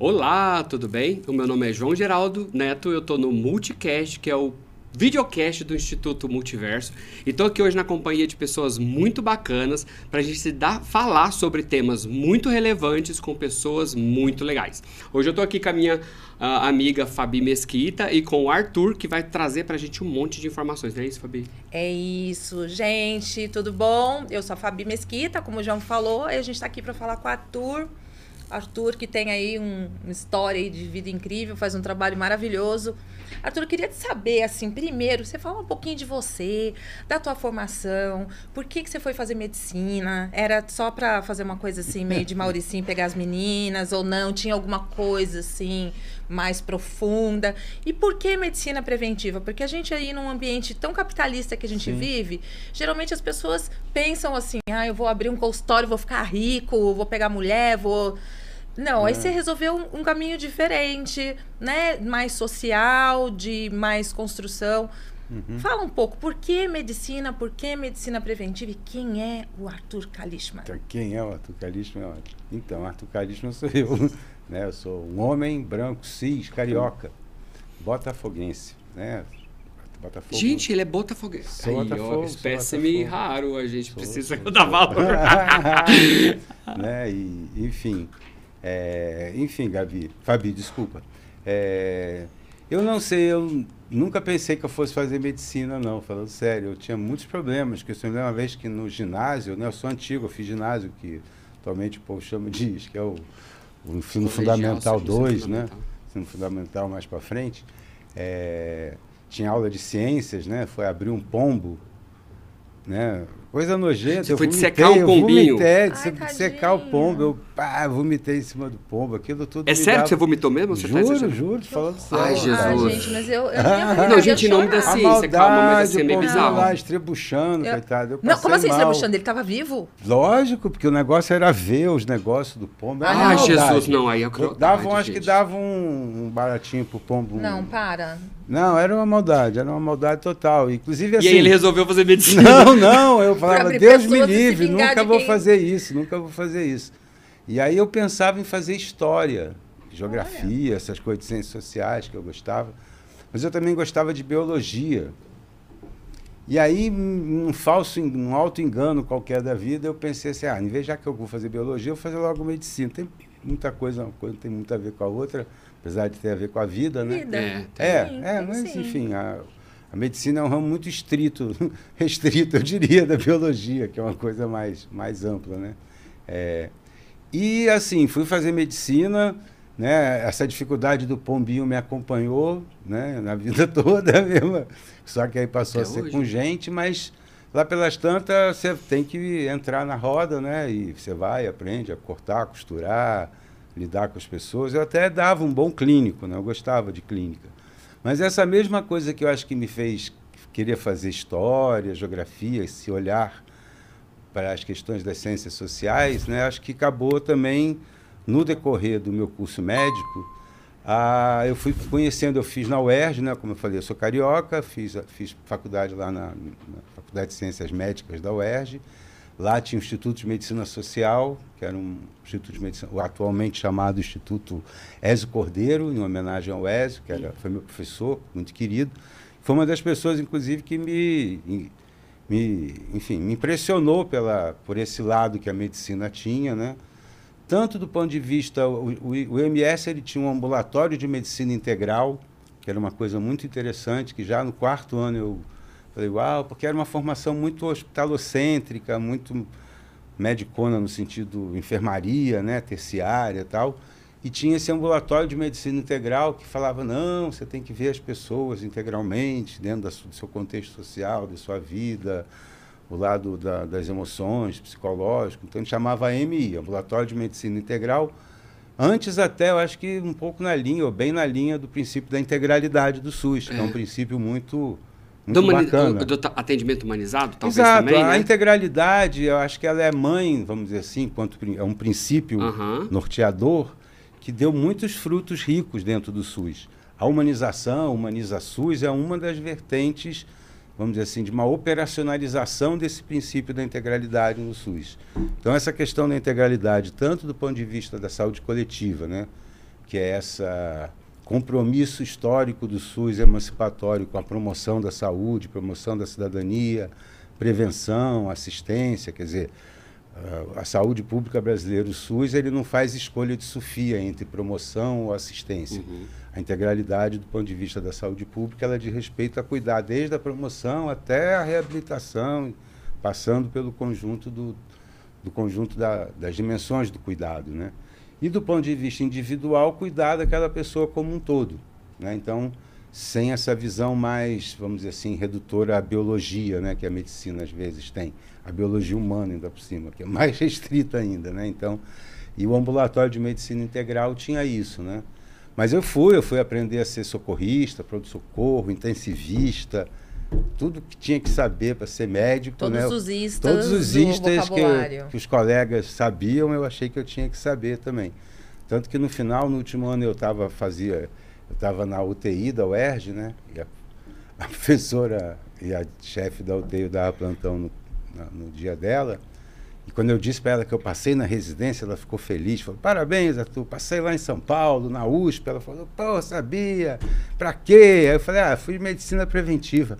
Olá, tudo bem? O meu nome é João Geraldo Neto, eu estou no Multicast, que é o videocast do Instituto Multiverso. E estou aqui hoje na companhia de pessoas muito bacanas para a gente se dar, falar sobre temas muito relevantes com pessoas muito legais. Hoje eu estou aqui com a minha uh, amiga Fabi Mesquita e com o Arthur, que vai trazer para a gente um monte de informações. Não é isso, Fabi? É isso, gente. Tudo bom? Eu sou a Fabi Mesquita, como o João falou, e a gente está aqui para falar com o Arthur. Arthur, que tem aí um, uma história de vida incrível, faz um trabalho maravilhoso. Arthur, eu queria te saber, assim, primeiro, você fala um pouquinho de você, da tua formação, por que, que você foi fazer medicina? Era só para fazer uma coisa assim, meio de Mauricinho, pegar as meninas, ou não? Tinha alguma coisa, assim, mais profunda? E por que medicina preventiva? Porque a gente aí, num ambiente tão capitalista que a gente Sim. vive, geralmente as pessoas pensam assim, ah, eu vou abrir um consultório, vou ficar rico, vou pegar mulher, vou não, é. aí você resolveu um, um, caminho diferente, né? Mais social, de mais construção. Uhum. Fala um pouco, por que medicina, por que medicina preventiva e quem é o Arthur Kalishman? Então, quem é o Arthur Kalishman? Então, Arthur Kalishman sou eu. Né? Eu sou um homem branco, cis, carioca, botafoguense. Né? Botafogo. Gente, ele é botafoguense. Sou Botafogo, espécime raro, a gente sou, precisa sou, dar valor. né? E, enfim, é, enfim, Gabi, Fabi, desculpa. É, eu não sei, eu nunca pensei que eu fosse fazer medicina, não, falando sério. Eu tinha muitos problemas, que eu lembro uma vez que no ginásio, né, eu sou antigo, eu fiz ginásio, que atualmente o povo chama de, que é o, o ensino fundamental 2, né? Ensino fundamental mais para frente. É, tinha aula de ciências, né? Foi abrir um pombo, né? Coisa nojenta. Você eu foi vomitei, secar o pombinho? Vomitei, Ai, de secar o pombo. Eu pá, vomitei em cima do pombo. Aquilo tudo. É sério dava... que você vomitou mesmo? Você juro, tá juro, falando sério. Ai, Jesus. Ai, gente, mas eu. eu não, gente, em nome da ciência, maldade, calma, mas assim é meio bizarro. lá estrebuchando, eu... coitado. Eu não, como assim mal. estrebuchando? Ele estava vivo? Lógico, porque o negócio era ver os negócios do pombo. Ah, Jesus, não, aí é crueldade, Davam, acho que davam um, um baratinho pro pombo. Não, para. Não, era uma maldade, era uma maldade total. Inclusive assim. E aí assim, ele resolveu fazer medicina. Não, não, eu falava, Deus me livre, nunca vou quem... fazer isso, nunca vou fazer isso. E aí eu pensava em fazer história, geografia, Olha. essas coisas de ciências sociais que eu gostava. Mas eu também gostava de biologia. E aí, um falso, um alto engano qualquer da vida, eu pensei assim, ah, em vez já que eu vou fazer biologia, eu vou fazer logo medicina. Tem muita coisa, uma coisa tem muito a ver com a outra, apesar de ter a ver com a vida, né? Vida. É, é, é mas sim. enfim, a, a medicina é um ramo muito estrito, restrito, eu diria, da biologia, que é uma coisa mais, mais ampla, né? É, e assim, fui fazer medicina, né? Essa dificuldade do pombinho me acompanhou, né? Na vida toda mesmo. Só que aí passou Até a ser hoje. com gente, mas lá pelas tantas você tem que entrar na roda, né? E você vai, aprende a cortar, costurar, lidar com as pessoas. Eu até dava um bom clínico, né? Eu gostava de clínica. Mas essa mesma coisa que eu acho que me fez querer fazer história, geografia, esse olhar para as questões das ciências sociais, né, acho que acabou também no decorrer do meu curso médico. Ah, eu fui conhecendo, eu fiz na UERJ, né, como eu falei, eu sou carioca, fiz, fiz faculdade lá na, na Faculdade de Ciências Médicas da UERJ. Lá tinha o Instituto de Medicina Social, que era um instituto de medicina, atualmente chamado Instituto Ézio Cordeiro, em homenagem ao Ézio, que era, foi meu professor, muito querido. Foi uma das pessoas, inclusive, que me, me, enfim, me impressionou pela, por esse lado que a medicina tinha, né? Tanto do ponto de vista, o, o, o MS ele tinha um ambulatório de medicina integral, que era uma coisa muito interessante, que já no quarto ano eu Falei, uau, porque era uma formação muito hospitalocêntrica, muito medicona no sentido enfermaria, né, terciária e tal. E tinha esse ambulatório de medicina integral que falava, não, você tem que ver as pessoas integralmente, dentro do seu contexto social, da sua vida, o lado da, das emoções, psicológico. Então, a gente chamava AMI, Ambulatório de Medicina Integral, antes até, eu acho que um pouco na linha, ou bem na linha do princípio da integralidade do SUS, é. que é um princípio muito muito do, bacana. do atendimento humanizado, talvez Exato, também, a né? integralidade, eu acho que ela é mãe, vamos dizer assim, enquanto é um princípio uhum. norteador que deu muitos frutos ricos dentro do SUS. A humanização, humaniza SUS é uma das vertentes, vamos dizer assim, de uma operacionalização desse princípio da integralidade no SUS. Então essa questão da integralidade, tanto do ponto de vista da saúde coletiva, né, que é essa compromisso histórico do SUS emancipatório com a promoção da saúde, promoção da cidadania, prevenção, assistência, quer dizer, a saúde pública brasileira, o SUS, ele não faz escolha de Sofia entre promoção ou assistência. Uhum. A integralidade do ponto de vista da saúde pública, ela diz respeito a cuidar desde a promoção até a reabilitação, passando pelo conjunto do, do conjunto da, das dimensões do cuidado, né? E do ponto de vista individual, cuidar daquela pessoa como um todo. Né? Então, sem essa visão mais, vamos dizer assim, redutora à biologia, né? que a medicina às vezes tem. A biologia humana, ainda por cima, que é mais restrita ainda. Né? Então, e o ambulatório de medicina integral tinha isso. Né? Mas eu fui, eu fui aprender a ser socorrista, pronto-socorro, intensivista, tudo que tinha que saber para ser médico. Todos né? os istas. Todos os istas que, que, os colegas sabiam, eu achei que eu tinha que saber também. Tanto que no final, no último ano, eu estava fazia, eu estava na UTI da UERJ, né? E a, a professora e a chefe da UTI dava plantão no, no dia dela. E quando eu disse para ela que eu passei na residência, ela ficou feliz. Falou: Parabéns, Arthur. Passei lá em São Paulo, na USP. Ela falou: Pô, sabia? Para quê? Aí eu falei: Ah, fui de medicina preventiva.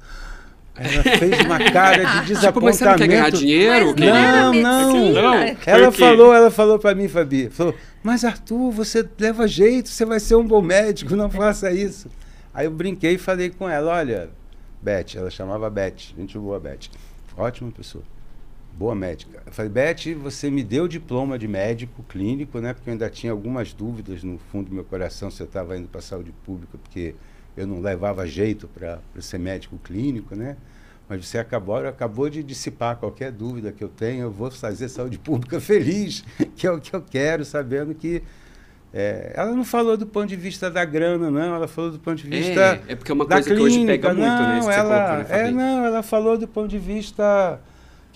Ela fez uma cara de desapontamento. Tipo, mas você não quer ganhar dinheiro? Não, não, não. Ela falou, ela falou para mim, Fabi, falou: "Mas Arthur, você leva jeito, você vai ser um bom médico, não faça isso". Aí eu brinquei e falei com ela: "Olha, Beth, ela chamava Beth, gente boa Beth. Ótima pessoa boa médica. Eu falei, Beth, você me deu o diploma de médico clínico, né? Porque eu ainda tinha algumas dúvidas no fundo do meu coração se eu estava indo para a saúde pública, porque eu não levava jeito para ser médico clínico, né? Mas você acabou, acabou de dissipar qualquer dúvida que eu tenho. Eu vou fazer saúde pública feliz, que é o que eu quero, sabendo que é, ela não falou do ponto de vista da grana, não. Ela falou do ponto de vista. É, é porque é uma coisa clínica. que hoje pega muito, não, né? Ela, colocou, né, é, não, ela falou do ponto de vista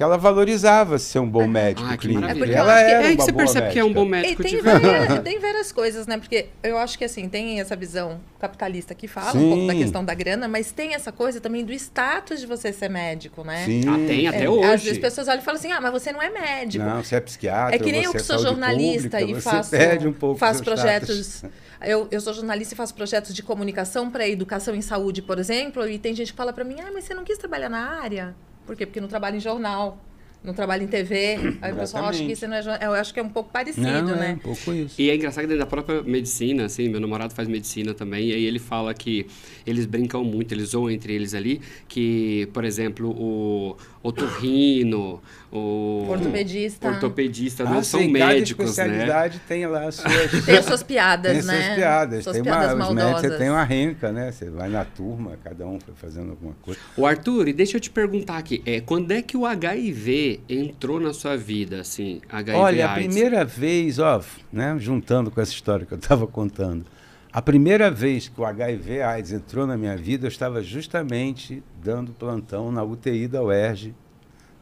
que ela valorizava ser um bom médico ah, clínico. É ela era é, uma você percebe médica. que é um bom médico. E tem, várias, tem várias coisas, né? Porque eu acho que assim, tem essa visão capitalista que fala Sim. um pouco da questão da grana, mas tem essa coisa também do status de você ser médico, né? Sim. Ah, tem até é, hoje. Às vezes as pessoas olham e falam assim: ah, mas você não é médico. Não, você é psiquiatra. É que nem eu que é sou jornalista pública, e faço, um faço projetos. Eu, eu sou jornalista e faço projetos de comunicação para educação em saúde, por exemplo, e tem gente que fala para mim: ah, mas você não quis trabalhar na área? Por quê? Porque não trabalho em jornal não trabalha em TV. Aí o pessoal acha que isso não é. Eu acho que é um pouco parecido, não, né? É um pouco isso. E é engraçado que dentro da própria medicina, assim, meu namorado faz medicina também, e aí ele fala que eles brincam muito, eles zoam entre eles ali, que, por exemplo, o otorrino, o ortopedista, ortopedista não ah, são sim, médicos, cada especialidade né? tem lá as suas tem as suas piadas, tem né? Suas piadas, suas tem piadas uma, maldosas. Você tem uma renca, né? Você vai na turma, cada um foi fazendo alguma coisa. O Arthur, e deixa eu te perguntar aqui, é, quando é que o HIV entrou na sua vida, assim, HIV Olha, AIDS? a primeira vez, ó, né, juntando com essa história que eu estava contando, a primeira vez que o HIV AIDS entrou na minha vida, eu estava justamente dando plantão na UTI da UERJ,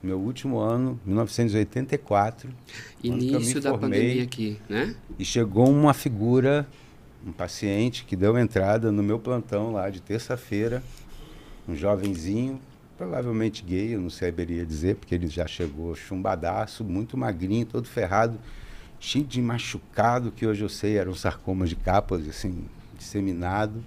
meu último ano, 1984. Início da pandemia aqui, né? E chegou uma figura, um paciente que deu entrada no meu plantão lá de terça-feira, um jovenzinho, provavelmente gay, eu não saberia dizer, porque ele já chegou chumbadaço, muito magrinho, todo ferrado, cheio de machucado, que hoje eu sei eram sarcomas de capas, assim, disseminado,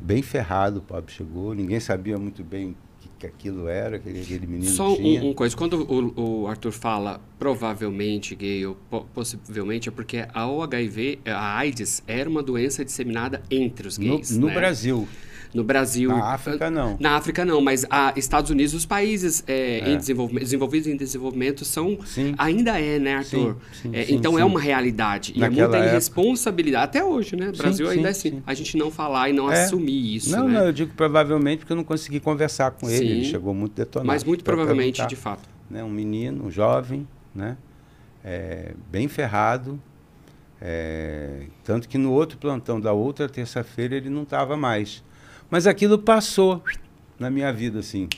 bem ferrado, o pobre chegou, ninguém sabia muito bem que aquilo era, que aquele menino Só tinha. Só um, um, coisa, quando o, o, Arthur fala provavelmente gay ou po possivelmente, é porque a HIV, a AIDS, era uma doença disseminada entre os gays. No, no né? Brasil. No Brasil. Na África, não. Na África, não, mas a Estados Unidos, os países é, é. Em desenvolvimento, desenvolvidos em desenvolvimento são. Sim. Ainda é, né, Arthur? Sim, sim, é, então é uma realidade. Naquela e é muita época... irresponsabilidade. Até hoje, né? O Brasil ainda é assim. A gente não falar e não é. assumir isso. Não, né? não, eu digo provavelmente porque eu não consegui conversar com ele. Ele chegou muito detonado. Mas muito provavelmente, de fato. Né, um menino, um jovem, né? É, bem ferrado. É, tanto que no outro plantão da outra terça-feira ele não estava mais. Mas aquilo passou na minha vida, assim.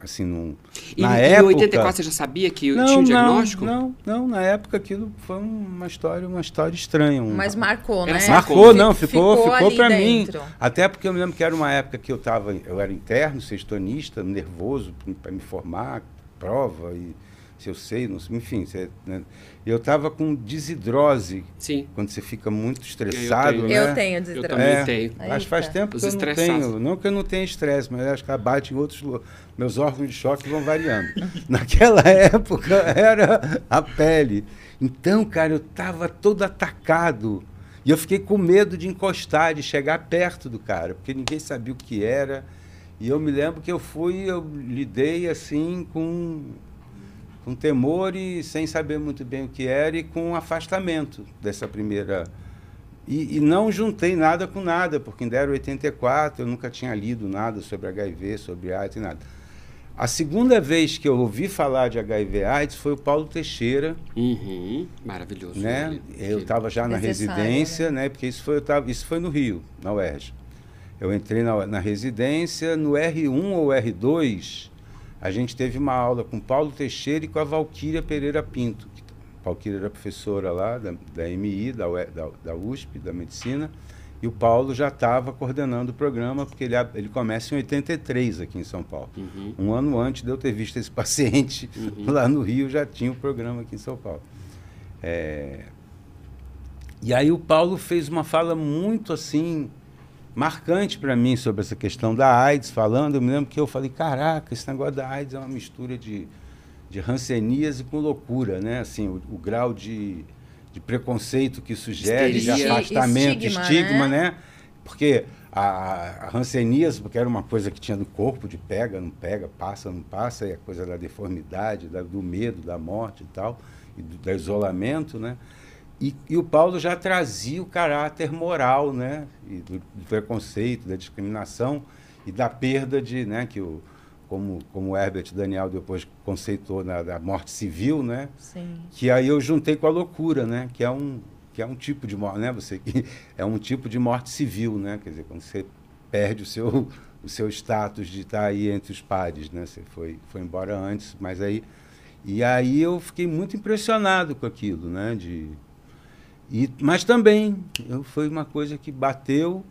Assim, num, e, na e época... em 84 você já sabia que não, tinha um diagnóstico? Não, não, na época aquilo foi uma história, uma história estranha. Um... Mas marcou, né? Marcou, não, ficou, ficou, ficou para mim. Até porque eu me lembro que era uma época que eu tava, eu era interno, sextonista, nervoso para me formar, prova e se eu sei, não, enfim. Se, né? Eu estava com desidrose. Sim. Quando você fica muito estressado, eu né? Eu tenho desidrose. Eu também é, tenho. Mas faz tempo que eu não tenho. Não que eu não tenha estresse, mas acho que bate em outros Meus órgãos de choque vão variando. Naquela época era a pele. Então, cara, eu estava todo atacado. E eu fiquei com medo de encostar, de chegar perto do cara, porque ninguém sabia o que era. E eu me lembro que eu fui, eu lidei assim com, com temor e sem saber muito bem o que era e com um afastamento dessa primeira. E, e, não juntei nada com nada, porque ainda era 84, eu nunca tinha lido nada sobre HIV, sobre AIDS e nada. A segunda vez que eu ouvi falar de HIV AIDS foi o Paulo Teixeira. Uhum, maravilhoso. Né? Eu estava já na residência, né? né? Porque isso foi, tava, isso foi no Rio, na UERJ. Eu entrei na, na residência, no R1 ou R2, a gente teve uma aula com Paulo Teixeira e com a Valquíria Pereira Pinto. A Valquíria era professora lá da, da MI, da, da, da USP, da Medicina. E o Paulo já estava coordenando o programa, porque ele, ele começa em 83 aqui em São Paulo. Uhum. Um ano antes de eu ter visto esse paciente uhum. lá no Rio, já tinha o programa aqui em São Paulo. É... E aí o Paulo fez uma fala muito assim marcante para mim sobre essa questão da AIDS, falando, eu me lembro que eu falei, caraca, esse negócio da AIDS é uma mistura de, de ranceníase com loucura, né? Assim, o, o grau de de preconceito que isso gera, de afastamento, estigma, estigma né? né? Porque a, a porque era uma coisa que tinha do corpo, de pega, não pega, passa, não passa, e a coisa da deformidade, da, do medo, da morte e tal, e do, do isolamento, né? E, e, o Paulo já trazia o caráter moral, né? Do, do preconceito, da discriminação e da perda de, né? Que o, como, como Herbert Daniel depois conceitou na, da morte civil, né? Sim. Que aí eu juntei com a loucura, né? Que é um que é um tipo de morte, né? Você que é um tipo de morte civil, né? Quer dizer, quando você perde o seu o seu status de estar aí entre os pares, né? Você foi foi embora antes, mas aí e aí eu fiquei muito impressionado com aquilo, né? De e mas também eu, foi uma coisa que bateu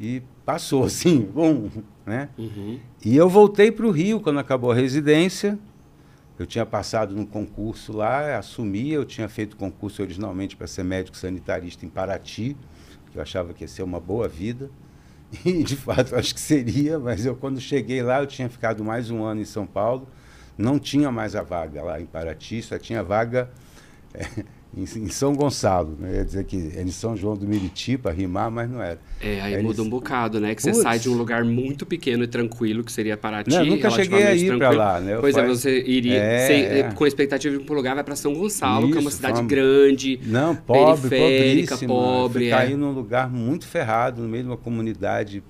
e passou assim, bom, né? Uhum. E eu voltei para o Rio quando acabou a residência. Eu tinha passado num concurso lá, assumi, eu tinha feito concurso originalmente para ser médico sanitarista em Paraty, que eu achava que ia ser uma boa vida. E de fato acho que seria, mas eu quando cheguei lá, eu tinha ficado mais um ano em São Paulo, não tinha mais a vaga lá em Paraty, só tinha vaga é, em, em, São Gonçalo. Né? Ia dizer que é em São João do Miriti para rimar, mas não era. É, aí é muda um bocado, né? Que Puts. você sai de um lugar muito pequeno e tranquilo, que seria Paraty. Não, nunca cheguei a ir para lá, né? pois é, você iria é, sem, é. com a expectativa de ir para um lugar, vai para São Gonçalo, Isso, que é uma cidade uma... grande, não, pobre, periférica, pobre. Fui é. cair num lugar muito ferrado, no meio de uma comunidade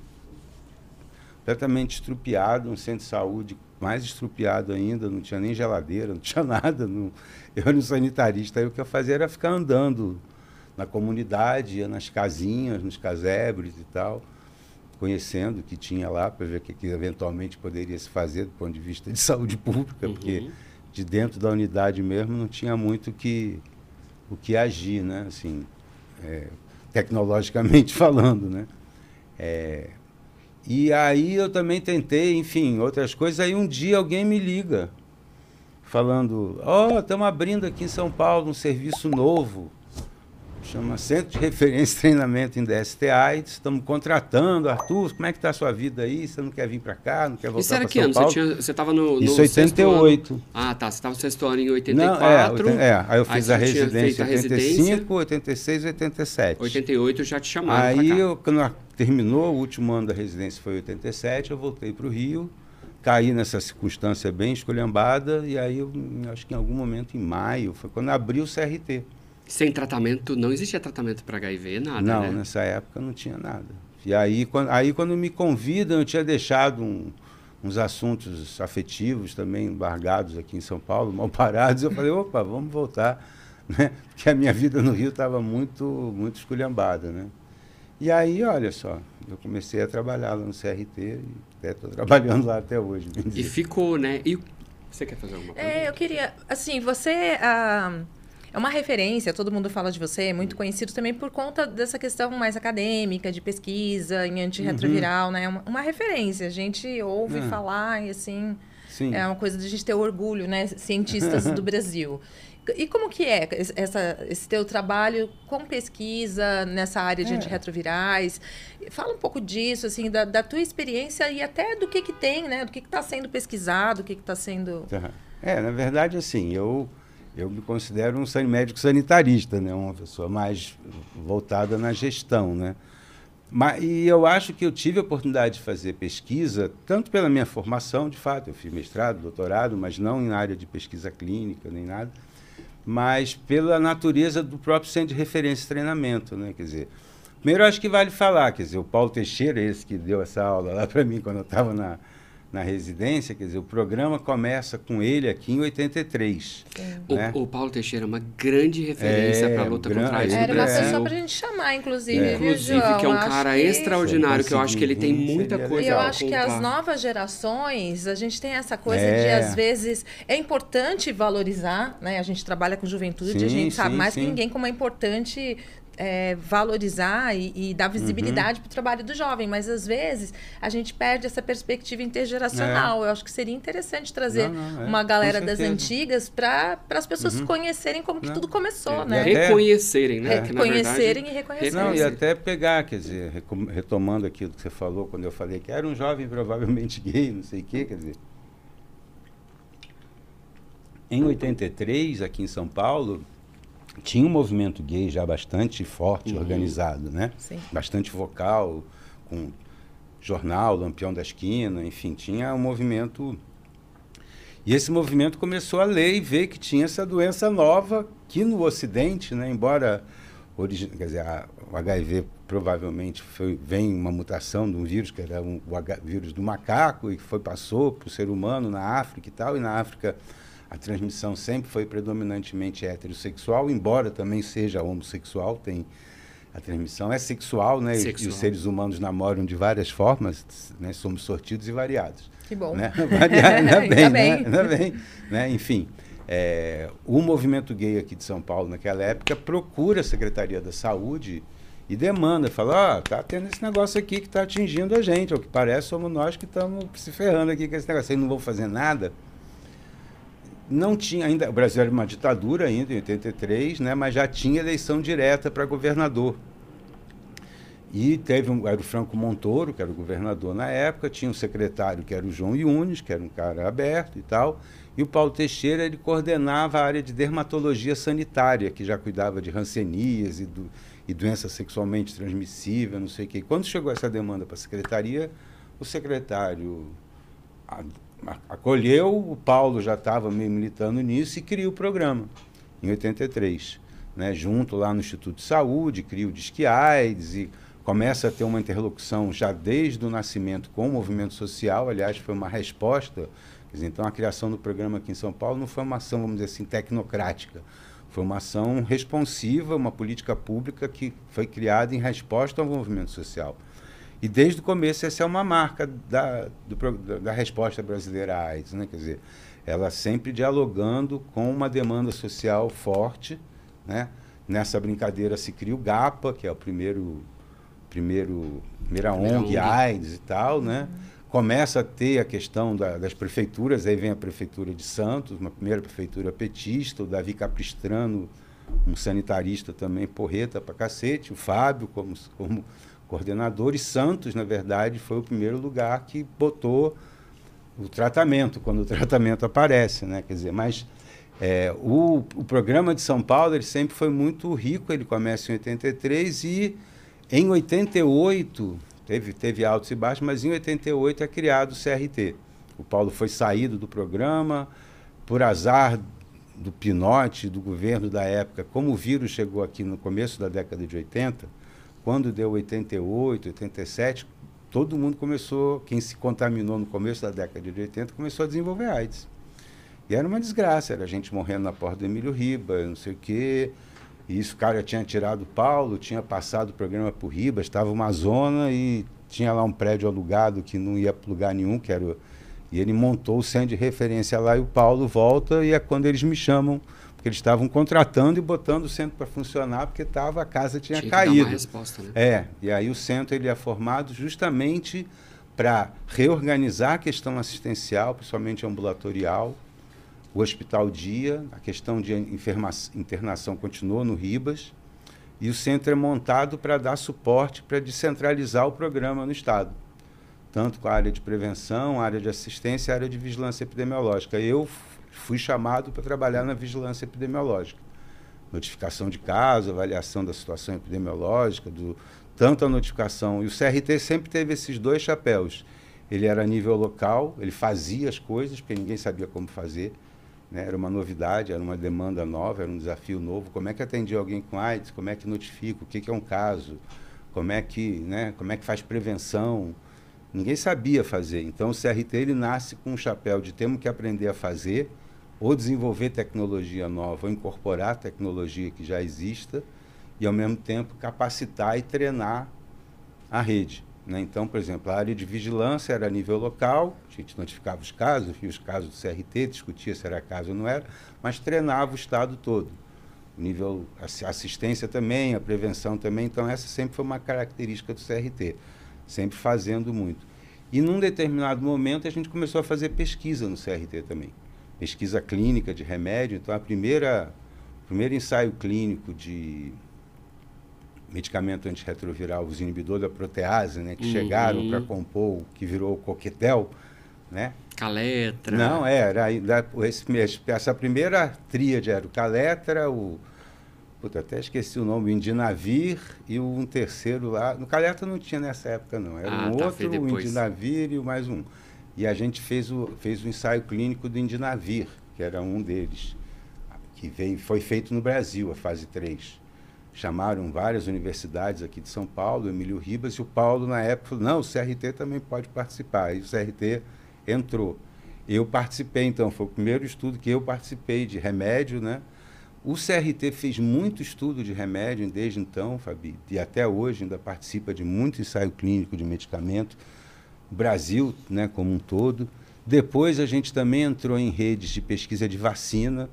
completamente estrupiado, um centro de saúde mais estrupiado ainda, não tinha nem geladeira, não tinha nada. Não... Eu era um sanitarista, aí o que eu fazia era ficar andando na comunidade, ia nas casinhas, nos casebres e tal, conhecendo o que tinha lá para ver o que, que, eventualmente poderia se fazer do ponto de vista de saúde pública, uhum. porque de dentro da unidade mesmo não tinha muito que, o que agir, né? Assim, é, tecnologicamente falando, né? É, e aí eu também tentei, enfim, outras coisas. Aí um dia alguém me liga, falando: Ó, oh, estamos abrindo aqui em São Paulo um serviço novo chama Centro de Referência e Treinamento em DST AIDS. Estamos contratando, Arthur, como é que está a sua vida aí? Você não quer vir para cá, não quer voltar Isso era que ano? Você estava no, no Isso, 88. Ah, tá. Você estava no sexto ano em 84. Não, é, é, aí eu fiz aí a residência em 85, 86 e 87. 88 já te chamaram Aí, eu, quando terminou, o último ano da residência foi 87, eu voltei para o Rio, caí nessa circunstância bem escolhambada, e aí, eu, acho que em algum momento, em maio, foi quando abriu o CRT. Sem tratamento, não existia tratamento para HIV, nada, Não, né? nessa época não tinha nada. E aí quando, aí, quando me convidam, eu tinha deixado um, uns assuntos afetivos também largados aqui em São Paulo, mal parados. Eu falei, opa, vamos voltar. Né? Porque a minha vida no Rio estava muito, muito esculhambada. Né? E aí, olha só, eu comecei a trabalhar lá no CRT e estou trabalhando lá até hoje. E ficou, né? E você quer fazer alguma coisa? É, eu queria, assim, você... Ah é uma referência, todo mundo fala de você, é muito conhecido também por conta dessa questão mais acadêmica, de pesquisa em antirretroviral, uhum. né? Uma, uma referência, a gente ouve uhum. falar e assim... Sim. É uma coisa de a gente ter orgulho, né? Cientistas do Brasil. E como que é essa, esse teu trabalho com pesquisa nessa área de é. antirretrovirais? Fala um pouco disso, assim, da, da, tua experiência e até do que que tem, né? Do que está sendo pesquisado, do que está sendo... É, na verdade, assim, eu, eu me considero um médico sanitarista, né? Uma pessoa mais voltada na gestão, né? Mas, e eu acho que eu tive a oportunidade de fazer pesquisa, tanto pela minha formação, de fato, eu fiz mestrado, doutorado, mas não em área de pesquisa clínica nem nada, mas pela natureza do próprio centro de referência e treinamento, né? Quer dizer, primeiro acho que vale falar, quer dizer, o Paulo Teixeira, esse que deu essa aula lá para mim quando eu estava na, na residência, quer dizer, o programa começa com ele aqui em 83. Né? O, o, Paulo Teixeira é uma grande referência é, para a luta gran... contra isso. Era uma pessoa para a gente chamar, inclusive, é. Inclusive, João? que é um cara que... extraordinário, que eu acho que ele tem muita coisa Eu acho que as novas gerações, a gente tem essa coisa é. de, às vezes, é importante valorizar, né? A gente trabalha com juventude, sim, a gente sabe sim, mais sim. que ninguém como é importante é, valorizar e, e, dar visibilidade uhum. para o trabalho do jovem, mas às vezes a gente perde essa perspectiva intergeracional. É. Eu acho que seria interessante trazer não, não, é. uma galera das antigas para as pessoas uhum. conhecerem como que não. tudo começou, é. né? Reconhecerem, né? Reconhecerem e reconhecerem. Não, e até pegar, quer dizer, retomando aquilo que você falou quando eu falei que era um jovem provavelmente gay, não sei o quê, quer dizer. Em 83, aqui em São Paulo, tinha um movimento gay já bastante forte, uhum. organizado, né? Sim. Bastante vocal, com jornal, Lampião da Esquina, enfim, tinha um movimento. E esse movimento começou a ler e ver que tinha essa doença nova que no Ocidente, né, embora quer dizer, a, o HIV provavelmente foi, vem uma mutação de um vírus que era um, o H, vírus do macaco e que foi passou para o ser humano na África e tal, e na África a transmissão sempre foi predominantemente heterossexual, embora também seja homossexual, tem a transmissão é sexual, né? Sexual. E os seres humanos namoram de várias formas, né? Somos sortidos e variados. Que bom. Né? ainda bem, ainda bem. Né? Bem né? Enfim, é, o movimento gay aqui de São Paulo naquela época procura a Secretaria da Saúde e demanda, fala, ó, oh, tá tendo esse negócio aqui que está atingindo a gente, ao que parece somos nós que estamos se ferrando aqui com esse negócio, vocês não vão fazer nada não tinha ainda, o Brasil era uma ditadura ainda, em 83, né, mas já tinha eleição direta para governador. E teve um, era o Franco Montoro, que era o governador na época, tinha um secretário que era o João Yunes, que era um cara aberto e tal, e o Paulo Teixeira ele coordenava a área de dermatologia sanitária, que já cuidava de rancenias e, do, e doença sexualmente transmissível, não sei o. Quando chegou essa demanda para a secretaria, o secretário acolheu, o Paulo já estava meio militando nisso e criou o programa, em 83. Né, junto lá no Instituto de Saúde, cria o Disque AIDS e começa a ter uma interlocução já desde o nascimento com o movimento social. Aliás, foi uma resposta. Dizer, então, a criação do programa aqui em São Paulo não foi uma ação, vamos dizer assim, tecnocrática. Foi uma ação responsiva, uma política pública que foi criada em resposta ao movimento social. E desde o começo essa é uma marca da, do, da resposta brasileira à AIDS, né? Quer dizer, ela sempre dialogando com uma demanda social forte, né? Nessa brincadeira se cria o GAPA, que é o primeiro, primeiro primeira ONG AIDS e tal, né? Começa a ter a questão da, das prefeituras, aí vem a prefeitura de Santos, uma primeira prefeitura petista, o Davi Capistrano, um sanitarista também porreta pra cacete, o Fábio como, como coordenador, e Santos, na verdade, foi o primeiro lugar que botou o tratamento, quando o tratamento aparece, né? Quer dizer, mas é, o, o programa de São Paulo ele sempre foi muito rico, ele começa em 83 e em 88 teve, teve altos e baixos, mas em 88 é criado o CRT. O Paulo foi saído do programa por azar do Pinote, do governo da época, como o vírus chegou aqui no começo da década de 80, quando deu 88, 87, todo mundo começou, quem se contaminou no começo da década de 80, começou a desenvolver AIDS. E era uma desgraça, era gente morrendo na porta do Emílio Riba, não sei o quê. E isso, o cara tinha tirado o Paulo, tinha passado o programa por Ribas, estava uma zona e tinha lá um prédio alugado que não ia para lugar nenhum, que era... E ele montou o centro de referência lá e o Paulo volta e é quando eles me chamam porque eles estavam contratando e botando o centro para funcionar porque tava, a casa tinha, tinha caído. resposta, né? É, e aí o centro ele é formado justamente para reorganizar a questão assistencial, principalmente ambulatorial, o hospital dia, a questão de internação continuou no Ribas, e o centro é montado para dar suporte, para descentralizar o programa no Estado, tanto com a área de prevenção, a área de assistência e a área de vigilância epidemiológica. Eu fui chamado para trabalhar na vigilância epidemiológica. Notificação de caso, avaliação da situação epidemiológica, do, tanto a notificação. E o CRT sempre teve esses dois chapéus. Ele era a nível local, ele fazia as coisas, porque ninguém sabia como fazer. Né? Era uma novidade, era uma demanda nova, era um desafio novo. Como é que atendia alguém com AIDS? Como é que notifica? O que, que é um caso? Como é que, né? como é que faz prevenção? Ninguém sabia fazer. Então o CRT ele nasce com um chapéu de temos que aprender a fazer, ou desenvolver tecnologia nova, ou incorporar tecnologia que já exista, e ao mesmo tempo capacitar e treinar a rede. Né? Então, por exemplo, a área de vigilância era a nível local, a gente notificava os casos, via os casos do CRT, discutia se era caso ou não era, mas treinava o Estado todo. Nível assistência também, a prevenção também, então essa sempre foi uma característica do CRT, sempre fazendo muito. E num determinado momento a gente começou a fazer pesquisa no CRT também. Pesquisa clínica de remédio, então a primeira o primeiro ensaio clínico de medicamento antirretroviral, os inibidores da protease, né, que uhum. chegaram para compor o que virou o coquetel, né? Caletra. Não, é, era, esse, essa primeira tríade era o Caletra, o Puta, até esqueci o nome, o Indinavir e um terceiro lá. No Caletra não tinha nessa época, não. Era ah, um tá, outro, o Indinavir e mais um. E a gente fez o, fez o ensaio clínico do Indinavir, que era um deles, que veio, foi feito no Brasil, a fase 3 chamaram várias universidades aqui de São Paulo, Emílio Ribas, e o Paulo, na época, falou: não, o CRT também pode participar. E o CRT entrou. Eu participei, então, foi o primeiro estudo que eu participei de remédio, né? O CRT fez muito estudo de remédio desde então, Fabi, e até hoje ainda participa de muito ensaio clínico de medicamento. Brasil, né, como um todo. Depois a gente também entrou em redes de pesquisa de vacina,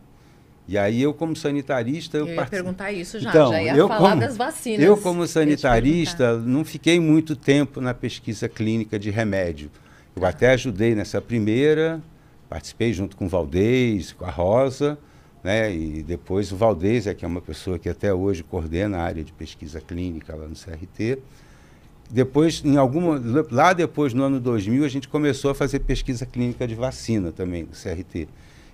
e aí eu, como sanitarista... Eu, eu ia part... perguntar isso já, então, já ia eu falar como, das vacinas. Eu, como sanitarista, não fiquei muito tempo na pesquisa clínica de remédio. Eu ah. até ajudei nessa primeira, participei junto com o Valdez, com a Rosa, né? e depois o Valdez, é, que é uma pessoa que até hoje coordena a área de pesquisa clínica lá no CRT. Depois, em alguma, lá depois, no ano 2000, a gente começou a fazer pesquisa clínica de vacina também, do CRT.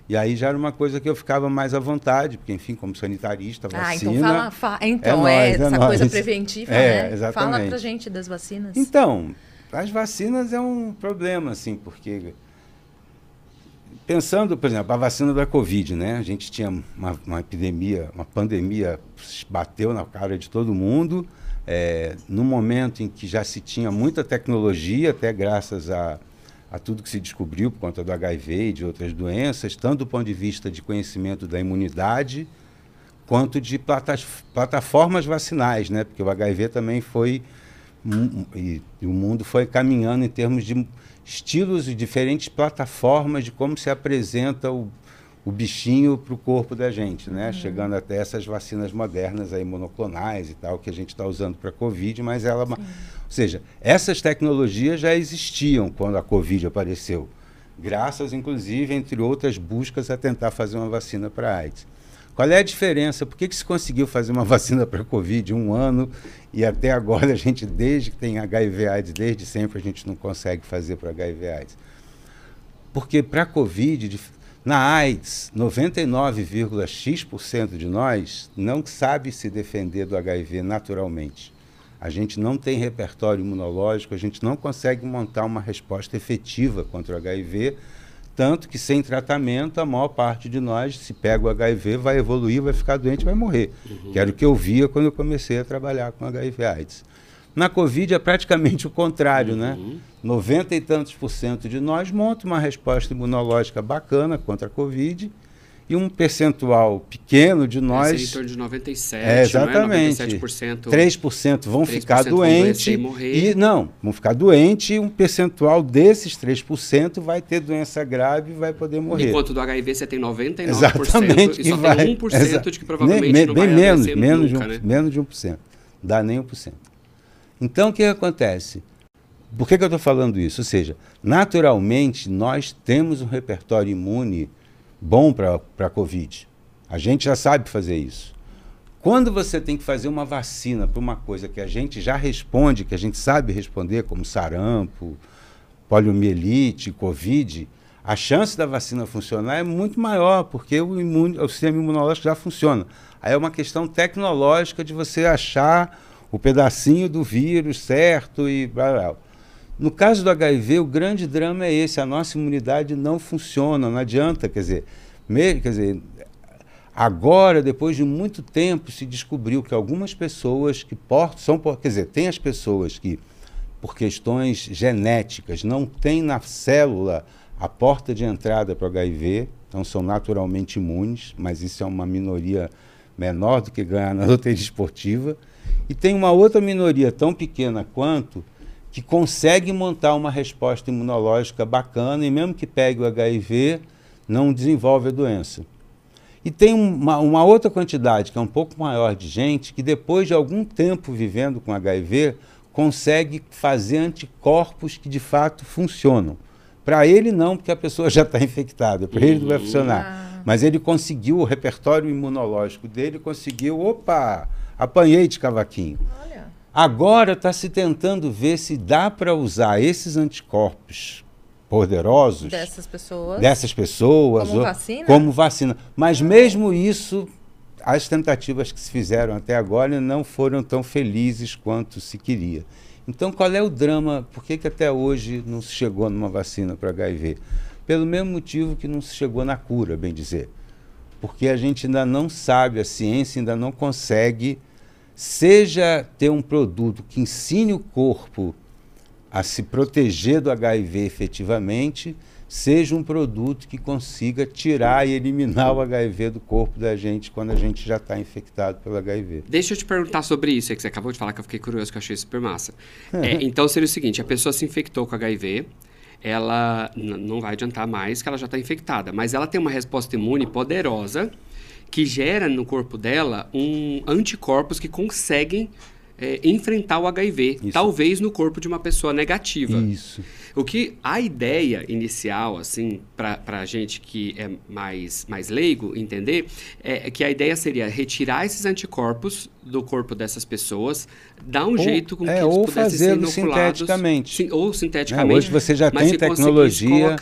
E aí já era uma coisa que eu ficava mais à vontade, porque, enfim, como sanitarista, vacina... Ah, então fala... Fa então, é, é, essa coisa preventiva, é, né? Exatamente. Fala pra gente das vacinas. Então, as vacinas é um problema, assim, porque... Pensando, por exemplo, a vacina da Covid, né? A gente tinha uma, uma epidemia, uma pandemia, bateu na cara de todo mundo, é, no momento em que já se tinha muita tecnologia, até graças a a tudo que se descobriu por conta do HIV e de outras doenças, tanto do ponto de vista de conhecimento da imunidade, quanto de plataformas vacinais, né? Porque o HIV também foi e, o mundo foi caminhando em termos de estilos e diferentes plataformas de como se apresenta o, o bichinho para o corpo da gente, né? Uhum. Chegando até essas vacinas modernas aí monoclonais e tal que a gente está usando para a Covid, mas ela Sim ou seja, essas tecnologias já existiam quando a Covid apareceu, graças, inclusive, entre outras buscas, a tentar fazer uma vacina para AIDS. Qual é a diferença? Por que, que se conseguiu fazer uma vacina para a Covid um ano e até agora a gente, desde que tem HIV AIDS, desde sempre a gente não consegue fazer para HIV AIDS? Porque para a Covid, na AIDS, 99,x% de nós não sabe se defender do HIV naturalmente. A gente não tem repertório imunológico, a gente não consegue montar uma resposta efetiva contra o HIV, tanto que sem tratamento a maior parte de nós, se pega o HIV, vai evoluir, vai ficar doente, vai morrer. Uhum. Que era o que eu via quando eu comecei a trabalhar com HIV/AIDS. Na Covid é praticamente o contrário, né? uhum. né? 90 e tantos por cento de nós monta uma resposta imunológica bacana contra a Covid e um percentual pequeno de nós. Esse em torno de 97, é, exatamente. Não é? 97%. 3% vão 3% ficar doentes. E, e não, vão ficar doentes e um percentual desses 3% vai ter doença grave e vai poder morrer. Enquanto do HIV você tem 99% exatamente, e só vai, tem 1% exa de que provavelmente nem, não bem vai menos, menos nunca, de um, né? menos de 1%. Dá nem 1%. Então o que acontece? Por que, que eu estou falando isso? Ou seja, naturalmente, nós temos um repertório imune bom para a Covid. A gente já sabe fazer isso. Quando você tem que fazer uma vacina para uma coisa que a gente já responde, que a gente sabe responder, como sarampo, poliomielite, Covid, a chance da vacina funcionar é muito maior, porque o, imune, o sistema imunológico já funciona. Aí é uma questão tecnológica de você achar o pedacinho do vírus certo e blá, blá. No caso do HIV, o grande drama é esse: a nossa imunidade não funciona, não adianta. Quer dizer, mesmo, quer dizer, agora, depois de muito tempo, se descobriu que algumas pessoas que portam, são, quer dizer, tem as pessoas que, por questões genéticas, não têm na célula a porta de entrada para o HIV, então são naturalmente imunes, mas isso é uma minoria menor do que ganhar na loteria esportiva. E tem uma outra minoria tão pequena quanto que consegue montar uma resposta imunológica bacana e mesmo que pegue o HIV, não desenvolve a doença. E tem uma, uma, outra quantidade, que é um pouco maior de gente, que depois de algum tempo vivendo com HIV, consegue fazer anticorpos que de fato funcionam. Para ele não, porque a pessoa já está infectada, para ele não vai funcionar. Ah. Mas ele conseguiu, o repertório imunológico dele conseguiu, opa, apanhei de cavaquinho. Olha. Agora está se tentando ver se dá para usar esses anticorpos poderosos dessas pessoas, dessas pessoas como, vacina? como vacina. Mas mesmo isso, as tentativas que se fizeram até agora não foram tão felizes quanto se queria. Então, qual é o drama? Por que, que até hoje não se chegou numa vacina para HIV? Pelo mesmo motivo que não se chegou na cura, bem dizer. Porque a gente ainda não sabe, a ciência ainda não consegue seja ter um produto que ensine o corpo a se proteger do HIV efetivamente, seja um produto que consiga tirar e eliminar o HIV do corpo da gente quando a gente já está infectado pelo HIV. Deixa eu te perguntar sobre isso, é que você acabou de falar que eu fiquei curioso, que eu achei super massa. é, então seria o seguinte, a pessoa se infectou com HIV, ela não vai adiantar mais que ela já está infectada, mas ela tem uma resposta imune poderosa que gera no corpo dela um anticorpos que conseguem é, enfrentar o HIV, Isso. talvez no corpo de uma pessoa negativa. Isso. O que a ideia inicial, assim, para a gente que é mais, mais leigo entender, é que a ideia seria retirar esses anticorpos do corpo dessas pessoas, dar um ou, jeito com é, que eles pudessem ser inoculados. sinteticamente. Sim, ou sinteticamente. É, hoje você já tem tecnologia.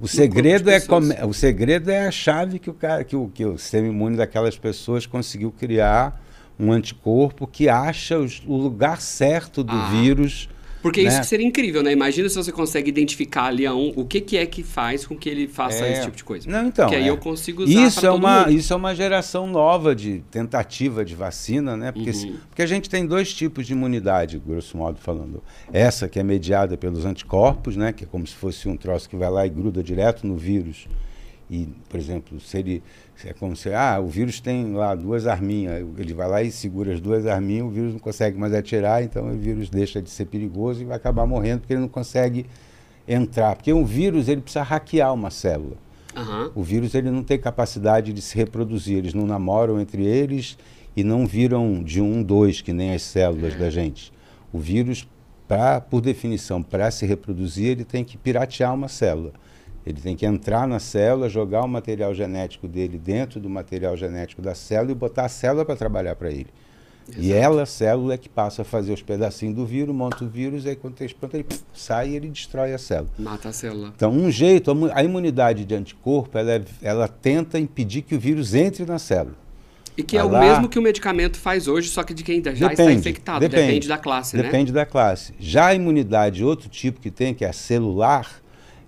O segredo, é come, o segredo é a chave que o, cara, que, o, que o sistema imune daquelas pessoas conseguiu criar um anticorpo que acha os, o lugar certo do ah. vírus porque né? isso seria incrível, né? Imagina se você consegue identificar ali a um, o que, que é que faz com que ele faça é... esse tipo de coisa. Não, então. Que aí é. eu consigo usar isso é uma mundo. Isso é uma geração nova de tentativa de vacina, né? Porque, uhum. porque a gente tem dois tipos de imunidade, grosso modo falando. Essa que é mediada pelos anticorpos, né? Que é como se fosse um troço que vai lá e gruda direto no vírus. E, por exemplo, se ele é como se, ah, o vírus tem lá duas arminhas, ele vai lá e segura as duas arminhas, o vírus não consegue mais atirar, então o vírus deixa de ser perigoso e vai acabar morrendo porque ele não consegue entrar. Porque um vírus, ele precisa hackear uma célula. Uhum. O vírus, ele não tem capacidade de se reproduzir, eles não namoram entre eles e não viram de um, dois, que nem as células da gente. O vírus, pra, por definição, para se reproduzir, ele tem que piratear uma célula. Ele tem que entrar na célula, jogar o material genético dele dentro do material genético da célula e botar a célula para trabalhar para ele. Exato. E ela, a célula, é que passa a fazer os pedacinhos do vírus, monta o vírus, aí quando tem pronto, ele pff, sai e ele destrói a célula. Mata a célula. Então, um jeito, a imunidade de anticorpo, ela, é, ela tenta impedir que o vírus entre na célula. E que é o mesmo que o medicamento faz hoje, só que de quem já depende, está infectado. Depende, depende da classe, depende né? Depende da classe. Já a imunidade, outro tipo que tem, que é a celular,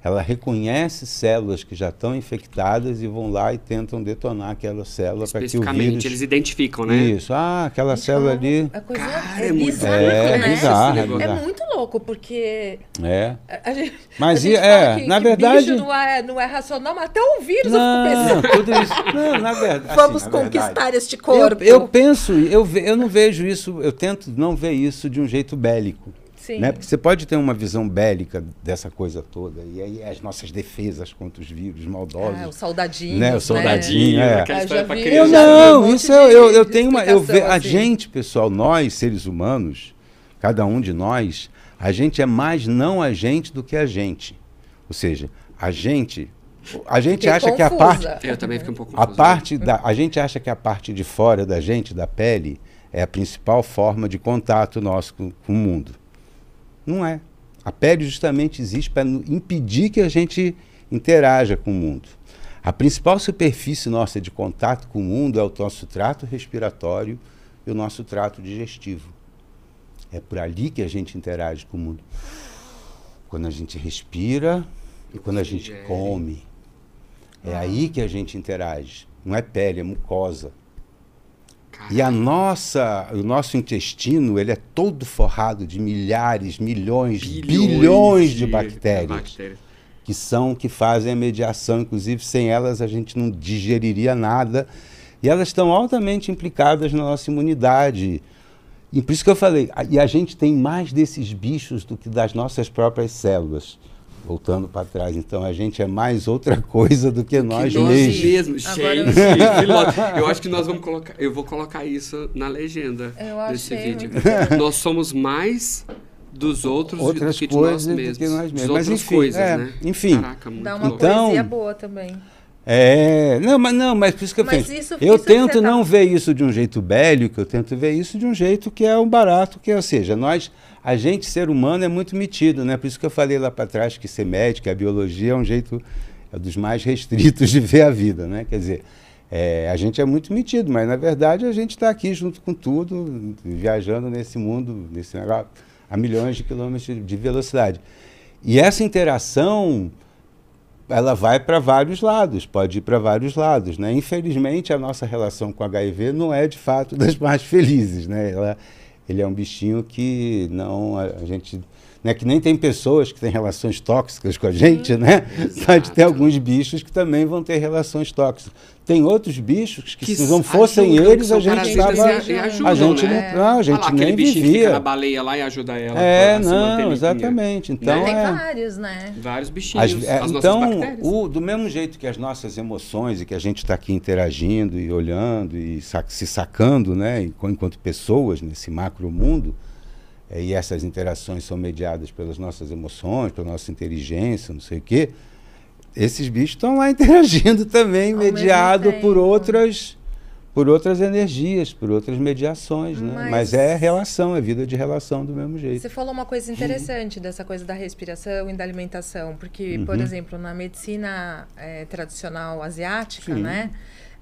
ela reconhece células que já estão infectadas e vão lá e tentam detonar aquela célula para que o vírus... eles identificam, né? Isso. Ah, aquela Gente, célula ali... A coisa Cara, é, é bizarro, é, né? Bizarro, é, bizarro. é muito louco, porque... É. A gente, mas a gente é, que, na que verdade... não é, não é racional, mas até o vírus não, eu fico tudo isso... Não, na verdade... Assim, Vamos na conquistar verdade, este corpo. Eu, eu penso, eu, ve, eu não vejo isso, eu tento não ver isso de um jeito bélico. Sim. Né? Porque você pode ter uma visão bélica dessa coisa toda, e aí as nossas defesas contra os vírus maldosos. É, o soldadinho. Né? O soldadinho, né? é. Eu, vi, eu não, um isso eu, eu, eu tenho uma. Eu ve, assim. A gente, pessoal, nós, seres humanos, cada um de nós, A gente é mais não a gente do que a gente. Ou seja, a gente. A gente Fiquei acha que a confusa. parte. Eu também fiquei um pouco A confuso. parte da, a gente acha que a parte de fora da gente, da pele, é a principal forma de contato nosso com, com o mundo. Não é. A pele justamente existe para impedir que a gente interaja com o mundo. A principal superfície nossa de contato com o mundo é o nosso trato respiratório e o nosso trato digestivo. É por ali que a gente interage com o mundo. Quando a gente respira e quando a gente come. É aí que a gente interage. Não é pele, é mucosa. E a nossa, o nosso intestino, ele é todo forrado de milhares, milhões, bilhões, de, bactérias, bactérias. que são que fazem a mediação, inclusive sem elas a gente não digeriria nada. E elas estão altamente implicadas na nossa imunidade. E por isso que eu falei, e a gente tem mais desses bichos do que das nossas próprias células. Voltando para trás, então a gente é mais outra coisa do que nós Que nós mesmos. mesmos. Gente, eu acho que nós vamos colocar. Eu vou colocar isso na legenda Eu desse achei vídeo. muito Nós somos mais dos outros outras do que de coisas nós do mesmos. que nós mesmos. Mas outras enfim, coisas, é, né? enfim. Caraca, muito Dá uma louco. Então- poesia boa também. É, não, mas não, mas por isso que eu Mas penso. isso- eu isso tento tá- não ver isso de um jeito bélico, eu tento ver isso de um jeito que é um barato, que é, ou seja, nós, a gente ser humano é muito metido, né? Por isso que eu falei lá para trás que ser médico, a biologia é um jeito é dos mais restritos de ver a vida, né? Quer dizer, é, a gente é muito metido, mas na verdade a gente está aqui junto com tudo, viajando nesse mundo, nesse negócio, a milhões de quilômetros de- de velocidade. E essa interação ela vai para vários lados, pode ir para vários lados, né? Infelizmente a nossa relação com HIV não é de fato das mais felizes, né? Ela, ele é um bichinho que não a, a gente, né? Que nem tem pessoas que têm relações tóxicas com a gente, né? Pode ter Exato. alguns bichos que também vão ter relações tóxicas. Tem outros bichos que, Que se não fossem ajudam, eles a gente estava e ajudam, a gente né? não, não, a gente lá, aquele nem bichinho que fica vivia. na baleia lá e ajuda ela. É, não, exatamente. Então Tem é vários, né? Vários bichinhos. as- é, as então, o- do mesmo jeito que as nossas emoções e que a gente está aqui interagindo e olhando e sa- se sacando, né, enqu- enquanto pessoas nesse macro mundo, é, e essas interações são mediadas pelas nossas emoções, pela nossa inteligência, não sei o quê, esses bichos estão lá interagindo também, Ao mediado por outras por outras energias, por outras mediações, né? Mas- Mas é relação, é vida de relação do mesmo jeito. Você falou uma coisa interessante dessa coisa da respiração e da alimentação, porque, por Uhum. exemplo, na medicina eh, tradicional asiática, Sim. né,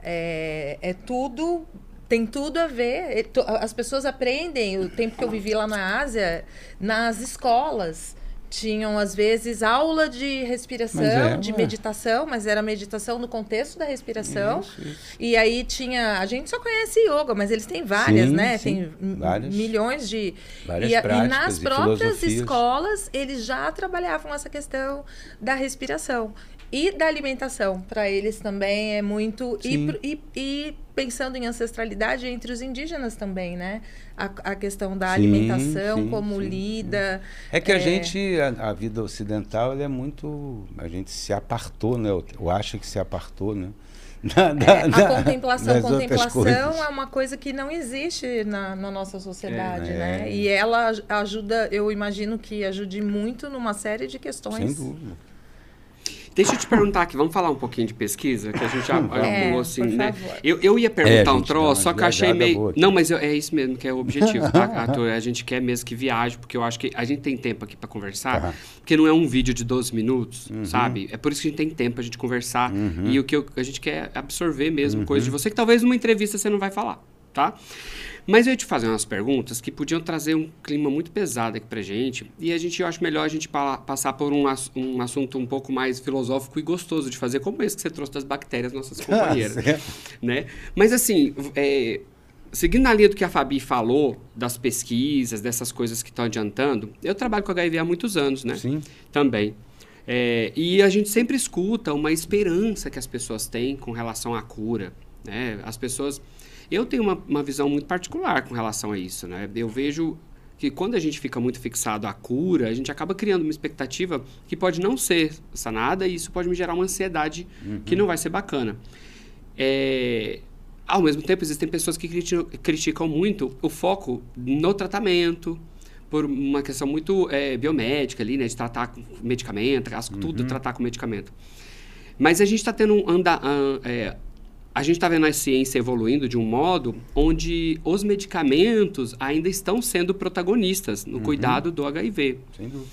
é, é tudo tem tudo a ver. E to- As pessoas aprendem. O tempo que eu vivi lá na Ásia, nas escolas tinham às vezes aula de respiração, é, de ué. meditação, mas era meditação no contexto da respiração. Isso, isso. E aí tinha. A gente só conhece yoga, mas eles têm várias, Sim, né? sim, Tem várias. milhões de. Várias e, a- e práticas nas e próprias filosofias. escolas, eles já trabalhavam essa questão da respiração. E da alimentação, para eles também é muito. E, Sim. pro- e, e pensando em ancestralidade entre os indígenas também, né? A, a questão da Sim, alimentação, sim, como sim, lida. É que a É. gente, a, a vida ocidental, ela é muito. A gente se apartou, né? Eu, eu acho que se apartou, né? Da- da- É, da- a contemplação, contemplação é uma coisa que não existe na, na nossa sociedade, É. né? É. E ela aj- ajuda, eu imagino que ajude muito numa série de questões. Sem dúvida. Deixa eu te perguntar aqui, vamos falar um pouquinho de pesquisa, que a gente já já É, pulou assim, por né? favor. Eu, eu ia perguntar É, um troço, só que eu achei meio. boa. Não, mas eu- é isso mesmo que é o objetivo, tá, Arthur? A gente quer mesmo que viaje, porque eu acho que a gente tem tempo aqui pra conversar, Tá. porque não é um vídeo de 12 minutos, Uhum. sabe? É por isso que a gente tem tempo pra gente conversar. E o que eu- a gente quer é absorver mesmo coisas de você que talvez numa entrevista você não vai falar, tá? Mas eu ia te fazer umas perguntas que podiam trazer um clima muito pesado aqui pra gente. E a gente, eu acho melhor a gente pa- passar por um, um assunto um pouco mais filosófico e gostoso de fazer, como esse que você trouxe das bactérias, nossas companheiras. certo. né? Mas assim, é, seguindo na linha do que a Fabi falou, das pesquisas, dessas coisas que estão adiantando, eu trabalho com HIV há muitos anos, né? Sim. também. É, e a gente sempre escuta uma esperança que as pessoas têm com relação à cura. Né? As pessoas. Eu tenho uma, uma visão muito particular com relação a isso. Né? Eu vejo que quando a gente fica muito fixado à cura, a gente acaba criando uma expectativa que pode não ser sanada e isso pode me gerar uma ansiedade que não vai ser bacana. É, ao mesmo tempo, existem pessoas que criti- criticam muito o foco no tratamento, por uma questão muito é, biomédica ali, né? De tratar com medicamento, as, uhum. tudo tratar com medicamento. Mas a gente está tendo um anda, é, a gente está vendo a ciência evoluindo de um modo onde os medicamentos ainda estão sendo protagonistas no uhum. cuidado do HIV. Sem dúvida.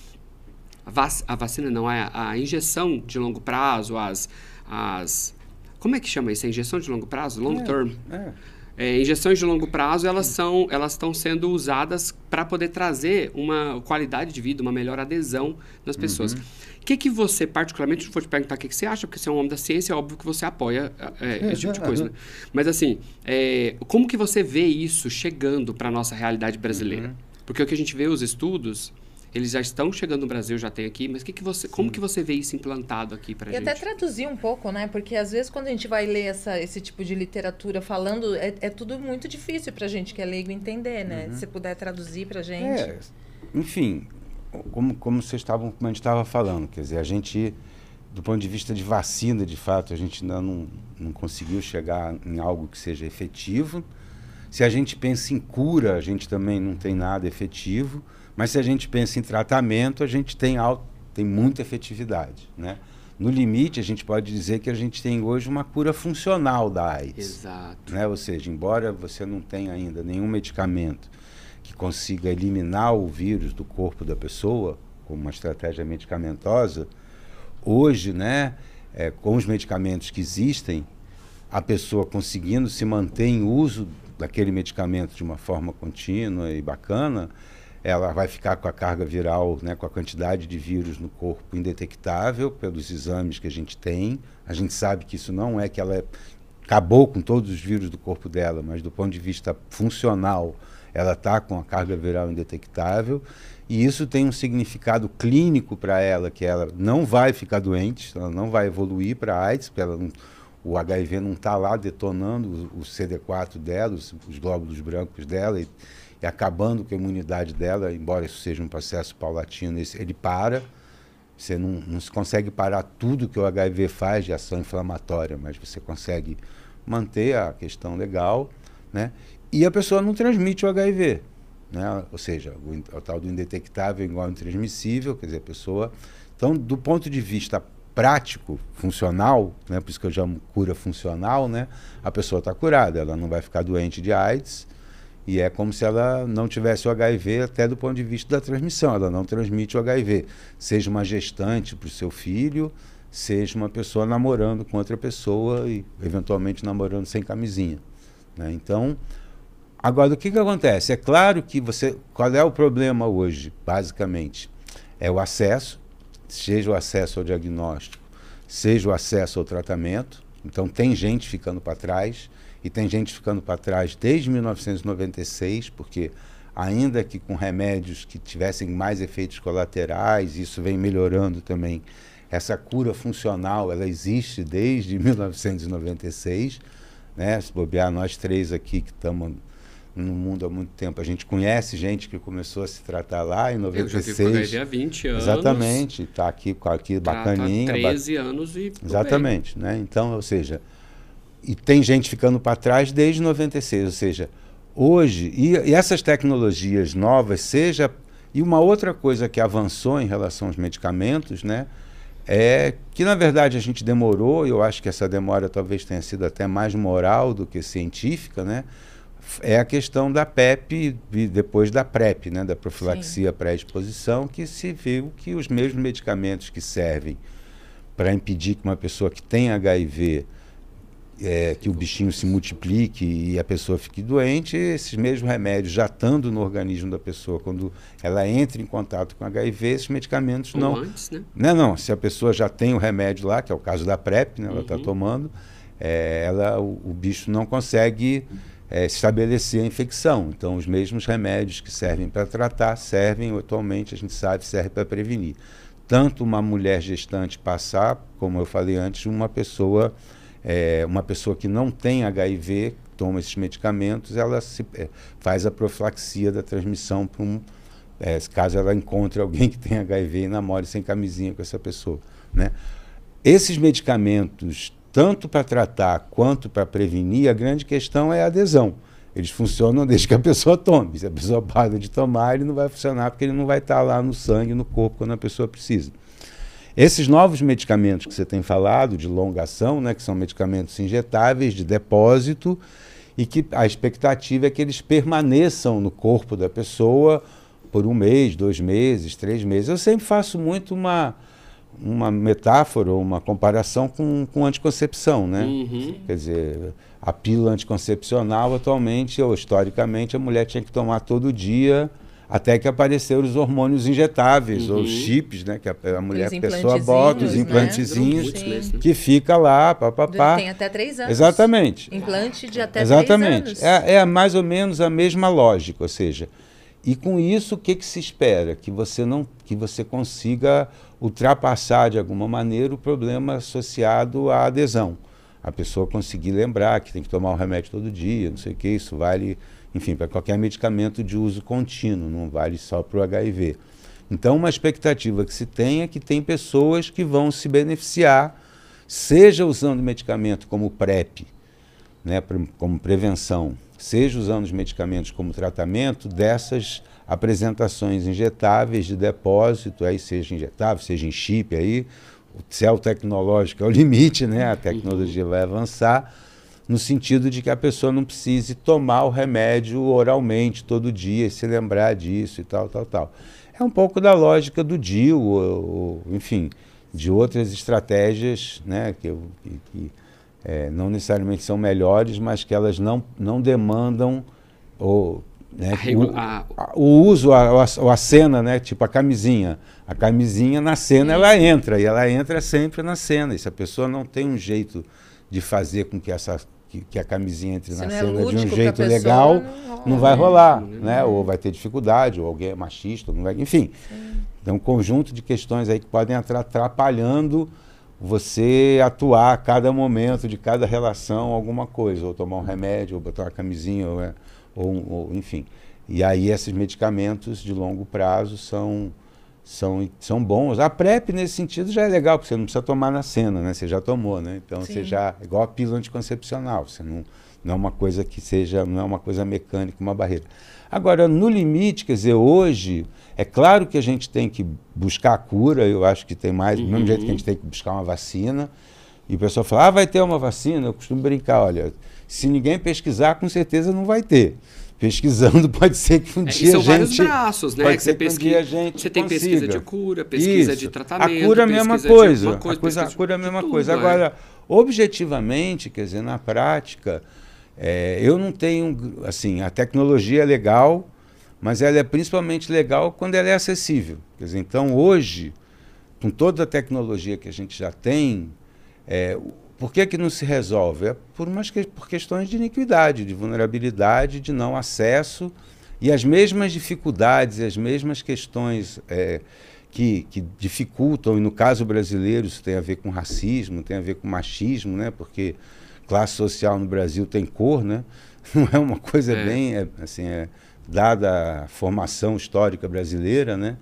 A, vac, a vacina não, a, a injeção de longo prazo, as, as. Como é que chama isso? A injeção de longo prazo? Long é, term. É. É, injeções de longo prazo elas são elas estão sendo usadas para poder trazer uma qualidade de vida uma melhor adesão nas pessoas uhum que, que você, particularmente, não vou te perguntar o que, que você acha, porque você é um homem da ciência, é óbvio que você apoia é, esse tipo de coisa. Né? Mas, assim, é, como que você vê isso chegando para a nossa realidade brasileira? Uhum. Porque o que a gente vê, os estudos, eles já estão chegando no Brasil, já tem aqui, mas que que você, como que você vê isso implantado aqui para gente? E até traduzir um pouco, né? Porque às vezes quando a gente vai ler essa, esse tipo de literatura falando, é, é tudo muito difícil para a gente que é leigo entender, né? Uhum. Se puder traduzir para gente. É, enfim, como, como vocês estavam, como a gente estava falando, quer dizer, a gente, do ponto de vista de vacina, de fato, a gente ainda não, não conseguiu chegar em algo que seja efetivo. Se a gente pensa em cura, a gente também não tem nada efetivo. Mas se a gente pensa em tratamento, a gente tem, alto, tem muita efetividade, né? No limite, a gente pode dizer que a gente tem hoje uma cura funcional da AIDS. Exato. Né? Ou seja, embora você não tenha ainda nenhum medicamento consiga eliminar o vírus do corpo da pessoa, com uma estratégia medicamentosa, hoje, né, é, com os medicamentos que existem, a pessoa conseguindo se manter em uso daquele medicamento de uma forma contínua e bacana, ela vai ficar com a carga viral, né, com a quantidade de vírus no corpo indetectável pelos exames que a gente tem. A gente sabe que isso não é que ela acabou com todos os vírus do corpo dela, mas do ponto de vista funcional, ela está com a carga viral indetectável e isso tem um significado clínico para ela, que ela não vai ficar doente, ela não vai evoluir para AIDS, porque não, o HIV não está lá detonando o, o CD4 dela, os, os, glóbulos brancos dela e, e, acabando com a imunidade dela, embora isso seja um processo paulatino, esse, ele para. Você não, não se consegue parar tudo que o HIV faz de ação inflamatória, mas você consegue manter a questão legal, né? E a pessoa não transmite o HIV. Né? Ou seja, o, o tal do indetectável igual ao intransmissível, quer dizer, a pessoa. Então, do ponto de vista prático, funcional, né? por isso que eu chamo cura funcional, né? a pessoa está curada, ela não vai ficar doente de AIDS. E é como se ela não tivesse o HIV até do ponto de vista da transmissão. Ela não transmite o HIV. Seja uma gestante para o seu filho, seja uma pessoa namorando com outra pessoa e eventualmente namorando sem camisinha. Né? Então, Agora, o que, que acontece? É claro que você. Qual é o problema hoje, basicamente? É o acesso, seja o acesso ao diagnóstico, seja o acesso ao tratamento. Então, tem gente ficando para trás, e tem gente ficando para trás desde 1996, porque, ainda que com remédios que tivessem mais efeitos colaterais, isso vem melhorando também. Essa cura funcional, ela existe desde 1996. Né? Se bobear, nós três aqui que estamos no mundo há muito tempo. A gente conhece gente que começou a se tratar lá em 96. Eu já tive há 20 anos. Exatamente, está aqui, aqui bacaninha. Há 13 ba... anos e... Exatamente, né? Então, ou seja, e tem gente ficando para trás desde 96, ou seja, hoje, e, e essas tecnologias novas, seja... E uma outra coisa que avançou em relação aos medicamentos, né? é que na verdade a gente demorou, e eu acho que essa demora talvez tenha sido até mais moral do que científica, né? É a questão da PEP e depois da PrEP, né, da profilaxia pré-exposição, que se viu que os mesmos medicamentos que servem para impedir que uma pessoa que tem HIV é, que o bichinho se multiplique e a pessoa fique doente, esses mesmos remédios já estando no organismo da pessoa, quando ela entra em contato com HIV, esses medicamentos Ou não. Antes, né? Não, não. Se a pessoa já tem o remédio lá, que é o caso da PrEP, né, ela está uhum. tomando, é, ela, o, o, bicho não consegue é, estabelecer a infecção. Então, os mesmos remédios que servem para tratar servem, atualmente, a gente sabe, servem para prevenir. Tanto uma mulher gestante passar, como eu falei antes, uma pessoa, é, uma pessoa que não tem HIV, toma esses medicamentos, ela se, é, faz a profilaxia da transmissão para um. É, caso ela encontre alguém que tem HIV e namore sem camisinha com essa pessoa. Né? Esses medicamentos tanto para tratar quanto para prevenir, a grande questão é a adesão. Eles funcionam desde que a pessoa tome. Se a pessoa para de tomar, ele não vai funcionar porque ele não vai estar lá no sangue, no corpo, quando a pessoa precisa. Esses novos medicamentos que você tem falado, de longa ação, né, que são medicamentos injetáveis, de depósito, e que a expectativa é que eles permaneçam no corpo da pessoa por um mês, dois meses, três meses. Eu sempre faço muito uma, uma metáfora, uma comparação com, com anticoncepção, né? Uhum. Quer dizer, a pílula anticoncepcional atualmente, ou historicamente, a mulher tinha que tomar todo dia até que apareceram os hormônios injetáveis, Uhum. ou os chips, né? Que a, a mulher, a pessoa bota, os implantezinhos, né? né? que fica lá, papapá. Tem até três anos. Exatamente. Implante de até Exatamente. três anos. É, é mais ou menos a mesma lógica, ou seja, e com isso o que, que se espera? Que você não, que você consiga ultrapassar de alguma maneira o problema associado à adesão. A pessoa conseguir lembrar que tem que tomar o remédio todo dia, não sei o que, isso vale, enfim, para qualquer medicamento de uso contínuo, não vale só para o HIV. Então, uma expectativa que se tem é que tem pessoas que vão se beneficiar, seja usando medicamento como PrEP, né, como prevenção, seja usando os medicamentos como tratamento dessas apresentações injetáveis de depósito, aí seja injetável, seja em chip, aí o céu tecnológico é o limite, né? A tecnologia vai avançar no sentido de que a pessoa não precise tomar o remédio oralmente todo dia e se lembrar disso e tal, tal, tal. É um pouco da lógica do DIU, ou, ou, enfim, de outras estratégias, né? Que- que é, não necessariamente são melhores, mas que elas não, não demandam ou, né, A o, a- o uso, a, a, a cena, né, tipo a camisinha. A camisinha na cena ela entra e ela entra sempre na cena. E se a pessoa não tem um jeito de fazer com que essa que, que a camisinha entre Se na é cena de lúdico um jeito legal, não não vai rolar, né? Ou vai ter dificuldade, ou alguém é machista, não vai, enfim. Tem um conjunto de questões aí que podem estar atrapalhando você atuar a cada momento de cada relação alguma coisa, ou tomar um remédio, ou botar uma camisinha, ou, é- ou, ou, enfim. E aí esses medicamentos de longo prazo são, são, são bons. A PrEP, nesse sentido, já é legal, porque você não precisa tomar na cena, né? Você já tomou, né? Então você Sim. já. Igual a pílula anticoncepcional, você não, não é uma coisa que seja, não é uma coisa mecânica, uma barreira. Agora, no limite, quer dizer, hoje, é claro que a gente tem que buscar a cura, eu acho que tem mais, do mesmo Uhum. jeito que a gente tem que buscar uma vacina. E o pessoal fala, ah, vai ter uma vacina? Eu costumo brincar, olha, se ninguém pesquisar, com certeza não vai ter. Pesquisando, pode ser que um É, e dia são a vários gente... braços, né? pode Que ser você que um pesquisa, dia a gente você tem consiga. pesquisa de cura, pesquisa Isso. de tratamento. A cura é a mesma coisa. coisa a, coisa, a cura é a mesma tudo, coisa. é. Agora, objetivamente, quer dizer, na prática, é, eu não tenho. Assim, a tecnologia é legal, mas ela é principalmente legal quando ela é acessível. Quer dizer, então, hoje, com toda a tecnologia que a gente já tem, é, por que, que não se resolve? É por, umas que, por questões de iniquidade, de vulnerabilidade, de não acesso e as mesmas dificuldades, as mesmas questões é, que, que dificultam, e no caso brasileiro isso tem a ver com racismo, tem a ver com machismo, né? porque classe social no Brasil tem cor, né? não é uma coisa É. bem, é, assim, é, dada a formação histórica brasileira, né?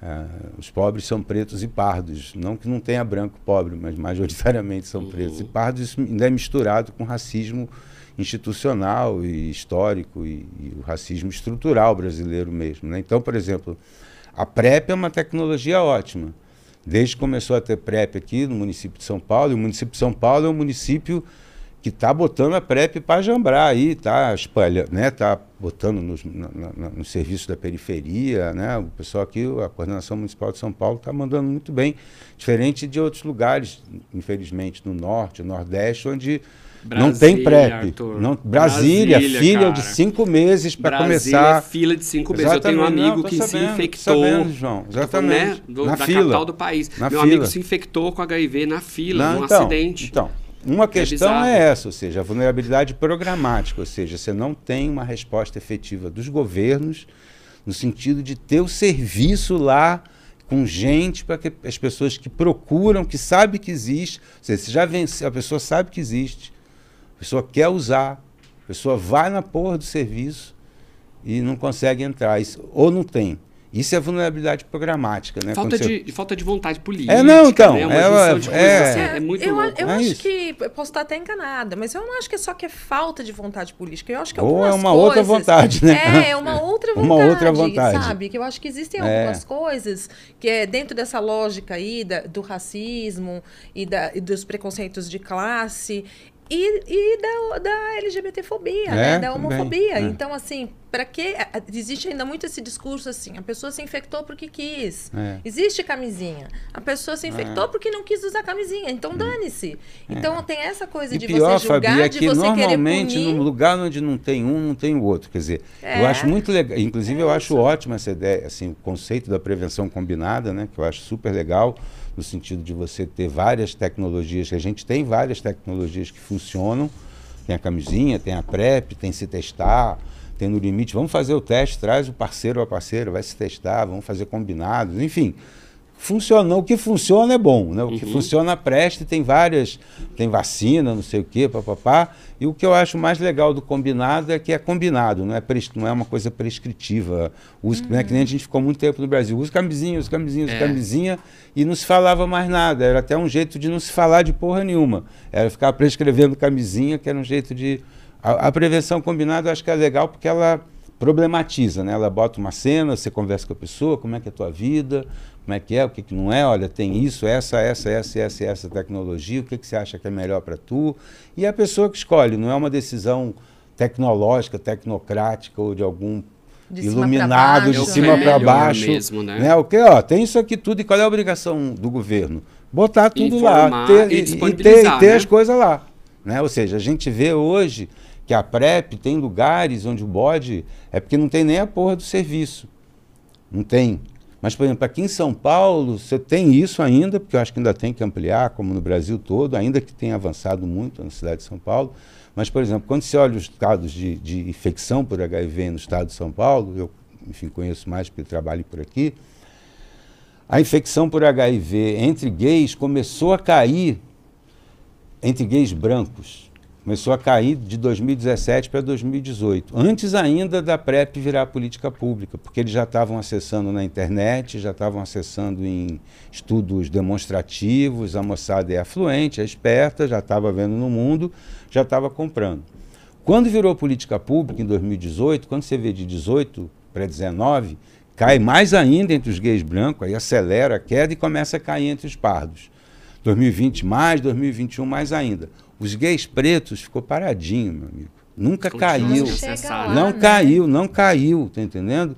Ah, os pobres são pretos e pardos. Não que não tenha branco pobre, mas majoritariamente são Uhum. pretos e pardos. Isso ainda é misturado com racismo institucional e histórico e, e o racismo estrutural brasileiro mesmo. Né? Então, por exemplo, a PrEP é uma tecnologia ótima. Desde que começou a ter PrEP aqui no município de São Paulo, e o município de São Paulo é um município que está botando a PrEP para jambrar aí, está espalhando, né? Está botando nos, na, na, no serviço da periferia, né? O pessoal aqui, a coordenação municipal de São Paulo está mandando muito bem, diferente de outros lugares, infelizmente no norte, no nordeste, onde não tem Brasília, PrEP. Não, Brasília, Brasília, filha cara. de cinco meses para Brasília é começar. fila de cinco meses. Eu tenho um Exatamente, não, amigo tô que se sabendo, tô infectou. sabendo, João, Tô falando, exatamente. do- Na da fila. capital do país. Na Meu fila. amigo se infectou com HIV na fila, Não, num então, acidente. Então, uma questão bizarro. é essa, ou seja, a vulnerabilidade programática, ou seja, você não tem uma resposta efetiva dos governos no sentido de ter o serviço lá com gente para que as pessoas que procuram, que sabem que existe, ou seja, você já vence, a pessoa sabe que existe, a pessoa quer usar, a pessoa vai na porra do serviço e não consegue entrar, isso, ou não tem. Isso é vulnerabilidade programática, né? Falta, de, você- falta de vontade política. É, não, então, Né? Uma é, coisas é. assim, é muito eu, louco. eu É acho isso. que. Eu posso estar até enganada, mas eu não acho que é só que é falta de vontade política. Eu acho que Ou é uma outra coisas- vontade, né? É, é uma outra Uma vontade. outra vontade. Sabe? Que eu acho que existem É. algumas coisas que é dentro dessa lógica aí da- do racismo e, da- e dos preconceitos de classe. E, e da, da LGBTfobia, É, né? Da também, homofobia. é. Então, assim, para que. Existe ainda muito esse discurso assim: a pessoa se infectou porque quis. É. Existe camisinha. A pessoa se infectou porque não quis usar camisinha. Então dane-se. Então tem essa coisa É. E de pior, você julgar, Fabi, é de que você normalmente num lugar onde não tem um, não tem o outro. Quer dizer, eu É. acho muito legal. Inclusive, eu acho ótima essa ideia, assim, o conceito da prevenção combinada, né? Que eu acho super legal, no sentido de você ter várias tecnologias, que a gente tem várias tecnologias que funcionam. Tem a camisinha, tem a PrEP, tem se testar, tem no limite. Vamos fazer o teste, traz o parceiro ou a parceira, vai se testar, vamos fazer combinados, enfim. Funcionou, o que funciona é bom, né? O que funciona presta, tem várias, tem vacina, não sei o quê, papapá. E o que eu acho mais legal do combinado é que é combinado, não é, pres- não é uma coisa prescritiva. Use, né, que nem a gente ficou muito tempo no Brasil. Usa camisinha, usa camisinha, usa É. camisinha, e não se falava mais nada. Era até um jeito de não se falar de porra nenhuma. Era ficar prescrevendo camisinha, que era um jeito de. A, a prevenção combinada eu acho que é legal porque ela problematiza, né? Ela bota uma cena, você conversa com a pessoa, como é que é a tua vida, como é que é, o que, que não é, olha, tem isso, essa, essa, essa, essa, e essa tecnologia, o que, que você acha que é melhor para tu? E é a pessoa que escolhe, não é uma decisão tecnológica, tecnocrática ou de algum De iluminado de cima né? para baixo. mesmo, né? né? O que, ó, tem isso aqui tudo, e qual é a obrigação do governo? Botar tudo lá, Informar ter, e e, ter, e ter né? as coisas lá. Né? Ou seja, a gente vê hoje que a PrEP tem lugares onde o bode é porque não tem nem a porra do serviço. Não tem. Mas, por exemplo, aqui em São Paulo, você tem isso ainda, porque eu acho que ainda tem que ampliar, como no Brasil todo, ainda que tenha avançado muito na cidade de São Paulo. Mas, por exemplo, quando você olha os casos de, de infecção por HIV no estado de São Paulo, eu, enfim, conheço mais porque trabalho por aqui, a infecção por HIV entre gays começou a cair entre gays brancos. Começou a cair de 2017 para 2018, antes ainda da PrEP virar política pública, porque eles já estavam acessando na internet, já estavam acessando em estudos demonstrativos, a moçada é afluente, é esperta, já estava vendo no mundo, já estava comprando. Quando virou política pública em 2018, quando você vê de 18 para 19, cai mais ainda entre os gays brancos, aí acelera a queda e começa a cair entre os pardos. 2020 mais, 2021 mais ainda. Os gays pretos ficou paradinho, meu amigo. Nunca caiu. acessar, lá, Não né? caiu, não caiu, tá entendendo?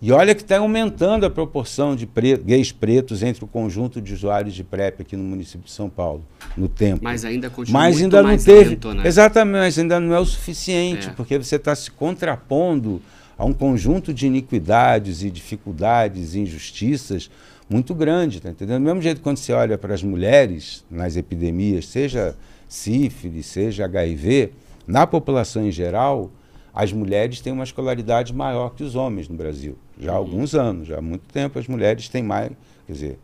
E olha que está aumentando a proporção de pre- gays pretos entre o conjunto de usuários de PrEP aqui no município de São Paulo, no tempo. Mas ainda continua Mas muito ainda não mais teve. lento, né? Exatamente, mas ainda não é o suficiente, É. porque você está se contrapondo a um conjunto de iniquidades e dificuldades e injustiças muito grande, tá entendendo? Do mesmo jeito que quando você olha para as mulheres nas epidemias, seja sífilis, seja HIV, na população em geral, as mulheres têm uma escolaridade maior que os homens no Brasil. Já há alguns anos, já há muito tempo as mulheres têm mais, quer dizer,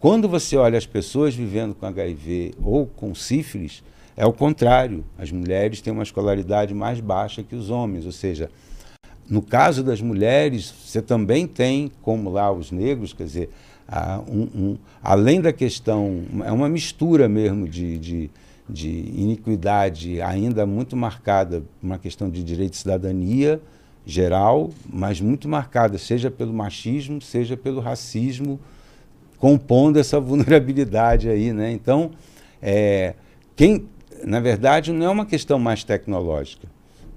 quando você olha as pessoas vivendo com HIV ou com sífilis, é o contrário. As mulheres têm uma escolaridade mais baixa que os homens. Ou seja, no caso das mulheres, você também tem, como lá os negros, quer dizer, um- um- além da questão, é uma mistura mesmo de, de, de iniquidade ainda muito marcada, uma questão de direito de cidadania geral, mas muito marcada, seja pelo machismo, seja pelo racismo, compondo essa vulnerabilidade aí, né? Então, é, quem, na verdade, não é uma questão mais tecnológica.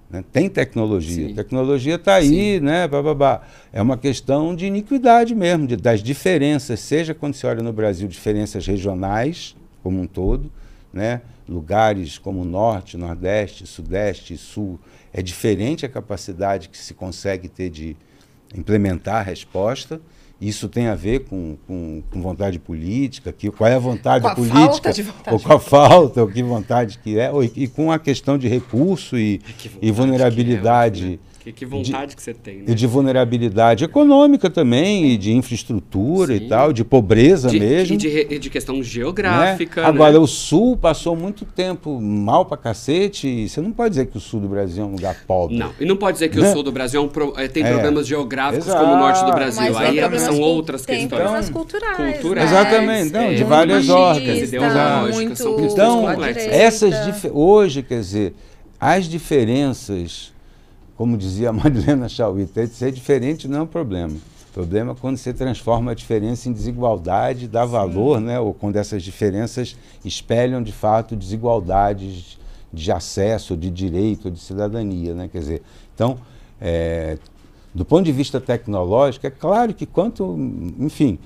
né? Tem tecnologia, Sim. a tecnologia está aí, né? Bababá. É uma questão de iniquidade mesmo, de- das diferenças, seja quando se olha no Brasil, diferenças regionais como um todo, né? Lugares como o Norte, Nordeste, Sudeste e Sul, é diferente a capacidade que se consegue ter de implementar a resposta. Isso tem a ver com, com, com vontade política, que, qual é a vontade Com a política, falta de vontade. Ou com a falta, ou que vontade que é, ou, e, e com a questão de recurso e, e vulnerabilidade que Que, vontade de, que você tem, né? E de vulnerabilidade econômica também, e de infraestrutura Sim. e tal, de pobreza de, mesmo. E de, de questão geográfica. Né? Agora, né? o Sul passou muito tempo mal pra cacete, e você não pode dizer que o Sul do Brasil é um lugar pobre. Não, e não pode dizer que né? o Sul do Brasil é um pro, é, tem é. problemas geográficos Exato. como o Norte do Brasil. Mas Aí é, são outras tem questões. Problemas culturais. culturais. Né? Exatamente, não, de várias ordens. Ideológicas, são questões então, complexas. Essas hoje, quer dizer, as diferenças como dizia a Madalena Chauí, ser diferente não é um problema. O problema é quando você transforma a diferença em desigualdade, dá valor, né? ou quando essas diferenças espelham de fato desigualdades de acesso, de direito, de cidadania. Né? Quer dizer, então, é, do ponto de vista tecnológico, é claro que quanto, enfim,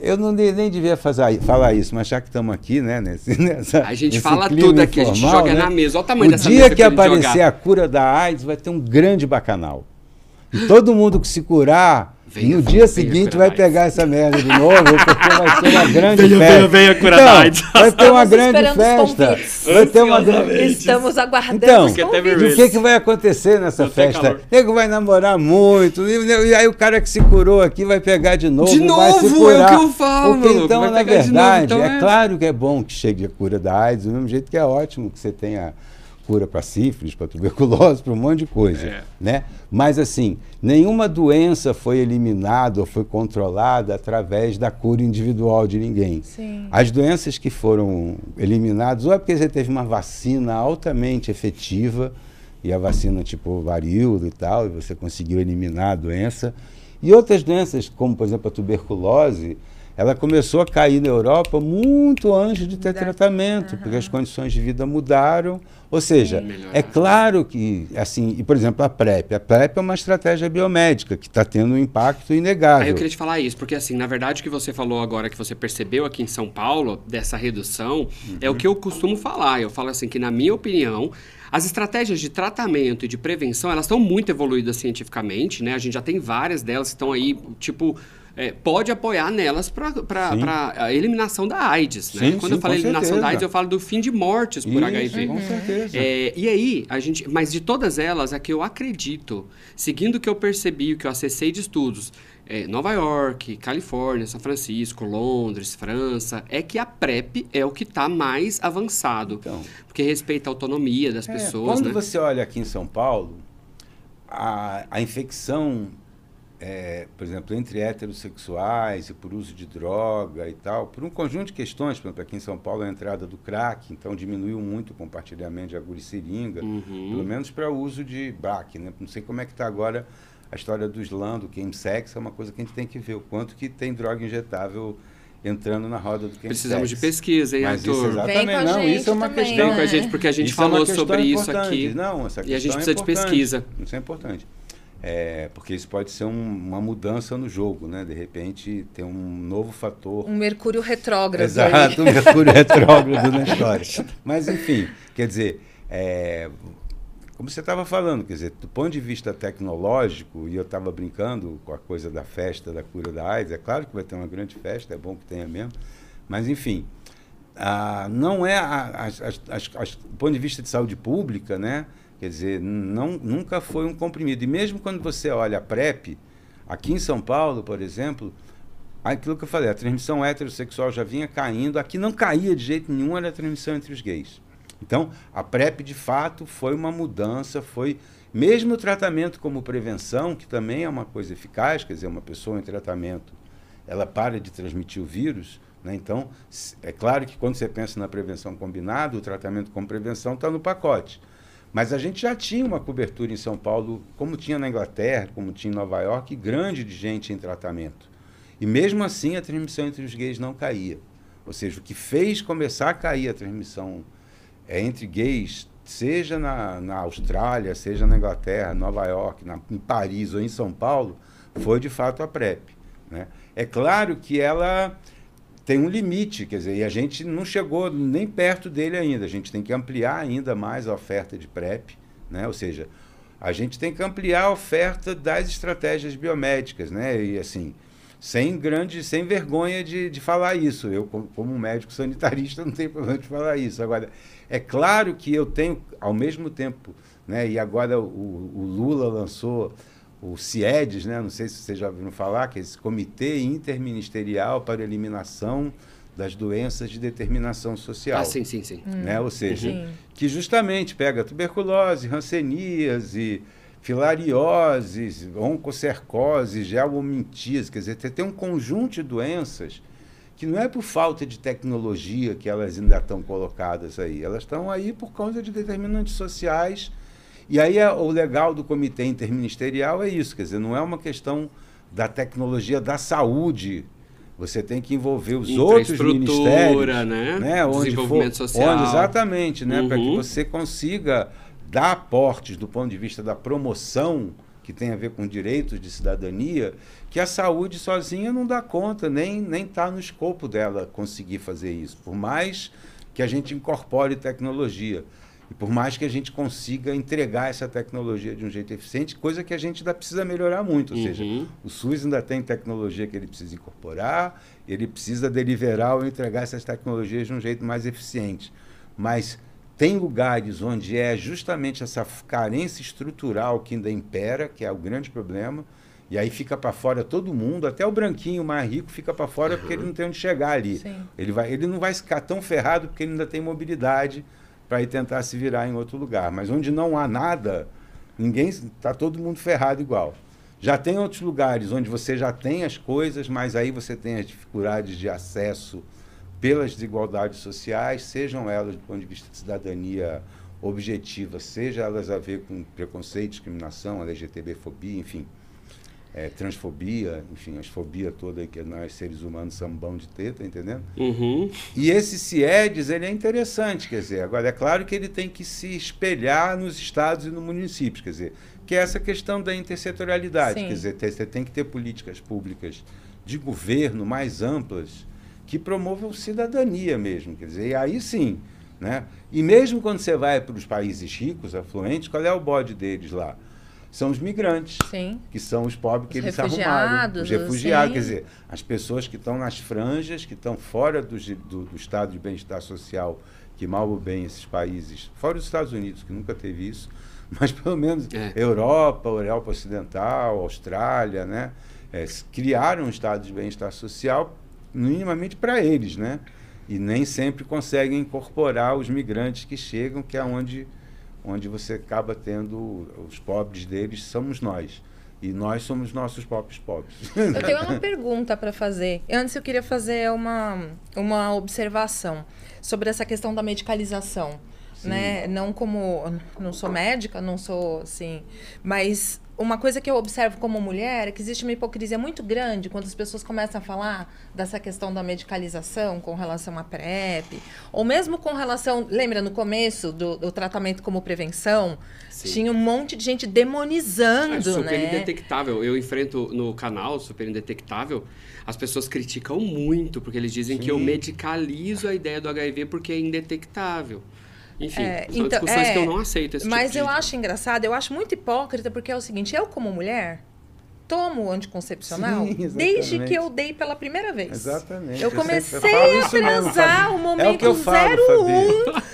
eu não nem devia fazer, falar isso, mas já que estamos aqui, né? Nesse, nessa, a gente fala tudo aqui, informal, a gente joga né? na mesa. Olha o tamanho o dessa dia que aparecer a cura da AIDS, vai ter um grande bacanal. E todo mundo que se curar Venha, no dia seguinte vai pegar essa merda de novo, porque vai ser uma grande venha, festa. Venha, venha, cura então, Vai ter uma grande festa. Vai ter uma grande... Estamos aguardando então, o que, que vai acontecer nessa festa? O nego vai namorar muito, e, aí o cara que se curou aqui vai pegar de novo. De novo, vai se curar, é o que eu falo. Porque então, na verdade, novo, então é, é claro que é bom que chegue a cura da AIDS, do mesmo jeito que é ótimo que você tenha cura para sífilis, para tuberculose, para um monte de coisa, é. né? Mas assim, nenhuma doença foi eliminada ou foi controlada através da cura individual de ninguém. Sim. As doenças que foram eliminadas, ou é porque você teve uma vacina altamente efetiva, e a vacina tipo varíola e tal, e você conseguiu eliminar a doença, e outras doenças, como por exemplo a tuberculose, ela começou a cair na Europa muito antes de ter tratamento, uhum. porque as condições de vida mudaram. Ou seja, é claro que, assim, e por exemplo, a PrEP. A PrEP é uma estratégia biomédica que está tendo um impacto inegável. Aí eu queria te falar isso, porque assim, na verdade o que você falou agora, que você percebeu aqui em São Paulo, dessa redução, uhum. é o que eu costumo falar. Eu falo assim, que na minha opinião, as estratégias de tratamento e de prevenção, elas estão muito evoluídas cientificamente, né? A gente já tem várias delas que estão aí, tipo é, pode apoiar nelas para a eliminação da AIDS. Né? Sim, Quando sim, eu falo eliminação certeza. da AIDS, eu falo do fim de mortes por Isso, HIV. Com certeza. É, e aí, a gente. Mas de todas elas, a que eu acredito, seguindo o que eu percebi, o que eu acessei de estudos, é, Nova York, Califórnia, São Francisco, Londres, França, é que a PrEP é o que está mais avançado. Então, porque respeita a autonomia das é, pessoas. Quando né? você olha aqui em São Paulo, a, a infecção é, por exemplo, entre heterossexuais e por uso de droga e tal, por um conjunto de questões, por exemplo, aqui em São Paulo a entrada do crack, então diminuiu muito o compartilhamento de agulha e seringa, uhum. pelo menos para o uso de BRAC, né? Não sei como é que está agora a história do slam, do chemsex, é uma coisa que a gente tem que ver, o quanto que tem droga injetável entrando na roda do chemsex. Precisamos de pesquisa, hein, Mas Arthur? Isso exatamente, não, isso é uma também, questão... Vem com a gente, porque a gente isso é falou é sobre isso aqui. Não, essa e a gente precisa é de pesquisa. Isso é importante. É, porque isso pode ser um, uma mudança no jogo, né? De repente tem um novo fator. Um Mercúrio retrógrado. Exato, um Mercúrio retrógrado na história. Mas, enfim, quer dizer, é, como você estava falando, quer dizer, do ponto de vista tecnológico, e eu estava brincando com a coisa da festa da cura da AIDS, é claro que vai ter uma grande festa, é bom que tenha mesmo, mas, enfim, a, não é, a, a, do ponto de vista de saúde pública, né? Quer dizer, não, nunca foi um comprimido. E mesmo quando você olha a PrEP, aqui em São Paulo, por exemplo, aquilo que eu falei, a transmissão heterossexual já vinha caindo, aqui não caía de jeito nenhum, era a transmissão entre os gays. Então, a PrEP, de fato, foi uma mudança, foi mesmo o tratamento como prevenção, que também é uma coisa eficaz, quer dizer, uma pessoa em tratamento, ela para de transmitir o vírus, né? Então, é claro que quando você pensa na prevenção combinada, o tratamento com prevenção está no pacote. Mas a gente já tinha uma cobertura em São Paulo, como tinha na Inglaterra, como tinha em Nova York, grande de gente em tratamento. E mesmo assim a transmissão entre os gays não caía. Ou seja, o que fez começar a cair a transmissão é, entre gays, seja na, na Austrália, seja na Inglaterra, Nova York, na, em Paris ou em São Paulo, foi de fato a PrEP. Né? É claro que ela tem um limite, quer dizer, e a gente não chegou nem perto dele ainda. A gente tem que ampliar ainda mais a oferta de PrEP, né? Ou seja, a gente tem que ampliar a oferta das estratégias biomédicas, né? E assim, sem grande, sem vergonha de, de falar isso. Eu, como médico sanitarista, não tenho problema de falar isso. Agora, é claro que eu tenho, ao mesmo tempo, né, e agora o, o Lula lançou o CIEDES, né, não sei se vocês já ouviram falar, que é esse Comitê Interministerial para a Eliminação das Doenças de Determinação Social. Ah, sim, sim, sim. Né? Ou seja, sim. que justamente pega tuberculose, hanseníase, filariose, oncocercose, geomintíase, quer dizer, tem um conjunto de doenças que não é por falta de tecnologia que elas ainda estão colocadas aí, elas estão aí por causa de determinantes sociais. E aí é, o legal do comitê interministerial é isso, quer dizer, não é uma questão da tecnologia da saúde. Você tem que envolver os outros ministérios, né? né? Onde Desenvolvimento for, social. Onde, exatamente, né? Uhum. Para que você consiga dar aportes do ponto de vista da promoção, que tem a ver com direitos de cidadania, que a saúde sozinha não dá conta, nem nem está no escopo dela conseguir fazer isso. Por mais que a gente incorpore tecnologia. E por mais que a gente consiga entregar essa tecnologia de um jeito eficiente, coisa que a gente ainda precisa melhorar muito. Ou Uhum. seja, o SUS ainda tem tecnologia que ele precisa incorporar, ele precisa deliverar ou entregar essas tecnologias de um jeito mais eficiente. Mas tem lugares onde é justamente essa carência estrutural que ainda impera, que é o grande problema, e aí fica para fora todo mundo, até o branquinho mais rico fica para fora porque ele não tem onde chegar ali. Sim. Ele, vai, ele não vai ficar tão ferrado porque ele ainda tem mobilidade para ir tentar se virar em outro lugar. Mas onde não há nada, ninguém está todo mundo ferrado igual. Já tem outros lugares onde você já tem as coisas, mas aí você tem as dificuldades de acesso pelas desigualdades sociais, sejam elas do ponto de vista de cidadania objetiva, seja elas a ver com preconceito, discriminação, LGTB-fobia, enfim, é, transfobia, enfim, as fobias todas que nós seres humanos somos bons de ter, tá entendendo? Uhum. E esse CIEDES, ele é interessante, quer dizer, agora é claro que ele tem que se espelhar nos estados e nos municípios, quer dizer, que é essa questão da intersetorialidade, Sim. quer dizer, você tem que ter políticas públicas de governo mais amplas que promovam cidadania mesmo, quer dizer, e aí sim, né? E mesmo quando você vai para os países ricos, afluentes, qual é o bode deles lá? São os migrantes Sim. que são os pobres que Os eles arrumaram. refugiados, Os refugiados, sim. quer dizer, as pessoas que estão nas franjas, que estão fora do, do, do estado de bem-estar social, que mal ou bem esses países, fora os Estados Unidos, que nunca teve isso, mas pelo menos É. Europa, Europa Ocidental, Austrália, né? é, criaram um estado de bem-estar social minimamente para eles, né? E nem sempre conseguem incorporar os migrantes que chegam, que é onde, onde você acaba tendo os pobres deles, somos nós. E nós somos nossos próprios pobres. Eu tenho uma pergunta para fazer. Antes eu queria fazer uma, uma observação sobre essa questão da medicalização. Né? Não como. Não sou médica, não sou assim. Mas uma coisa que eu observo como mulher é que existe uma hipocrisia muito grande quando as pessoas começam a falar dessa questão da medicalização com relação à PrEP, ou mesmo com relação. Lembra no começo do, do tratamento como prevenção? Sim. Tinha um monte de gente É demonizando, super né? indetectável. Eu enfrento no canal Super Indetectável, as pessoas criticam muito, porque eles dizem que eu Sim. medicalizo a ideia do HIV porque é indetectável. Enfim, É, são então, discussões é, que eu não aceito. Esse Mas tipo eu de... acho engraçado, eu acho muito hipócrita, porque é o seguinte, eu como mulher tomo anticoncepcional Sim, desde que eu dei pela primeira vez. Exatamente. Eu comecei falo a mesmo, transar Fabi. o É o momento que eu falo,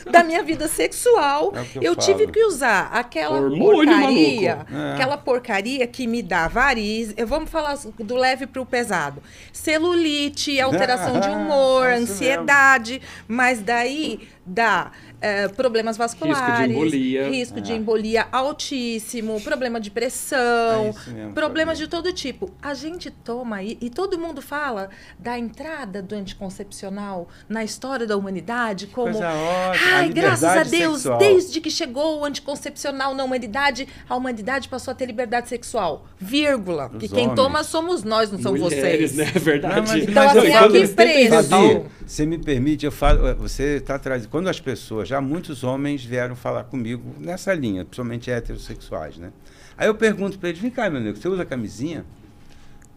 01 da minha vida sexual. É o eu eu tive que usar aquela Hormônio, porcaria. É. aquela porcaria que me dá variz. Eu vamos falar do leve para o pesado. Celulite, alteração de humor, É ansiedade, mas daí dá eh, problemas vasculares, embolia. risco de É. embolia altíssimo, problema de pressão, É mesmo, problemas de todo tipo. A gente toma e, e todo mundo fala da entrada do anticoncepcional na história da humanidade como Coisa ótima, a Ai, graças a Deus, sexual. desde que chegou o anticoncepcional na humanidade, a humanidade passou a ter liberdade sexual. Vírgula. Os Que quem homens. toma somos nós, não são Mulheres, vocês. né? É verdade. Não, mas- Então, mas assim, eu aqui preso. Fabi, você me permite, eu falo, você está trazendo. Quando as pessoas, já muitos homens vieram falar comigo nessa linha, principalmente heterossexuais, né? Aí eu pergunto para eles: vem cá, meu nego, você usa camisinha?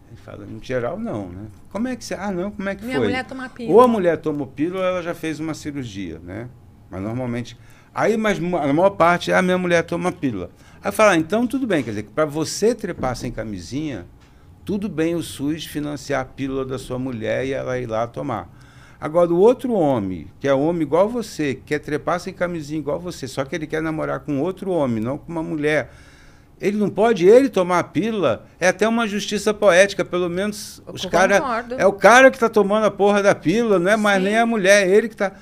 Ele fala: em geral, não, né? Como é que você. Ah, não, como é que Minha foi? mulher toma pílula. Ou a mulher tomou pílula ela já fez uma cirurgia, né? Mas normalmente. Aí, mas a maior parte, a minha mulher toma pílula. Aí eu falo, ah, então tudo bem, quer dizer, que para você trepar sem camisinha, tudo bem o SUS financiar a pílula da sua mulher e ela ir lá tomar. Agora, o outro homem, que é homem igual você, que quer trepar sem camisinha igual você, só que ele quer namorar com outro homem, não com uma mulher. Ele não pode ele tomar a pílula. É até uma justiça poética, pelo menos Eu os caras. concordo. É o cara que está tomando a porra da pílula, não é mais Sim. nem a mulher, é ele que está.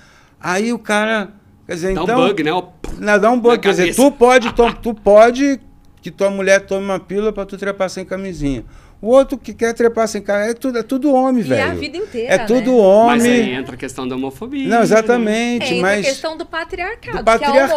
Aí o cara. Quer dizer, Dá então. um bug, né? Ó, Não, dá um bug. na Quer dizer, cabeça. tu pode, tom- tu pode que tua mulher tome uma pílula para tu trepar sem camisinha. O outro que quer trepar sem camisinha, é tudo, é tudo homem, E velho. é a vida inteira, É tudo né? Mas aí homem. entra a questão da homofobia. Não, É, exatamente, entra mas. a questão do patriarcado. Do que a patriarcado,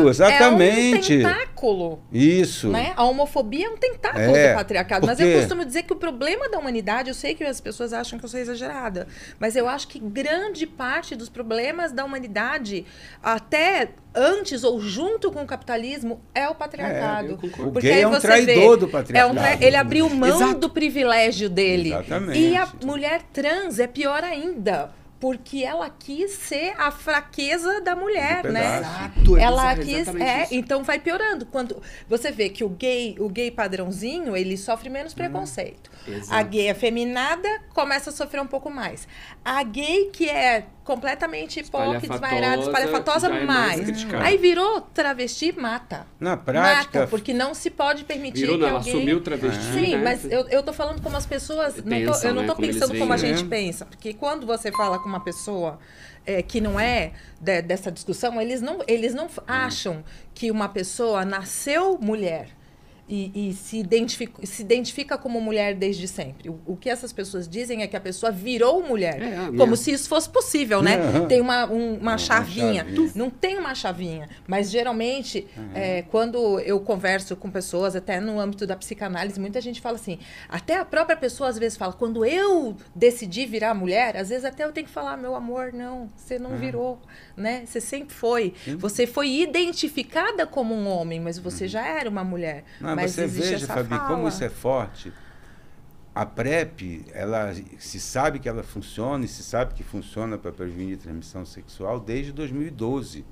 homofobia exatamente. É um tentáculo. Isso. Né? A homofobia é um tentáculo É, do patriarcado. Mas eu costumo dizer que o problema da humanidade, eu sei que as pessoas acham que eu sou exagerada, mas eu acho que grande parte dos problemas da humanidade, até antes ou junto com o capitalismo, é o patriarcado. eu concordo. O Porque gay aí é um você traidor vê, do é um patriarcado. tra- Ele abriu mão Exato. do privilégio dele. Exatamente. E a mulher trans é pior ainda. Porque ela quis ser a fraqueza da mulher, né? Exato, é ela bizarro, quis, é, isso. então vai piorando. Quando você vê que o gay, o gay padrãozinho, ele sofre Hum. menos preconceito. Exato. A gay afeminada começa a sofrer um pouco mais. A gay que é completamente hipócrita, Espalhafatosa, desvairada, espalhafatosa, é mais. Aí virou travesti, mata. Na prática. Mata, porque não se pode permitir Virou, que não, ela alguém... assumiu o travesti. Sim, né? mas eu, eu tô falando como as pessoas. não tô- Pensam, eu não né? tô Como pensando como a veem, gente né? pensa. Porque quando você fala com uma pessoa é, que não é de- dessa discussão, eles não, eles não f- acham que uma pessoa nasceu mulher. E, e se, identifica, se identifica como mulher desde sempre. O, o que essas pessoas dizem é que a pessoa virou mulher. É, a como minha- se isso fosse possível, né? Aham. Tem uma, um- uma chavinha. chavinha. Não tem uma chavinha. Mas geralmente, é, quando eu converso com pessoas, até no âmbito da psicanálise, muita gente fala assim. Até a própria pessoa às vezes fala, quando eu decidi virar mulher, às vezes até eu tenho que falar, meu amor, não, você não virou, né? Você sempre foi. Você foi identificada como um homem, mas você já era uma mulher. Não, mas você veja, Fabi, fala. como isso é forte. A PrEP, ela se sabe que ela funciona e se sabe que funciona para prevenir transmissão sexual desde 2012.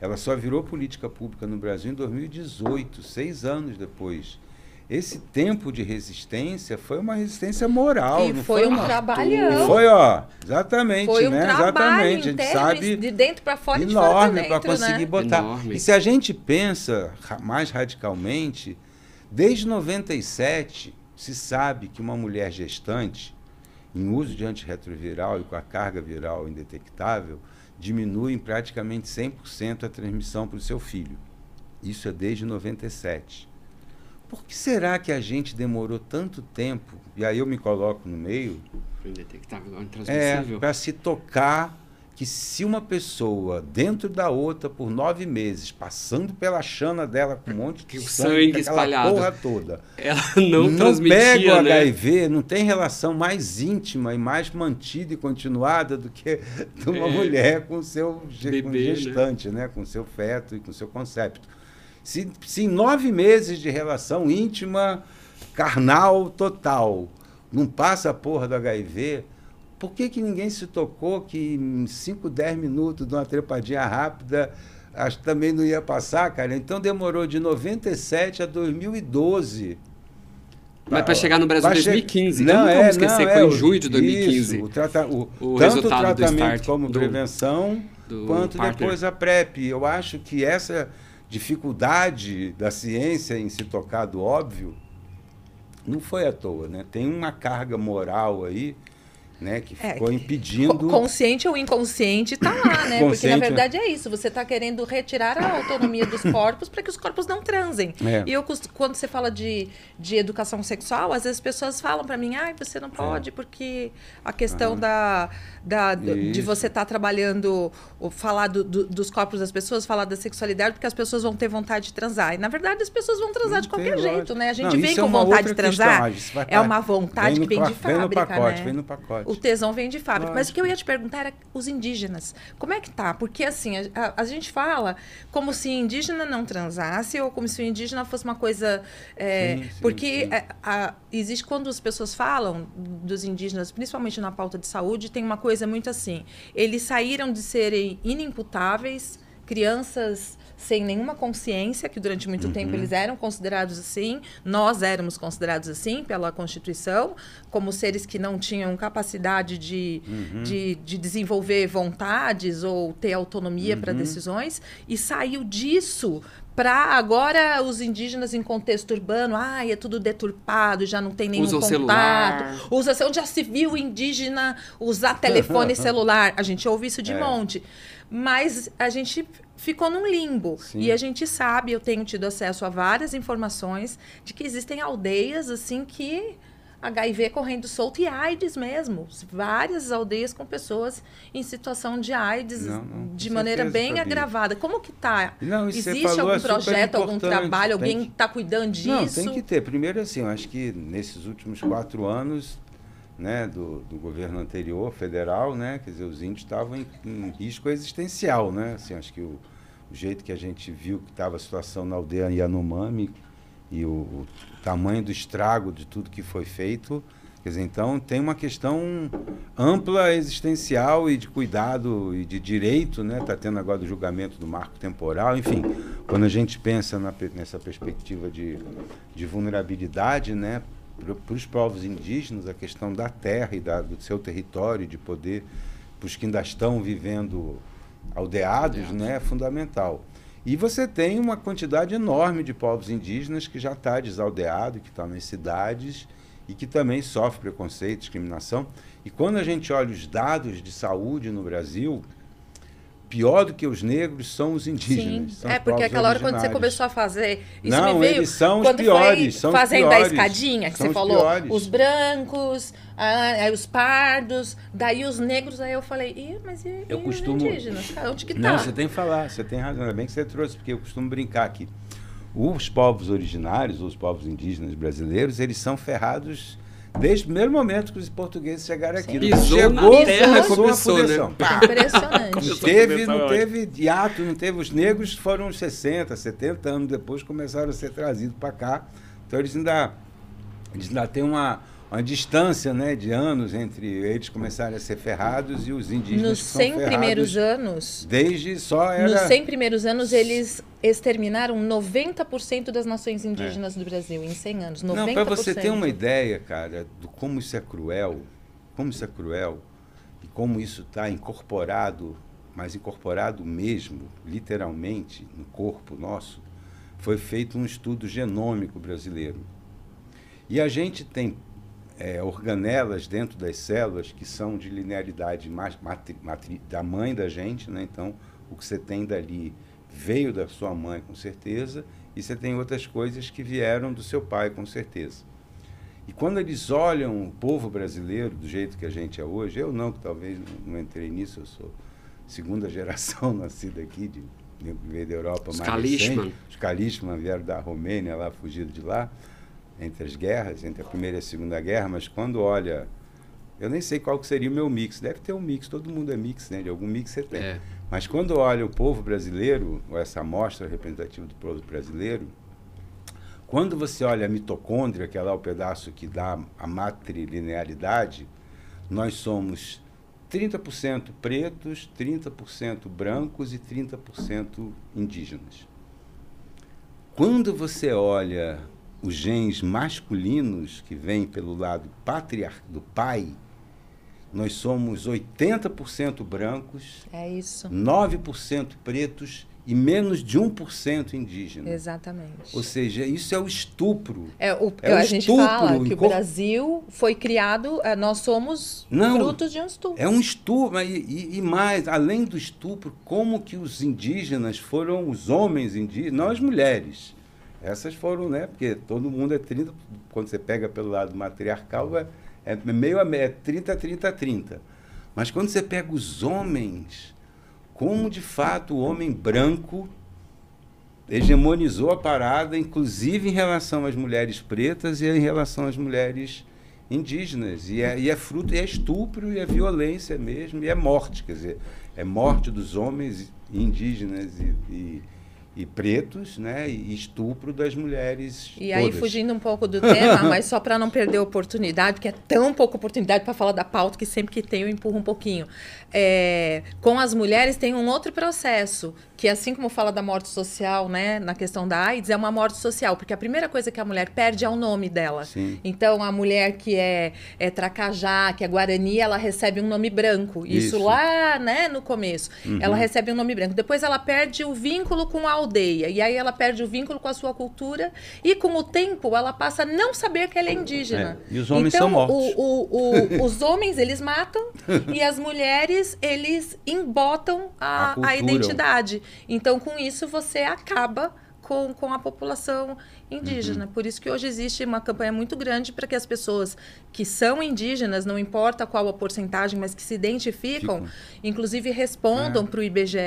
Ela só virou política pública no Brasil em 2018, seis anos depois. Esse tempo de resistência foi uma resistência moral, E não foi um uma- trabalhão. E foi, ó, exatamente, Foi um né? exatamente. A gente sabe de dentro para fora e de fora enorme para para dentro, conseguir né? botar. Enorme. E se a gente pensa mais radicalmente, desde 97 se sabe que uma mulher gestante, em uso de antirretroviral e com a carga viral indetectável, diminui em praticamente 100% a transmissão para o seu filho. Isso é desde 97. Por que será que a gente demorou tanto tempo? E aí eu me coloco no meio Indetectável, é, intransmissível. para se tocar que se uma pessoa dentro da outra por nove meses, passando pela chana dela com um monte de sangue, sangue espalhado. porra toda, Ela não, não pega o né? HIV, não tem relação mais íntima e mais mantida e continuada do que de uma É. mulher com o seu ge- com Bebê, né? gestante, né? com seu feto e com seu concepto. Se, se em nove meses de relação íntima, carnal, total, não passa a porra do HIV, por que, que ninguém se tocou que em 5, 10 minutos de uma trepadinha rápida acho que também não ia passar, cara? Então demorou de 97 a 2012. Mas para chegar no Brasil em Vai che- 2015, Não, não, não é, vamos esquecer não, que foi é em o- junho de 2015. Isso, o trata, o, O tanto o tratamento como do- prevenção, do quanto depois a PrEP. Eu acho que essa dificuldade da ciência em se tocar do óbvio não foi à toa, né? Tem uma carga moral aí, né, que É, ficou que- impedindo. Co- Consciente ou inconsciente tá lá, né? Porque na né? verdade é isso. Você tá querendo retirar a autonomia dos corpos para que os corpos não transem. É. E eu, quando você fala de, de educação sexual, às vezes as pessoas falam para mim, ah, você não pode, porque a questão da, da, de Isso. você estar trabalhando, ou falar do- do- dos corpos das pessoas, falar da sexualidade, porque as pessoas vão ter vontade de transar. E na verdade as pessoas vão transar Não de qualquer jeito, né? A gente Não, vem é com vontade de transar. questão, É uma vontade vem que vem de pa- vem no fábrica, pacote, né? vem no pacote. O tesão vem de fábrica. Mas o que eu Lógico. ia te perguntar era os indígenas. Como é que tá? Porque assim, a, a- a gente fala como se indígena não transasse ou como se o indígena fosse uma coisa. é, Sim, sim, porque sim. é, a- existe quando as pessoas falam dos indígenas, principalmente na pauta de saúde, tem uma coisa muito assim. Eles saíram de serem inimputáveis, crianças sem nenhuma consciência, que durante muito uhum. tempo eles eram considerados assim, nós éramos considerados assim pela Constituição, como seres que não tinham capacidade de, uhum. de, de, desenvolver vontades ou ter autonomia uhum. para decisões, e saiu disso para agora os indígenas em contexto urbano, ai, é tudo deturpado, já não tem nenhum Usa contato. Celular. Usa onde já se viu indígena usar telefone celular. A gente ouve isso de é. monte. Mas a gente ficou num limbo. Sim. E a gente sabe, eu tenho tido acesso a várias informações de que existem aldeias assim que HIV correndo solto e AIDS mesmo. Várias aldeias com pessoas em situação de AIDS não, não, de maneira bem sabia. agravada. Como que tá? Não, Existe algum é projeto, algum trabalho, alguém que está cuidando disso? Não, tem que ter. Primeiro, assim, eu acho que nesses últimos quatro anos né, do, do governo anterior, federal, né, quer dizer, os índios estavam em, em, risco existencial, né? Assim, acho que o, o jeito que a gente viu que estava a situação na aldeia Yanomami e o, o tamanho do estrago de tudo que foi feito. Quer dizer, então tem uma questão ampla, existencial e de cuidado e de direito, né? Está tendo agora o julgamento do marco temporal, enfim. Quando a gente pensa na, nessa perspectiva de, de vulnerabilidade, né? Para os povos indígenas, a questão da terra e da, do seu território, de poder, para os que ainda estão vivendo aldeados, né? É fundamental. E você tem uma quantidade enorme de povos indígenas que já está desaldeado, que estão tá nas cidades e que também sofre preconceito, discriminação. E quando a gente olha os dados de saúde no Brasil, pior do que os negros são os indígenas. Sim. é porque aquela hora quando você começou a fazer isso não, me veio eles são os piores, são fazendo os piores, a escadinha que você falou, piores. os brancos, ah, os pardos, daí os negros, aí eu falei, Ih, mas e, eu e costumo... os indígenas? Onde que tá? Não, você tem que falar, você tem razão, ainda bem que você trouxe, porque eu costumo brincar aqui. Os povos originários, os povos indígenas brasileiros, eles são ferrados Desde o primeiro momento que os portugueses chegaram aqui. Pisou chegou, na terra começou, né? Impressionante. Não teve, não teve hiato, não teve. Os negros foram 60, 70 anos depois começaram a ser trazidos para cá. Então eles ainda, eles ainda têm uma, uma distância né, de anos entre eles começarem a ser ferrados e os indígenas Nos 100 primeiros anos... Desde só era... Nos 100 primeiros anos, eles exterminaram 90% das nações indígenas é. do Brasil, em 100 anos. 90%. Não, para você ter uma ideia, cara, do como isso é cruel, como isso é cruel, e como isso está incorporado, mas incorporado mesmo, literalmente, no corpo nosso, foi feito um estudo genômico brasileiro. E a gente tem é, organelas dentro das células que são de linearidade matri, matri, da mãe da gente, né? Então, o que você tem dali veio da sua mãe, com certeza, e você tem outras coisas que vieram do seu pai, com certeza. E quando eles olham o povo brasileiro do jeito que a gente é hoje, eu não, que talvez não entrei nisso, eu sou segunda geração nascida aqui, de, veio da Europa Os mais Kalishman. recente. Os Kalishman vieram da Romênia, lá fugido de lá entre as guerras, entre a Primeira e a Segunda Guerra, mas quando olha. Eu nem sei qual que seria o meu mix. Deve ter um mix, todo mundo é mix, né? De algum mix você tem. É. Mas quando olha o povo brasileiro, ou essa amostra representativa do povo brasileiro, quando você olha a mitocôndria, que é lá o pedaço que dá a matrilinearidade, nós somos 30% pretos, 30% brancos e 30% indígenas. Quando você olha os genes masculinos que vêm pelo lado patriar do pai, nós somos 80% brancos, é isso. 9% pretos e menos de 1% indígena. Exatamente. Ou seja, isso é o estupro. É, o, é a gente fala que o Brasil foi criado, é, nós somos Não, frutos de um estupro. É um estupro, e, e, e, mais, além do estupro, como que os indígenas foram os homens indígenas, nós mulheres, essas foram, né? Porque todo mundo é 30, quando você pega pelo lado matriarcal, é, é meio é 30, 30, 30. Mas quando você pega os homens, como de fato o homem branco hegemonizou a parada, inclusive em relação às mulheres pretas e em relação às mulheres indígenas. E é, e é fruto, e é estupro, e é violência mesmo, e é morte. Quer dizer, é morte dos homens indígenas e, e e pretos, né, e estupro das mulheres. E todas. aí fugindo um pouco do tema, mas só para não perder a oportunidade, porque é tão pouca oportunidade para falar da pauta que sempre que tem eu empurro um pouquinho. É, com as mulheres tem um outro processo que assim como fala da morte social, né, na questão da AIDS, é uma morte social, porque a primeira coisa que a mulher perde é o nome dela. Sim. Então, a mulher que é, é Tracajá, que é Guarani, ela recebe um nome branco. Isso, Isso lá, né, no começo. Uhum. Ela recebe um nome branco. Depois ela perde o vínculo com a aldeia, e aí ela perde o vínculo com a sua cultura, e com o tempo ela passa a não saber que ela é indígena. É. E os homens então, são mortos. O, o, o, os homens, eles matam, e as mulheres, eles embotam a, a, a identidade. Então, com isso, você acaba com, com a população indígena. Uhum. Por isso que hoje existe uma campanha muito grande para que as pessoas que são indígenas, não importa qual a porcentagem, mas que se identificam, Ficam. inclusive respondam é. para o IBGE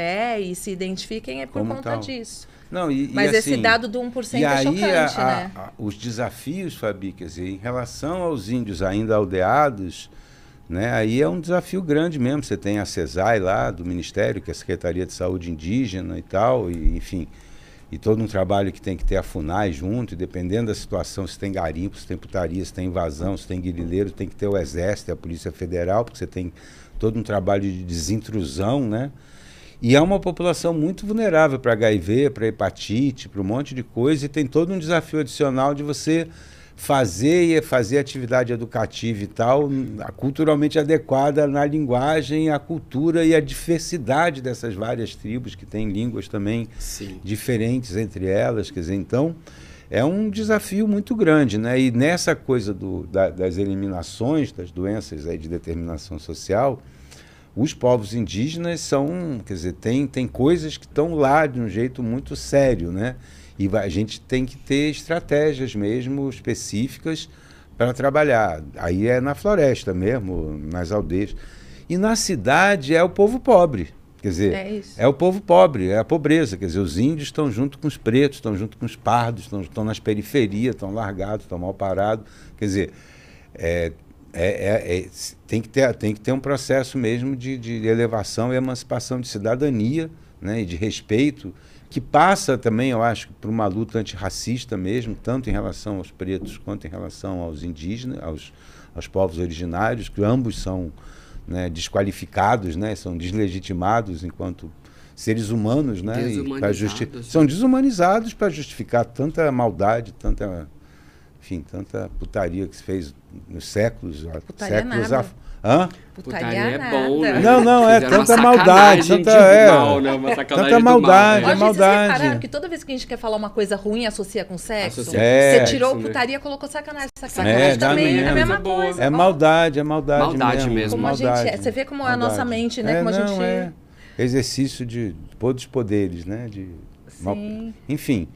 e se identifiquem é por Como conta tal? disso. Não, e, Mas e esse assim, dado do 1% e é aí chocante, a, né? A, os desafios, Fabi, quer dizer, em relação aos índios ainda aldeados, né? Aí é um desafio grande mesmo. Você tem a CESAI lá do Ministério, que é a Secretaria de Saúde Indígena e tal, e, enfim, e todo um trabalho que tem que ter a FUNAI junto, e dependendo da situação, se tem garimpo, se tem putaria, se tem invasão, se tem guerrilheiro, tem que ter o Exército, a Polícia Federal, porque você tem todo um trabalho de desintrusão, né? E é uma população muito vulnerável para HIV, para hepatite, para um monte de coisa, e tem todo um desafio adicional de você fazer fazer atividade educativa e tal, culturalmente adequada na linguagem, a cultura e a diversidade dessas várias tribos que têm línguas também Sim. diferentes entre elas, quer dizer, então é um desafio muito grande, né? E nessa coisa do, da, das eliminações das doenças aí de determinação social, os povos indígenas são, quer dizer, tem, tem coisas que estão lá de um jeito muito sério, né? E a gente tem que ter estratégias mesmo específicas para trabalhar. Aí é na floresta mesmo, nas aldeias. E na cidade é o povo pobre. Quer dizer, é, é, o povo pobre, é a pobreza. Quer dizer, os índios estão junto com os pretos, estão junto com os pardos, estão, nas periferias, estão largados, estão mal parados. Quer dizer, é, é, é, é, tem, que ter, tem que ter um processo mesmo de, de elevação e emancipação de cidadania né, e de respeito que passa também, eu acho, por uma luta antirracista mesmo, tanto em relação aos pretos quanto em relação aos indígenas, aos, aos povos originários, que ambos são né, desqualificados, né, são deslegitimados enquanto seres humanos, né, justi são desumanizados para justificar tanta maldade, tanta, enfim, tanta putaria que se fez nos séculos, putaria séculos nada. Hã? Putaria é bom, né? Não, não, é tanta maldade, tanta, é, mal, né? tanta maldade, mal, né? é maldade. Vocês que toda vez que a gente quer falar uma coisa ruim, associa com sexo? Associa. É, você tirou putaria, colocou sacanagem. Sacanagem é, também é a mesma coisa. É maldade, é maldade, maldade mesmo. mesmo. Como maldade, a gente é. Você vê como maldade. é a nossa mente, né? É, como não, a gente... É exercício de todos os poderes, né? De, Sim. Enfim...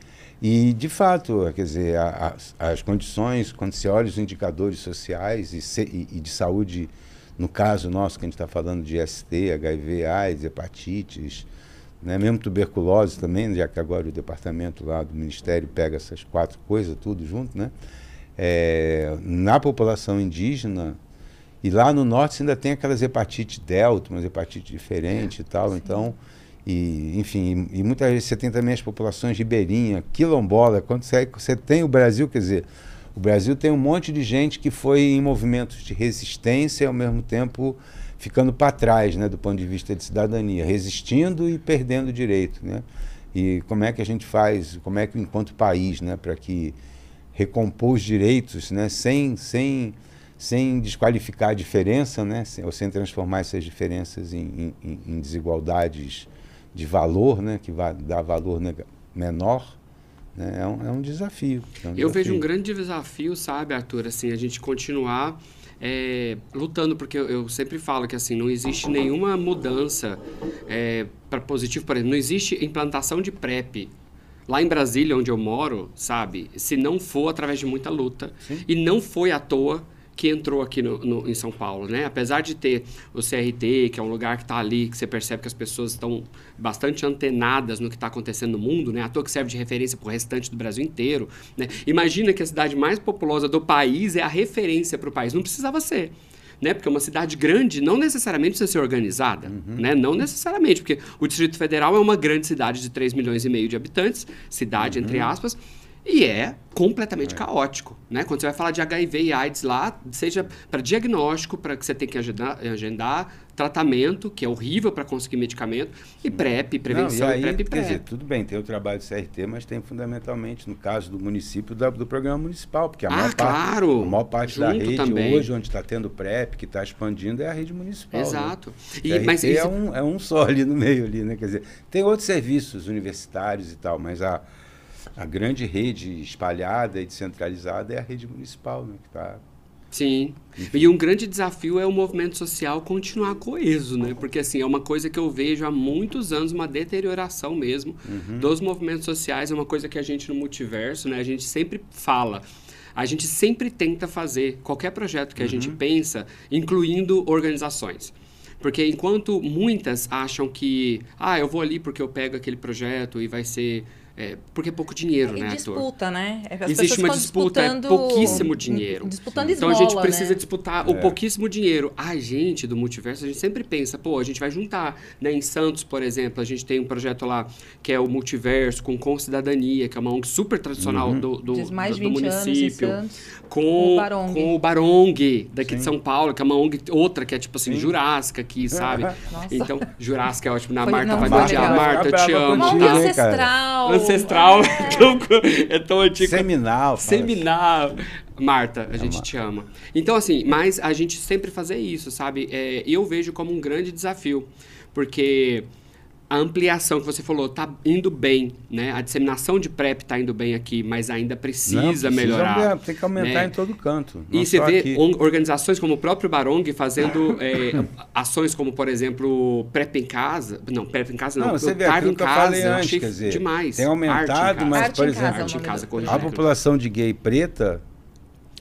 E, de fato, quer dizer, as, as condições, quando se olha os indicadores sociais e, se, e, e de saúde no caso nosso, que a gente está falando de ST, HIV, AIDS, hepatites, né? mesmo tuberculose também, já que agora o departamento lá do Ministério pega essas quatro coisas tudo junto, né? É, na população indígena, e lá no norte ainda tem aquelas hepatites delta, umas hepatites diferentes é, e tal, sim. então... E, enfim, e, e muitas vezes você tem também as populações ribeirinha, quilombola, quando você, você tem o Brasil, quer dizer, o Brasil tem um monte de gente que foi em movimentos de resistência e, ao mesmo tempo, ficando para trás, né, do ponto de vista de cidadania, resistindo e perdendo direito, né? E como é que a gente faz, como é que enquanto país, né, para que recompor os direitos, né, sem sem sem desqualificar a diferença, né, ou sem transformar essas diferenças em, em, em desigualdades de valor, né, que vai dar valor menor? É, um, é um desafio. É um eu desafio. vejo um grande desafio, sabe, Arthur, assim, a gente continuar é, lutando, porque eu, eu, sempre falo que assim, não existe nenhuma mudança é, para positivo, por exemplo, não existe implantação de PrEP lá em Brasília, onde eu moro, sabe, se não for através de muita luta, Sim. e não foi à toa que entrou aqui no, no, em São Paulo, né? Apesar de ter o CRT, que é um lugar que está ali, que você percebe que as pessoas estão bastante antenadas no que está acontecendo no mundo, né? À toa que serve de referência para o restante do Brasil inteiro, né? Imagina que a cidade mais populosa do país é a referência para o país. Não precisava ser. né? Porque uma cidade grande não necessariamente precisa ser organizada, Uhum. né? Não necessariamente, porque o Distrito Federal é uma grande cidade de 3 milhões e meio de habitantes, cidade entre Uhum. aspas, e é completamente caótico, né? Quando você vai falar de HIV e AIDS lá, seja para diagnóstico, para que você tem que agendar, agendar, tratamento, que é horrível para conseguir medicamento, e PrEP, prevenção, Não, e aí, PrEP e quer PrEP. dizer, tudo bem, tem o trabalho do CRT, mas tem fundamentalmente, no caso do município, da- do programa municipal, porque a Ah, maior parte, claro, a maior parte da rede também. hoje, onde está tendo PrEP, que está expandindo, é a rede municipal. né? Exato. E, E, mas é, isso- um, é um só ali no meio, ali, né? Quer dizer, tem outros serviços universitários e tal, mas a, a grande rede espalhada e descentralizada é a rede municipal, né? Que tá, Sim. E um grande desafio é o movimento social continuar coeso, né? Porque assim, é uma coisa que eu vejo há muitos anos, uma deterioração mesmo dos movimentos sociais, é uma coisa que a gente no multiverso, né, a gente sempre fala. A gente sempre tenta fazer qualquer projeto que a gente pensa, incluindo organizações. Porque enquanto muitas acham que, ah, eu vou ali porque eu pego aquele projeto e vai ser. É, porque é pouco dinheiro, E né, ator? disputa, né? É, as Existe pessoas uma disputa, é disputando- pouquíssimo dinheiro. Disputando Então a esmola, gente precisa né? disputar É. o pouquíssimo dinheiro. Ai, gente, do multiverso, a gente sempre pensa, pô, a gente vai juntar. Né? Em Santos, por exemplo, a gente tem um projeto lá que é o Multiverso com Com Cidadania, que é uma ONG super tradicional Uhum. do, do, Diz mais do, de do 20 anos em município. Santos. com, Com o Barong. com o Barong, daqui de Sim. São Paulo, que é uma ONG, outra que é tipo assim, Sim. Jurássica aqui, sabe? Nossa. Então, Jurássica é ótimo. Na Foi- Marta não, vai me odiar. Marta, eu te amo. Uma ONG ancestral. Ancestral, É. é tão, é tão antigo. Seminal. fala Seminar. Marta, a gente te ama. Então, assim, mas a gente sempre fazer isso, sabe? É, eu vejo como um grande desafio, porque a ampliação que você falou tá indo bem, né? A disseminação de PrEP tá indo bem aqui, mas ainda precisa, Não, precisa melhorar. aumentar, Tem que aumentar né? em todo canto. E você só vê aqui. organizações como o próprio Barong fazendo é, ações como, por exemplo, PrEP em casa. Não, PrEP em casa não. Não, você vê aquilo em que eu casa, falei eu antes, achei quer dizer, demais. tem aumentado, casa. mas, por em casa, exemplo, é casa, corrige. a população de gay preta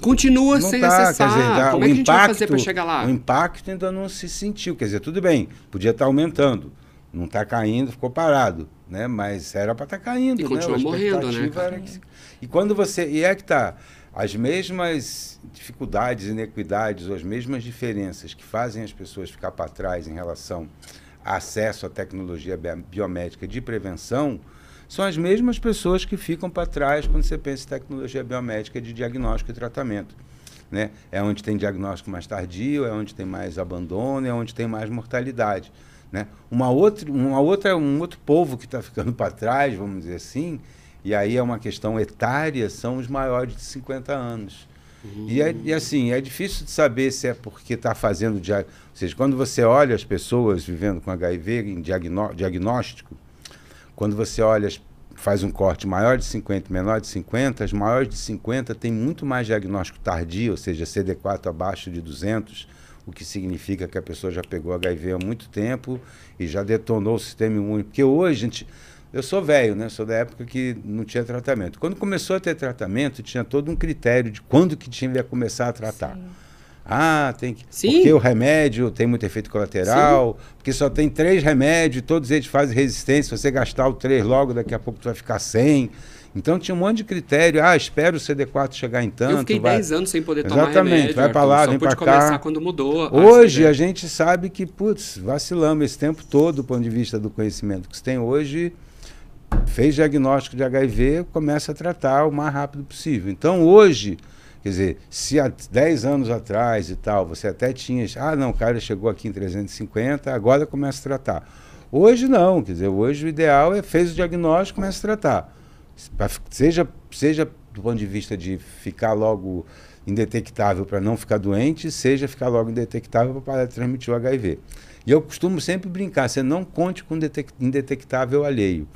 Continua não sem tá, quer acessar. dizer, dá- Como o é que a gente vai impacto, fazer para chegar lá? O impacto ainda não se sentiu, quer dizer, tudo bem, podia estar aumentando, não está caindo, ficou parado, né? Mas era para estar caindo, E né? continua morrendo, né, que- E quando você, e é que tá, as mesmas dificuldades, inequidades, ou as mesmas diferenças que fazem as pessoas ficar para trás em relação a acesso à tecnologia bi- biomédica de prevenção, são as mesmas pessoas que ficam para trás quando você pensa em tecnologia biomédica de diagnóstico e tratamento. Né? É onde tem diagnóstico mais tardio, é onde tem mais abandono, é onde tem mais mortalidade. Né? Uma outra, uma outra, um outro povo que está ficando para trás, vamos dizer assim, e aí é uma questão etária, são os maiores de 50 anos. E, é, e assim, é difícil de saber se é porque está fazendo. dia- Ou seja, quando você olha as pessoas vivendo com HIV em diagnó- diagnóstico, quando você olha, faz um corte maior de 50 e menor de 50, as maiores de 50 têm muito mais diagnóstico tardio, ou seja, CD4 abaixo de 200, o que significa que a pessoa já pegou HIV há muito tempo e já detonou o sistema imune. Porque hoje, gente, eu sou velho, né? Sou da época que não tinha tratamento. Quando começou a ter tratamento, tinha todo um critério de quando que tinha que começar a tratar. Ah, tem que. Sim. Porque o remédio tem muito efeito colateral, porque só tem três remédios, todos eles fazem resistência. Se você gastar o três logo, daqui a pouco tu vai ficar sem. Então tinha um monte de critério. Ah, espera o CD4 chegar em tanto. eu fiquei vai- 10 anos sem poder tomar Exatamente, remédio. vai pra Arthur. lá, vem pra cá. começar quando mudou. a Hoje CD. a gente sabe que, putz, vacilamos esse tempo todo do ponto de vista do conhecimento que se tem hoje. Fez diagnóstico de HIV, começa a tratar o mais rápido possível. Então hoje, quer dizer, se há 10 anos atrás e tal, você até tinha, ah, não, o cara chegou aqui em 350, agora começa a tratar. Hoje não, quer dizer, hoje o ideal é fez o diagnóstico, começa a tratar. Seja, seja do ponto de vista de ficar logo indetectável para não ficar doente, seja ficar logo indetectável para parar de transmitir o HIV. E eu costumo sempre brincar, você não conte com detec- indetectável alheio.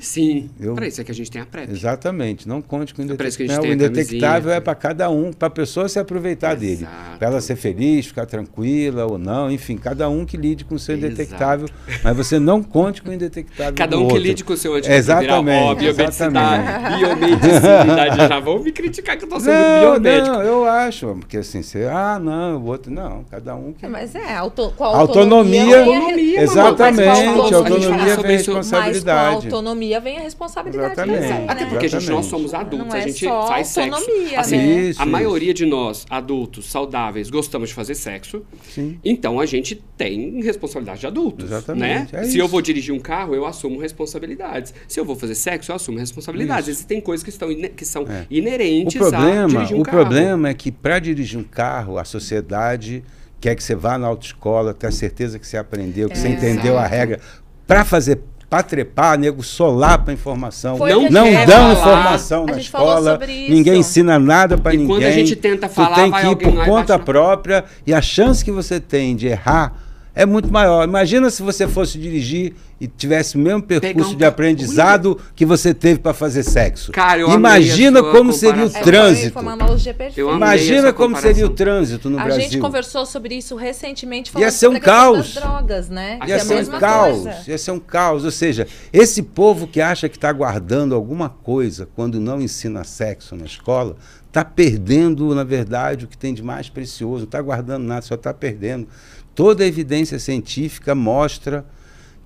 Sim. Eu- Para isso é que a gente tem a PrEP. Exatamente, não conte com É que gente indetectável. O indetectável é para cada um, para a pessoa se aproveitar dele. Exato. Para ela ser feliz, ficar tranquila ou não, enfim, cada um que lide com o seu Exato. indetectável, mas você não conte com o indetectável Cada um que outro. lide com o seu. Exatamente, Ó, biomedicidade, exatamente. biomedicidade. Já vão me criticar que eu tô sendo Não, biomédico. não, eu acho, porque assim, você, ah, não, o outro, não, cada um que... É, Mas é, auto, com Autonomia- autonomia. re- Autonomia, Exatamente, a autonomia autonomia vem responsabilidade. Mas com a autonomia vem a responsabilidade Exatamente. também, né? Até porque a gente, nós Exatamente. somos adultos, Não a é gente só faz sexo. autonomia, Assim, né? Isso, a isso. maioria de nós, adultos, saudáveis, gostamos de fazer sexo. Sim. Então a gente tem responsabilidade de adultos. Exatamente, Né? é Se isso. eu vou dirigir um carro, eu assumo responsabilidades. Se eu vou fazer sexo, eu assumo responsabilidades. Isso. Existem coisas que, estão que são É. inerentes O a problema, dirigir um o carro. problema é que para dirigir um carro, a sociedade quer que você vá na autoescola, tenha certeza que você aprendeu, que você É. entendeu a Exato. regra. Para fazer, para trepar, nego solapa a informação. Foi Não não dão falar. informação A na gente falou escola, sobre isso. ninguém ensina nada para E ninguém. quando a gente tenta falar, tu tem vai que ir por conta própria e a chance que você tem de errar é muito maior. Imagina se você fosse dirigir e tivesse o mesmo percurso um de aprendizado que você teve para fazer sexo. Cara, eu Imagina a como seria o. É, trânsito. Amei Imagina como seria o trânsito no a Brasil. gente conversou sobre isso recentemente falando Ia ser um sobre a caos. das drogas, né? Ia Que é Ia a ser um mesma caos, coisa. ia ser um caos. Ou seja, esse povo que acha que está guardando alguma coisa quando não ensina sexo na escola, está perdendo, na verdade, o que tem de mais precioso. Não está guardando nada, só está perdendo. Toda a evidência científica mostra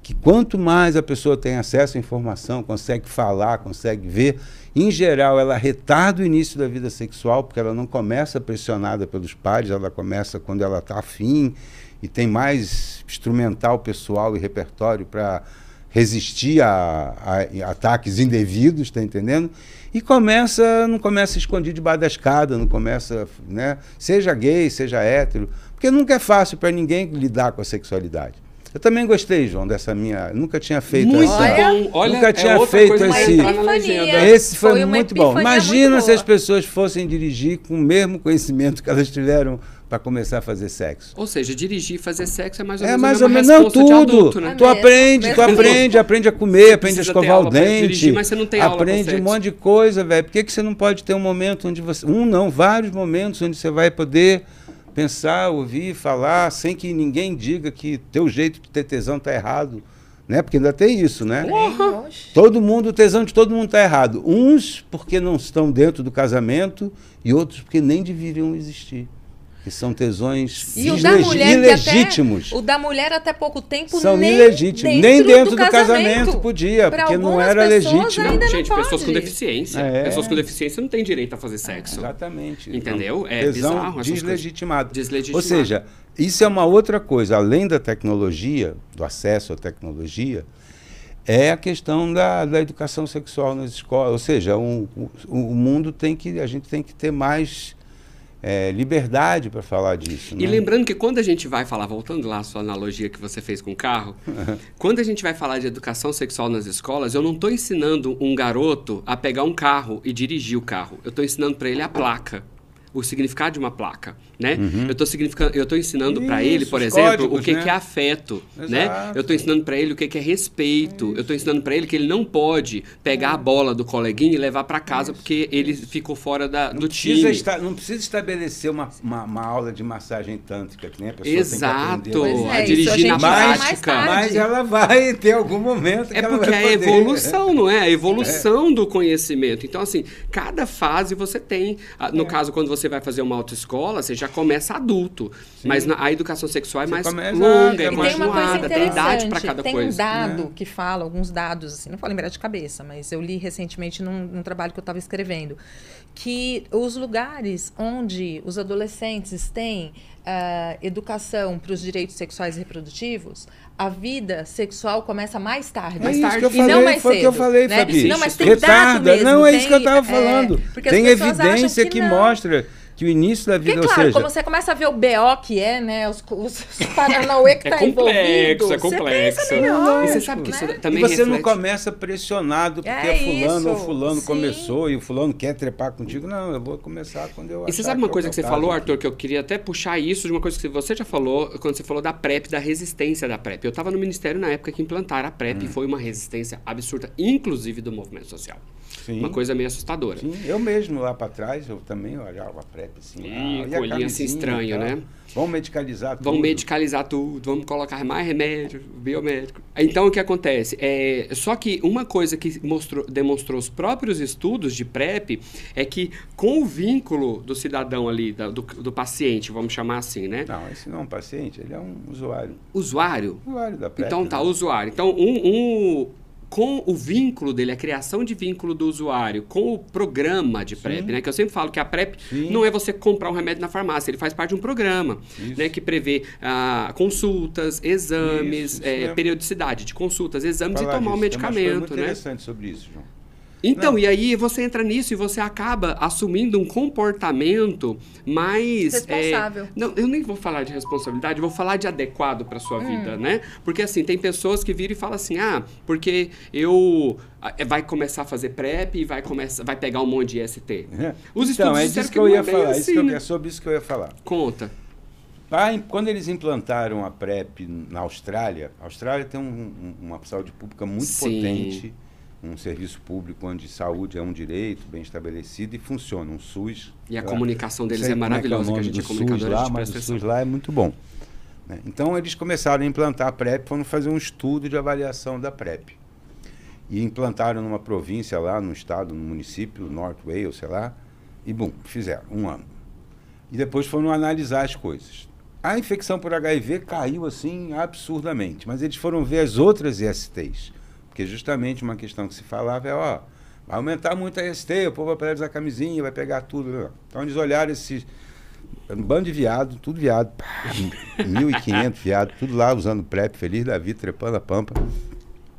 que quanto mais a pessoa tem acesso à informação, consegue falar, consegue ver, em geral ela retarda o início da vida sexual, porque ela não começa pressionada pelos pais, ela começa quando ela está afim e tem mais instrumental pessoal e repertório para resistir a, a- a ataques indevidos, está entendendo? E começa, não começa escondido debaixo da escada, não começa, né? Seja gay, seja hétero, porque nunca é fácil para ninguém lidar com a sexualidade. Eu também gostei, João, dessa minha. Nunca tinha feito Muito essa. bom. Olha, Nunca é tinha outra feito esse- epifania. Esse foi, Foi muito bom. Imagina muito se as pessoas fossem dirigir com o mesmo conhecimento que elas tiveram para começar a fazer sexo. Ou seja, dirigir e fazer sexo é mais ou É menos mais a ou menos. Não, tudo. adulto, né? É Tu mesmo, aprende, tu mesmo. aprende, aprende a comer, aprende a escovar aula o dente. dirigir, mas você não tem Aprende um sexo. monte de coisa, velho. Por que, que você não pode ter um momento onde você. Um não, vários momentos onde você vai poder pensar, ouvir, falar, sem que ninguém diga que teu jeito de ter tesão tá errado. Né? Porque ainda tem isso, né? Oxe. Todo mundo, o tesão de todo mundo está errado. Uns porque não estão dentro do casamento e outros porque nem deveriam existir. Que são tesões E o da mulher ilegítimos. até, o da mulher até pouco tempo São nem ilegítimos. Nem dentro do casamento podia, Pra porque não era legítimo. ainda Não, não gente, pessoas com pode. deficiência. É. Pessoas com deficiência não têm direito a fazer sexo. Exatamente. Entendeu? Então, É tesão bizarro deslegitimado. Deslegitimado. Ou seja, isso é uma outra coisa. Além da tecnologia, do acesso à tecnologia, é a questão da, da educação sexual nas escolas. Ou seja, um, o, o mundo tem que. A gente tem que ter mais é, liberdade para falar disso. E né? lembrando que quando a gente vai falar, voltando lá à sua analogia que você fez com o carro, quando a gente vai falar de educação sexual nas escolas, eu não estou ensinando um garoto a pegar um carro e dirigir o carro. Eu estou ensinando para ele a placa. O significado de uma placa, né? Eu estou significando, eu tô ensinando para ele, Uhum. Isso, por exemplo, códigos, o que, né? que é afeto, né? Exato. Eu estou ensinando para ele o que, que é respeito. Eu estou ensinando para ele que ele não pode pegar a bola do coleguinha e levar para casa porque ele ficou fora da, Não do time. esta- não precisa estabelecer uma, uma, uma aula de massagem tântrica, que nem a pessoa Exato. tem que aprender. Pois a é, isso dirigir a na prática. Mas ela vai ter algum momento que É ela porque vai é a poder. evolução, não é? A evolução do conhecimento. Então, assim, cada fase você tem. Ah, É. No caso, quando você vai fazer uma autoescola, você já começa adulto. Mas na- a educação sexual é Você mais começa- longa, é tem uma coisa continuada, tem idade para cada tem coisa. um dado né? que fala, alguns dados, assim, não vou lembrar de cabeça, mas eu li recentemente num, num trabalho que eu estava escrevendo, que os lugares onde os adolescentes têm ah, educação para os direitos sexuais e reprodutivos, a vida sexual começa mais tarde. É Mais isso tarde. que eu E não falei, mais foi o que eu cedo, falei, né? Fabi. Não, mas tem Retarda. dado mesmo. Não, é isso que eu tem, estava é, falando. porque as tem evidência que que, não. mostra que o início da vida, Porque, ou claro, seja, como você começa a ver o BO que é, né? Os, os, os Paranauê que É tá complexo, envolvido. é complexo. Você pensa melhor, E você sabe que isso né? também e você não reflete- começa pressionado porque É fulano ou isso, fulano sim. começou e o fulano quer trepar contigo. Não, eu vou começar quando eu E você sabe uma é coisa que você falou, aqui. Arthur, que eu queria até puxar isso de uma coisa que você já falou, quando você falou da PrEP, da resistência da PrEP. Eu estava no ministério na época que implantaram a PrEP Hum. e foi uma resistência absurda, inclusive do movimento social. Sim. Uma coisa meio assustadora. Sim, eu mesmo lá para trás, eu também olhava a PrEP assim. E a colhinha assim e estranho, né? Vamos medicalizar tudo. Vamos medicalizar tudo, vamos colocar mais remédio, biomédico. Então, o que acontece? É, só que uma coisa que mostrou, demonstrou os próprios estudos de PrEP é que com o vínculo do cidadão ali, da- do, do paciente, vamos chamar assim, né? Não, esse não é um paciente, ele é um usuário. Usuário, Usuário da PrEP. Então tá, né? usuário. Então, um, um- com o vínculo dele, a criação de vínculo do usuário com o programa de PrEP, né? Que eu sempre falo que a PrEP Sim. não é você comprar um remédio na farmácia, ele faz parte de um programa, Isso. né? Que prevê ah, consultas, exames, Isso, isso mesmo. periodicidade de consultas, exames Falar e tomar o disso. Tem coisas medicamento, muito né? interessante sobre isso, João. Então, Não. e aí você entra nisso e você acaba assumindo um comportamento mais. Responsável. é, não, eu nem vou falar de responsabilidade, vou falar de adequado para sua Hum. vida, né? Porque assim, tem pessoas que viram e falam assim: ah, porque eu. ah, Vai começar a fazer PrEP e vai, começar, vai pegar um monte de IST. Os então, estudos é disseram disso que que eu não ia é falar. isso assim, que eu- né? É sobre isso que eu ia falar. Conta. Ah, em- Quando eles implantaram a PrEP na Austrália, a Austrália tem um- um- uma saúde pública muito Sim. potente, um serviço público onde saúde é um direito bem estabelecido e funciona, um SUS. E a lá, comunicação deles é maravilhosa, que é que a nome gente é comunicador, a lá, mas o. SUS lá é muito bom. né? Então eles começaram a implantar a PrEP, foram fazer um estudo de avaliação da PrEP. E implantaram numa província lá, no estado, no município, North Wales, sei lá, e bum, fizeram, um ano. E depois foram analisar as coisas. A infecção por HIV caiu assim absurdamente, mas eles foram ver as outras ISTs. Porque justamente uma questão que se falava é, ó, vai aumentar muito a IST, o povo vai de usar camisinha, vai pegar tudo. né? Então eles olharam esse um bando de viado, tudo viado, pá, 1.500 viado, tudo lá usando PrEP, feliz da vida, trepando a pampa.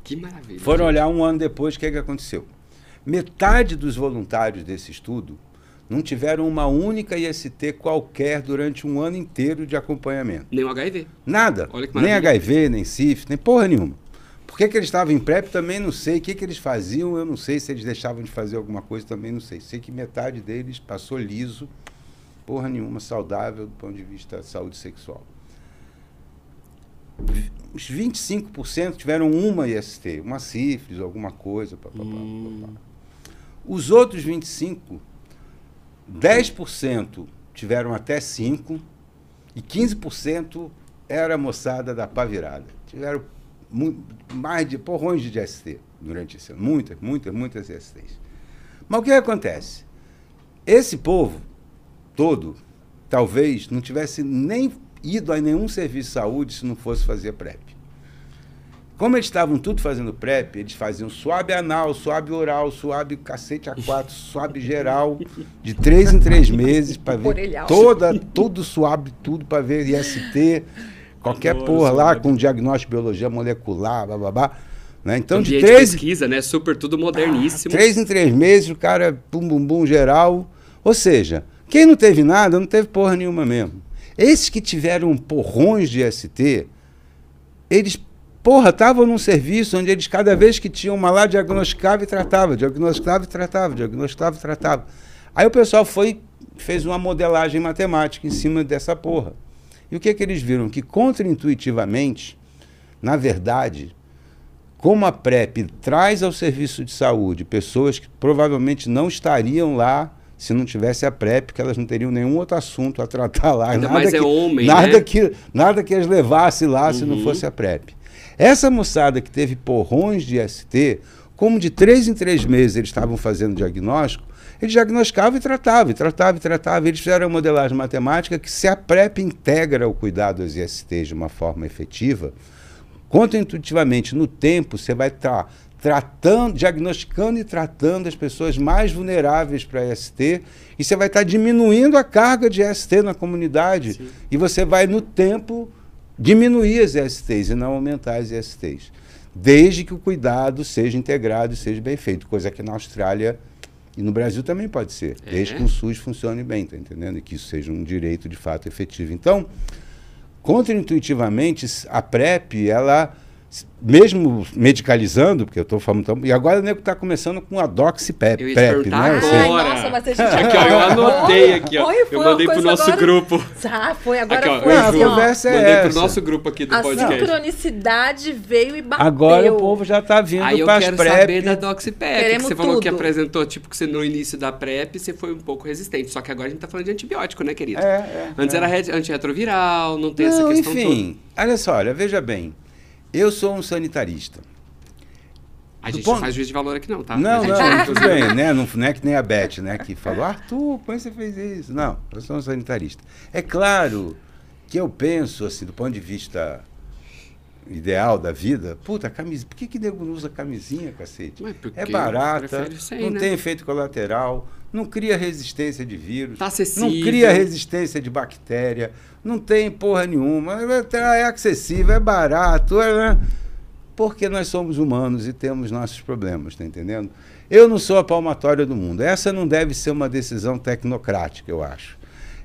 Que maravilha. Foram olhar um ano depois o que, é que aconteceu. Metade dos voluntários desse estudo não tiveram uma única IST qualquer durante um ano inteiro de acompanhamento. Nem o HIV. Nada. Olha que nem. HIV, nem CIF, nem porra nenhuma. Por que, que eles estavam em PrEP também não sei. O que, que eles faziam, eu não sei. Se eles deixavam de fazer alguma coisa também não sei. Sei que metade deles passou liso, porra nenhuma, saudável do ponto de vista da saúde sexual. Os 25% tiveram uma IST, uma sífilis, alguma coisa. Pá, pá, Hum. pá. Os outros 25%, 10% tiveram até 5% e 15% era a moçada da pá virada. Tiveram mais de porrões de ST durante esse ano. Muitas, muitas, muitas STs. Mas o que acontece? Esse povo todo, talvez, não tivesse nem ido a nenhum serviço de saúde se não fosse fazer PrEP. Como eles estavam tudo fazendo PrEP, eles faziam suave anal, suave oral, suave cacete A4, suave geral, de três em três meses, para ver toda, tudo suave, tudo para ver IST, qualquer Adoro porra lá, com diagnóstico de biologia molecular, bababá. Né? Então, de três, de pesquisa, né? Super tudo moderníssimo. Três em três meses, o cara, pum, bum, bum, geral. Ou seja, quem não teve nada, não teve porra nenhuma mesmo. Esses que tiveram porrões de ST, eles, porra, estavam num serviço onde eles, cada vez que tinham uma lá, diagnosticava e tratava, diagnosticava e tratava, diagnosticava e tratava. Aí o pessoal foi, fez uma modelagem matemática em cima dessa porra. E o que, que eles viram? Que contra-intuitivamente, na verdade, como a PrEP traz ao serviço de saúde pessoas que provavelmente não estariam lá se não tivesse a PrEP, que elas não teriam nenhum outro assunto a tratar lá. Ainda nada mais que, é homem, nada né? que Nada que as levasse lá se não Uhum. fosse a PrEP. Essa moçada que teve porrões de ST, como de três em três meses eles estavam fazendo diagnóstico, eles diagnosticavam e tratavam, e tratavam e tratavam. Eles fizeram a modelagem matemática que se a PrEP integra o cuidado às ISTs de uma forma efetiva, Contra-intuitivamente, no tempo, você vai estar tratando, diagnosticando e tratando as pessoas mais vulneráveis para ST e você vai estar diminuindo a carga de ST na comunidade Sim. e você vai, no tempo, diminuir as STs e não aumentar as STs. Desde que o cuidado seja integrado e seja bem feito, coisa que na Austrália e no Brasil também pode ser, É. desde que o SUS funcione bem, tá entendendo? E que isso seja um direito de fato efetivo. Então, Contra-intuitivamente, a PrEP, ela, mesmo medicalizando, porque eu estou falando. tão- E agora o nego está começando com a Doxy-PrEP, Eu ia PrEP, né? agora. Assim, Ai, nossa, mas a gente... Aqui, ó, eu anotei aqui, ó. Oi, Eu foi uma mandei pro nosso agora- grupo. Ah, foi, agora Aqui, ó, foi eu assim, ó. A conversa é Mandei essa. pro nosso grupo aqui do A podcast. sincronicidade veio e bateu. Agora o povo já está vindo Aí eu quero PrEP. saber da DoxyPrep, que você falou que apresentou, tipo, que você no início da PrEP, você foi um pouco resistente. Só que agora a gente tá falando de antibiótico, né, querido? É, é, Antes é. era re- antirretroviral, não tem essa Não, questão enfim, olha só, olha, veja bem. Eu sou um sanitarista. A do gente ponto- não faz juízo de valor aqui não, tá? Não, A gente não, não, tudo bem, né? Não, não é que nem a Beth, né? Que falou, Arthur, como é que você fez isso? Não, eu sou um sanitarista. É claro que eu penso, assim, do ponto de vista ideal da vida, puta, camisa, por que que nego usa camisinha, cacete? É barata, sem, não né? tem efeito colateral, não cria resistência de vírus, tá não cria resistência de bactéria, não tem porra nenhuma, é acessível, é barato, é, né? porque nós somos humanos e temos nossos problemas, tá entendendo? Eu não sou a palmatória do mundo. Essa não deve ser uma decisão tecnocrática, eu acho.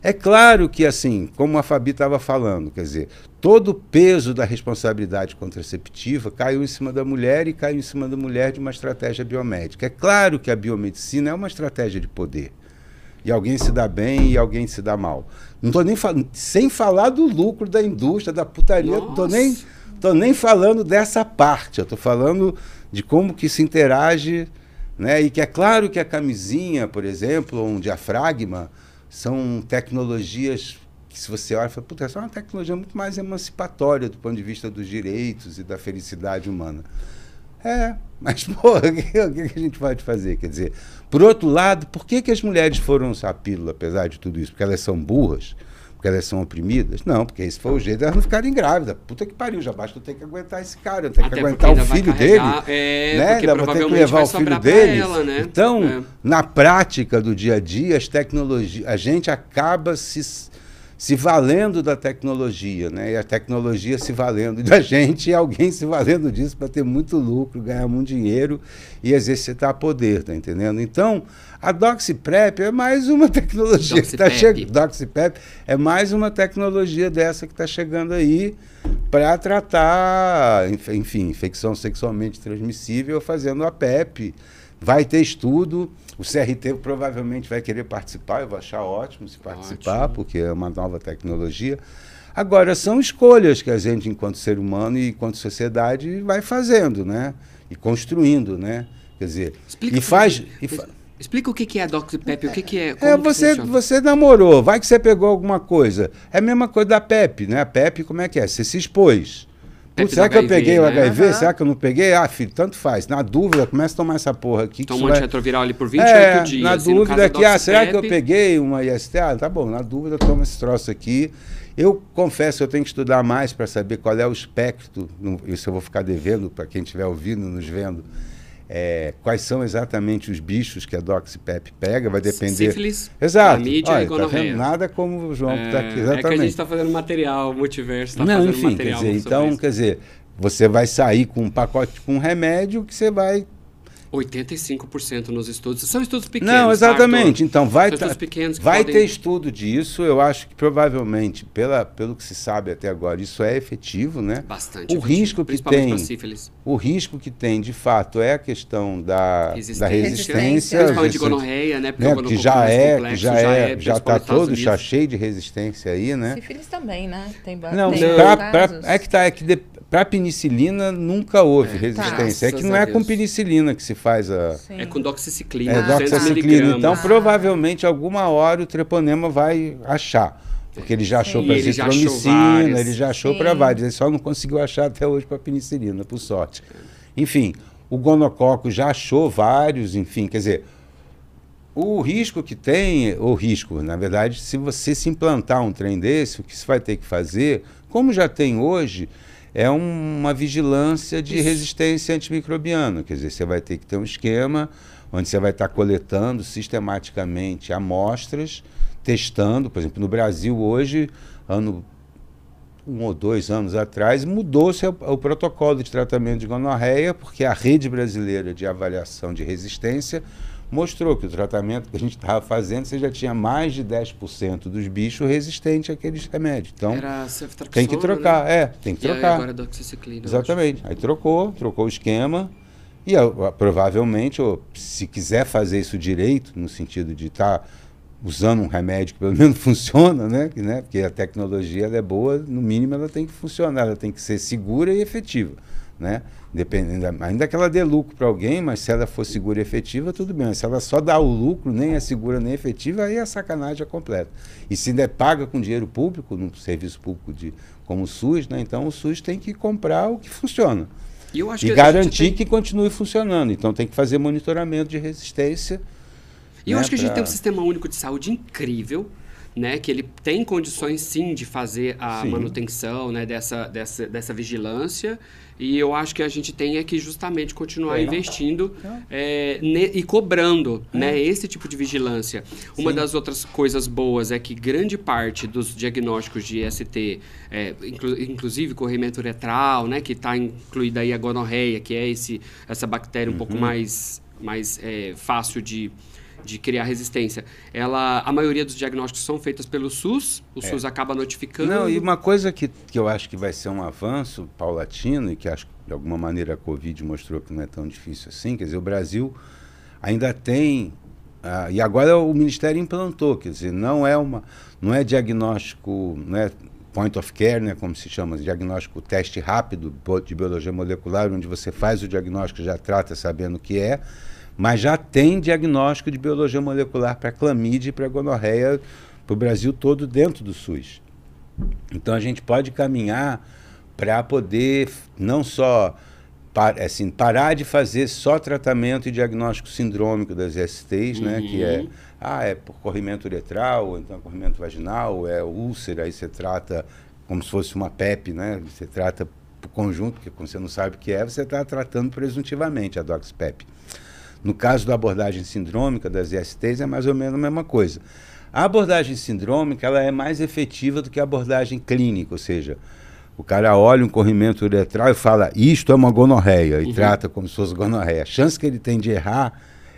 É claro que, assim, como a Fabi estava falando, quer dizer, todo o peso da responsabilidade contraceptiva caiu em cima da mulher e caiu em cima da mulher de uma estratégia biomédica. É claro que a biomedicina é uma estratégia de poder. E alguém se dá bem e alguém se dá mal. Não estou nem falando, sem falar do lucro da indústria, da putaria, não estou nem, tô nem falando dessa parte. Eu estou falando de como que se interage, né? E que é claro que a camisinha, por exemplo, ou um diafragma, são tecnologias que se você olha, fala, puta, essa é uma tecnologia muito mais emancipatória do ponto de vista dos direitos e da felicidade humana. É, mas, porra, o que, que a gente pode fazer? Quer dizer, por outro lado, por que, que as mulheres foram usar pílula, apesar de tudo isso? Porque elas são burras? Porque elas são oprimidas? Não, porque esse foi o jeito de elas não ficarem grávidas. Puta que pariu, já basta eu ter que aguentar esse cara, eu tenho que aguentar o filho carregar, dele. É, né? Ainda vou ter que levar o filho dele. Ela, né? Então, é. na prática do dia a dia, as tecnologias, a gente acaba se se valendo da tecnologia, né? E a tecnologia se valendo da gente e alguém se valendo disso para ter muito lucro, ganhar muito dinheiro e exercitar poder, tá entendendo? Então, a DoxyPrep é mais uma tecnologia que está chegando. DoxyPrep é mais uma tecnologia dessa que está chegando aí para tratar, enfim, infecção sexualmente transmissível fazendo a PEP. Vai ter estudo o CRT provavelmente vai querer participar, eu vou achar ótimo se participar, ótimo. porque é uma nova tecnologia. Agora, são escolhas que a gente, enquanto ser humano e enquanto sociedade, vai fazendo, né? E construindo, né? Quer dizer, Explica e faz... E fa... Explica o que é DoxyPep, o que é... é você, você namorou, vai que você pegou alguma coisa. É a mesma coisa da PEP, né? A PEP, como é que é? Você se expôs. Putz, será que HIV, eu peguei né? o HIV? Uhum. Será que eu não peguei? Ah, filho, tanto faz. Na dúvida, começa a tomar essa porra aqui. Toma um vai... antirretroviral ali por 28 é, dias. Na dúvida aqui, ah, será que eu peguei uma IST? Ah, tá bom, na dúvida, toma esse troço aqui. Eu confesso, eu tenho que estudar mais para saber qual é o espectro, isso eu vou ficar devendo para quem estiver ouvindo, nos vendo, é, quais são exatamente os bichos que a Doxipep pega, vai depender. Sífilis, Exato. Mídia Olha, tá vendo? Nada como o João tá é, está aqui. Exatamente. É que a gente está fazendo material, multiverso está fazendo enfim, material. Quer dizer, então, isso. quer dizer, você vai sair com um pacote com um remédio que você vai 85% nos estudos. São estudos pequenos. Não, tá, exatamente. Tá, então vai, tá, pequenos vai podem... ter estudo disso. Eu acho que provavelmente, pela, pelo que se sabe até agora, isso é efetivo, né? Bastante. O efetivo, risco que tem, o risco que tem, de fato, é a questão da resistência, da resistência principalmente de gonorreia, né? Porque né? que já é, complexo, que já é, já está todo já cheio de resistência aí, né? Sífilis também, né? Tem, não, tem pra, pra, é que tá, é que de, para penicilina nunca houve é, resistência. Tá. É que não é com penicilina que se faz a. Sim. É com doxiciclina. É doxiciclina. Então, ah. provavelmente, alguma hora o treponema vai achar. Porque ele já achou para zitromicina, ele já achou para vários. Ele só não conseguiu achar até hoje para penicilina, por sorte. Enfim, o gonococo já achou vários, enfim, quer dizer, o risco que tem, o risco, na verdade, se você se implantar um trem desse, o que você vai ter que fazer, como já tem hoje, é uma vigilância de Isso. resistência antimicrobiana. Quer dizer, você vai ter que ter um esquema onde você vai estar coletando sistematicamente amostras, testando. Por exemplo, no Brasil hoje, ano um ou dois anos atrás, mudou-se o, o, protocolo de tratamento de gonorreia, porque a rede brasileira de avaliação de resistência mostrou que o tratamento que a gente estava fazendo, você já tinha mais de 10% dos bichos resistentes àqueles remédios. Então, tem que trocar, né? é, tem que e trocar. Agora é Exatamente. Aí trocou, trocou o esquema. E provavelmente, se quiser fazer isso direito, no sentido de estar tá usando um remédio que pelo menos funciona, né? né? Porque a tecnologia é boa, no mínimo ela tem que funcionar, ela tem que ser segura e efetiva. Né? Dependendo, ainda que ela dê lucro para alguém, mas se ela for segura e efetiva, tudo bem. Se ela só dá o lucro, nem é segura nem efetiva, aí a sacanagem é completa. E se ainda paga com dinheiro público, no serviço público de, como o SUS, né? então o SUS tem que comprar o que funciona. E, e garantir tem... que continue funcionando. Então tem que fazer monitoramento de resistência. E eu né, acho que a gente tem um sistema único de saúde incrível né, que ele tem condições sim de fazer a sim. manutenção né, dessa, dessa, dessa vigilância. E eu acho que a gente tem é que justamente continuar é. investindo é, ne, e cobrando é. né, esse tipo de vigilância. Sim. Uma das outras coisas boas é que grande parte dos diagnósticos de IST, é, inclu, inclusive corrimento uretral, né, que está incluída aí a gonorreia, que é esse, essa bactéria um uhum. pouco mais, mais é, fácil de de criar resistência, ela, a maioria dos diagnósticos são feitos pelo SUS, o é. SUS acaba notificando. Não, e uma coisa que, que eu acho que vai ser um avanço paulatino, e que acho que de alguma maneira a Covid mostrou que não é tão difícil assim, quer dizer, o Brasil ainda tem. Ah, e agora o Ministério implantou, quer dizer, não é uma. não é diagnóstico, não é point of care, né, como se chama, diagnóstico teste rápido de biologia molecular, onde você faz o diagnóstico já trata sabendo o que é mas já tem diagnóstico de biologia molecular para clamídia e para gonorreia para o Brasil todo dentro do SUS. Então a gente pode caminhar para poder não só assim, parar de fazer só tratamento e diagnóstico sindrômico das STs, uhum. né, que é uhum. ah, é por corrimento uretral, ou então corrimento vaginal, é úlcera, aí você trata como se fosse uma PEP, né? Você trata por conjunto, porque como você não sabe o que é, você está tratando presuntivamente a DoxPEP. No caso da abordagem sindrômica das ISTs, é mais ou menos a mesma coisa. A abordagem sindrômica ela é mais efetiva do que a abordagem clínica, ou seja, o cara olha um corrimento uretral e fala, isto é uma gonorreia, uhum. e trata como se fosse gonorreia. A chance que ele tem de errar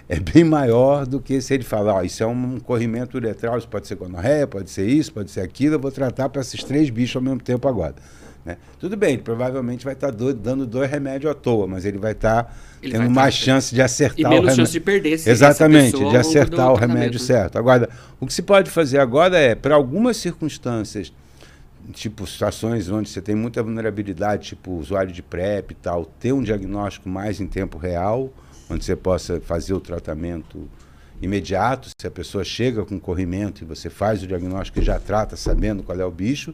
é bem maior do que se ele falar, oh, isso é um corrimento uretral, isso pode ser gonorreia, pode ser isso, pode ser aquilo, eu vou tratar para esses três bichos ao mesmo tempo agora. Né? Tudo bem, ele provavelmente vai estar tá dando dois remédios à toa, mas ele vai estar tá tendo vai mais tá... chance de acertar e o remédio. chance de perder. Se Exatamente, de acertar o remédio certo. Agora, o que se pode fazer agora é, para algumas circunstâncias, tipo situações onde você tem muita vulnerabilidade, tipo usuário de PrEP e tal, ter um diagnóstico mais em tempo real, onde você possa fazer o tratamento imediato, se a pessoa chega com corrimento e você faz o diagnóstico e já trata sabendo qual é o bicho,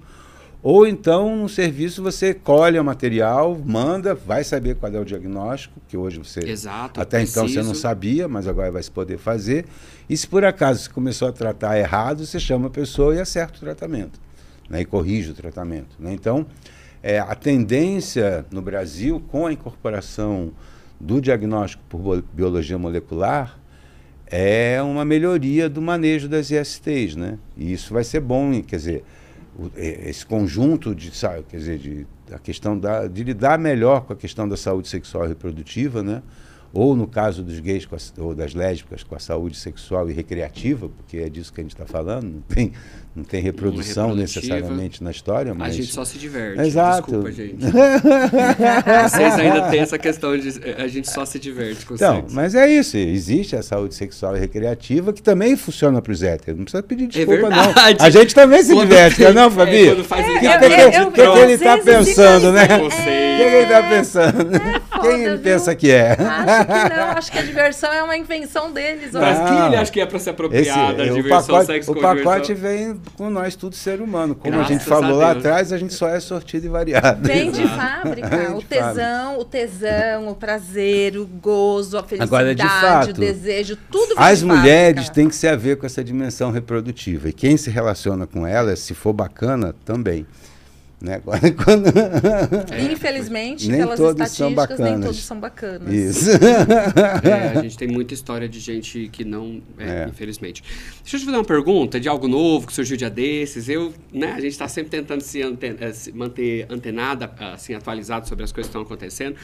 ou então, no serviço, você colhe o material, manda, vai saber qual é o diagnóstico, que hoje você. Exato, até preciso. então você não sabia, mas agora vai se poder fazer. E se por acaso você começou a tratar errado, você chama a pessoa e acerta o tratamento. Né, e corrige o tratamento. Né? Então, é, a tendência no Brasil, com a incorporação do diagnóstico por biologia molecular, é uma melhoria do manejo das ISTs. Né? E isso vai ser bom, quer dizer é, esse conjunto de, quer dizer, de, a questão da, de lidar melhor com a questão da saúde sexual e reprodutiva, né? ou no caso dos gays a, ou das lésbicas com a saúde sexual e recreativa, porque é disso que a gente está falando, não tem, não tem reprodução necessariamente na história, mas... A gente só se diverte, Exato. desculpa, gente. Vocês ainda têm essa questão de a gente só se diverte com Então, sexo. mas é isso, existe a saúde sexual e recreativa que também funciona para os héteros, não precisa pedir é desculpa é não. A gente também se diverte, não, é, Fabi? É, quando faz o que, que, que, que ele está pensando, né? O que, ele está pensando? É Quem ele pensa que é? Acho que não, acho que a diversão é uma invenção deles. Mas quem ele acha que é para se apropriar da diversão, sexo O pacote vem com nós, tudo ser humano. Como Graças a gente falou a lá atrás, a gente só é sortido e variado. Vem de fábrica. Vem o tesão, o tesão, o prazer, o gozo, a felicidade, Agora, de fato, o desejo, tudo vem As mulheres têm que se haver com essa dimensão reprodutiva. E quem se relaciona com elas, se for bacana, também. Né? Quando... É, Infelizmente, nem pelas todos estatísticas, são nem todos são bacanas. Isso. É, a gente tem muita história de gente que não é, é, infelizmente. Deixa eu te fazer uma pergunta de algo novo que surgiu dia desses. Eu, né, a gente está sempre tentando se, anten é, se, manter antenada, assim, atualizado sobre as coisas que estão acontecendo.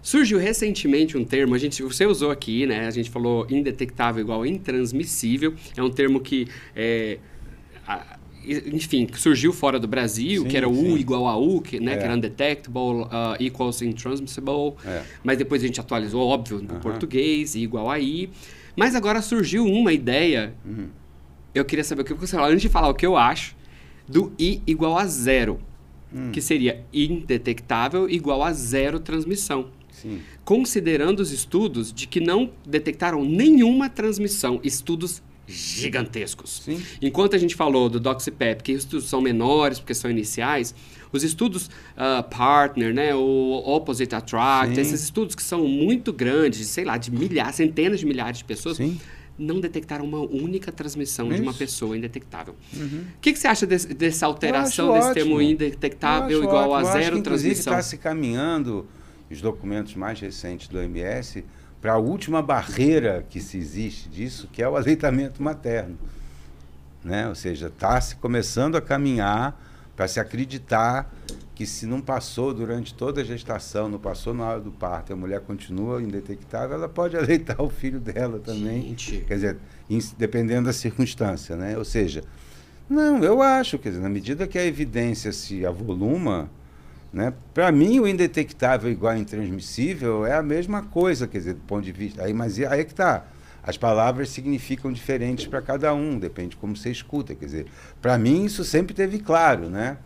Surgiu recentemente um termo, a gente, você usou aqui, né? A gente falou indetectável igual intransmissível. É um termo que é, a, enfim, surgiu fora do Brasil, sim, que era U igual a U, que, né, é. que era undetectable, uh, equals intransmissible. É. Mas depois a gente atualizou, óbvio, no uh -huh. português, igual a I. Mas agora surgiu uma ideia. Uhum. Eu queria saber o que você fala, antes de falar o que eu acho, do I igual a zero. Hum. Que seria indetectável igual a zero transmissão. Sim. Considerando os estudos de que não detectaram nenhuma transmissão, estudos gigantescos. Sim. Enquanto a gente falou do DoxyPep, que os estudos são menores porque são iniciais, os estudos uh, partner, né, o opposite attract, Sim. esses estudos que são muito grandes, sei lá, de milhares, centenas de milhares de pessoas, Sim. não detectaram uma única transmissão Isso. de uma pessoa indetectável. O uhum. que, que, você acha desse, dessa alteração desse ótimo. termo indetectável igual ótimo. a zero que, transmissão? está se caminhando os documentos mais recentes do OMS para a última barreira que se existe disso, que é o aleitamento materno. Né? Ou seja, está se começando a caminhar para se acreditar que se não passou durante toda a gestação, não passou na hora do parto, a mulher continua indetectável, ela pode aleitar o filho dela também. Gente. Quer dizer, dependendo da circunstância, né? Ou seja, não, eu acho, quer dizer, na medida que a evidência se avoluma, né? Para mim, o indetectável igual ao intransmissível é a mesma coisa, quer dizer, do ponto de vista. Aí, mas aí é que está. As palavras significam diferentes para cada um, depende de como você escuta. Quer dizer, para mim, isso sempre teve claro, né?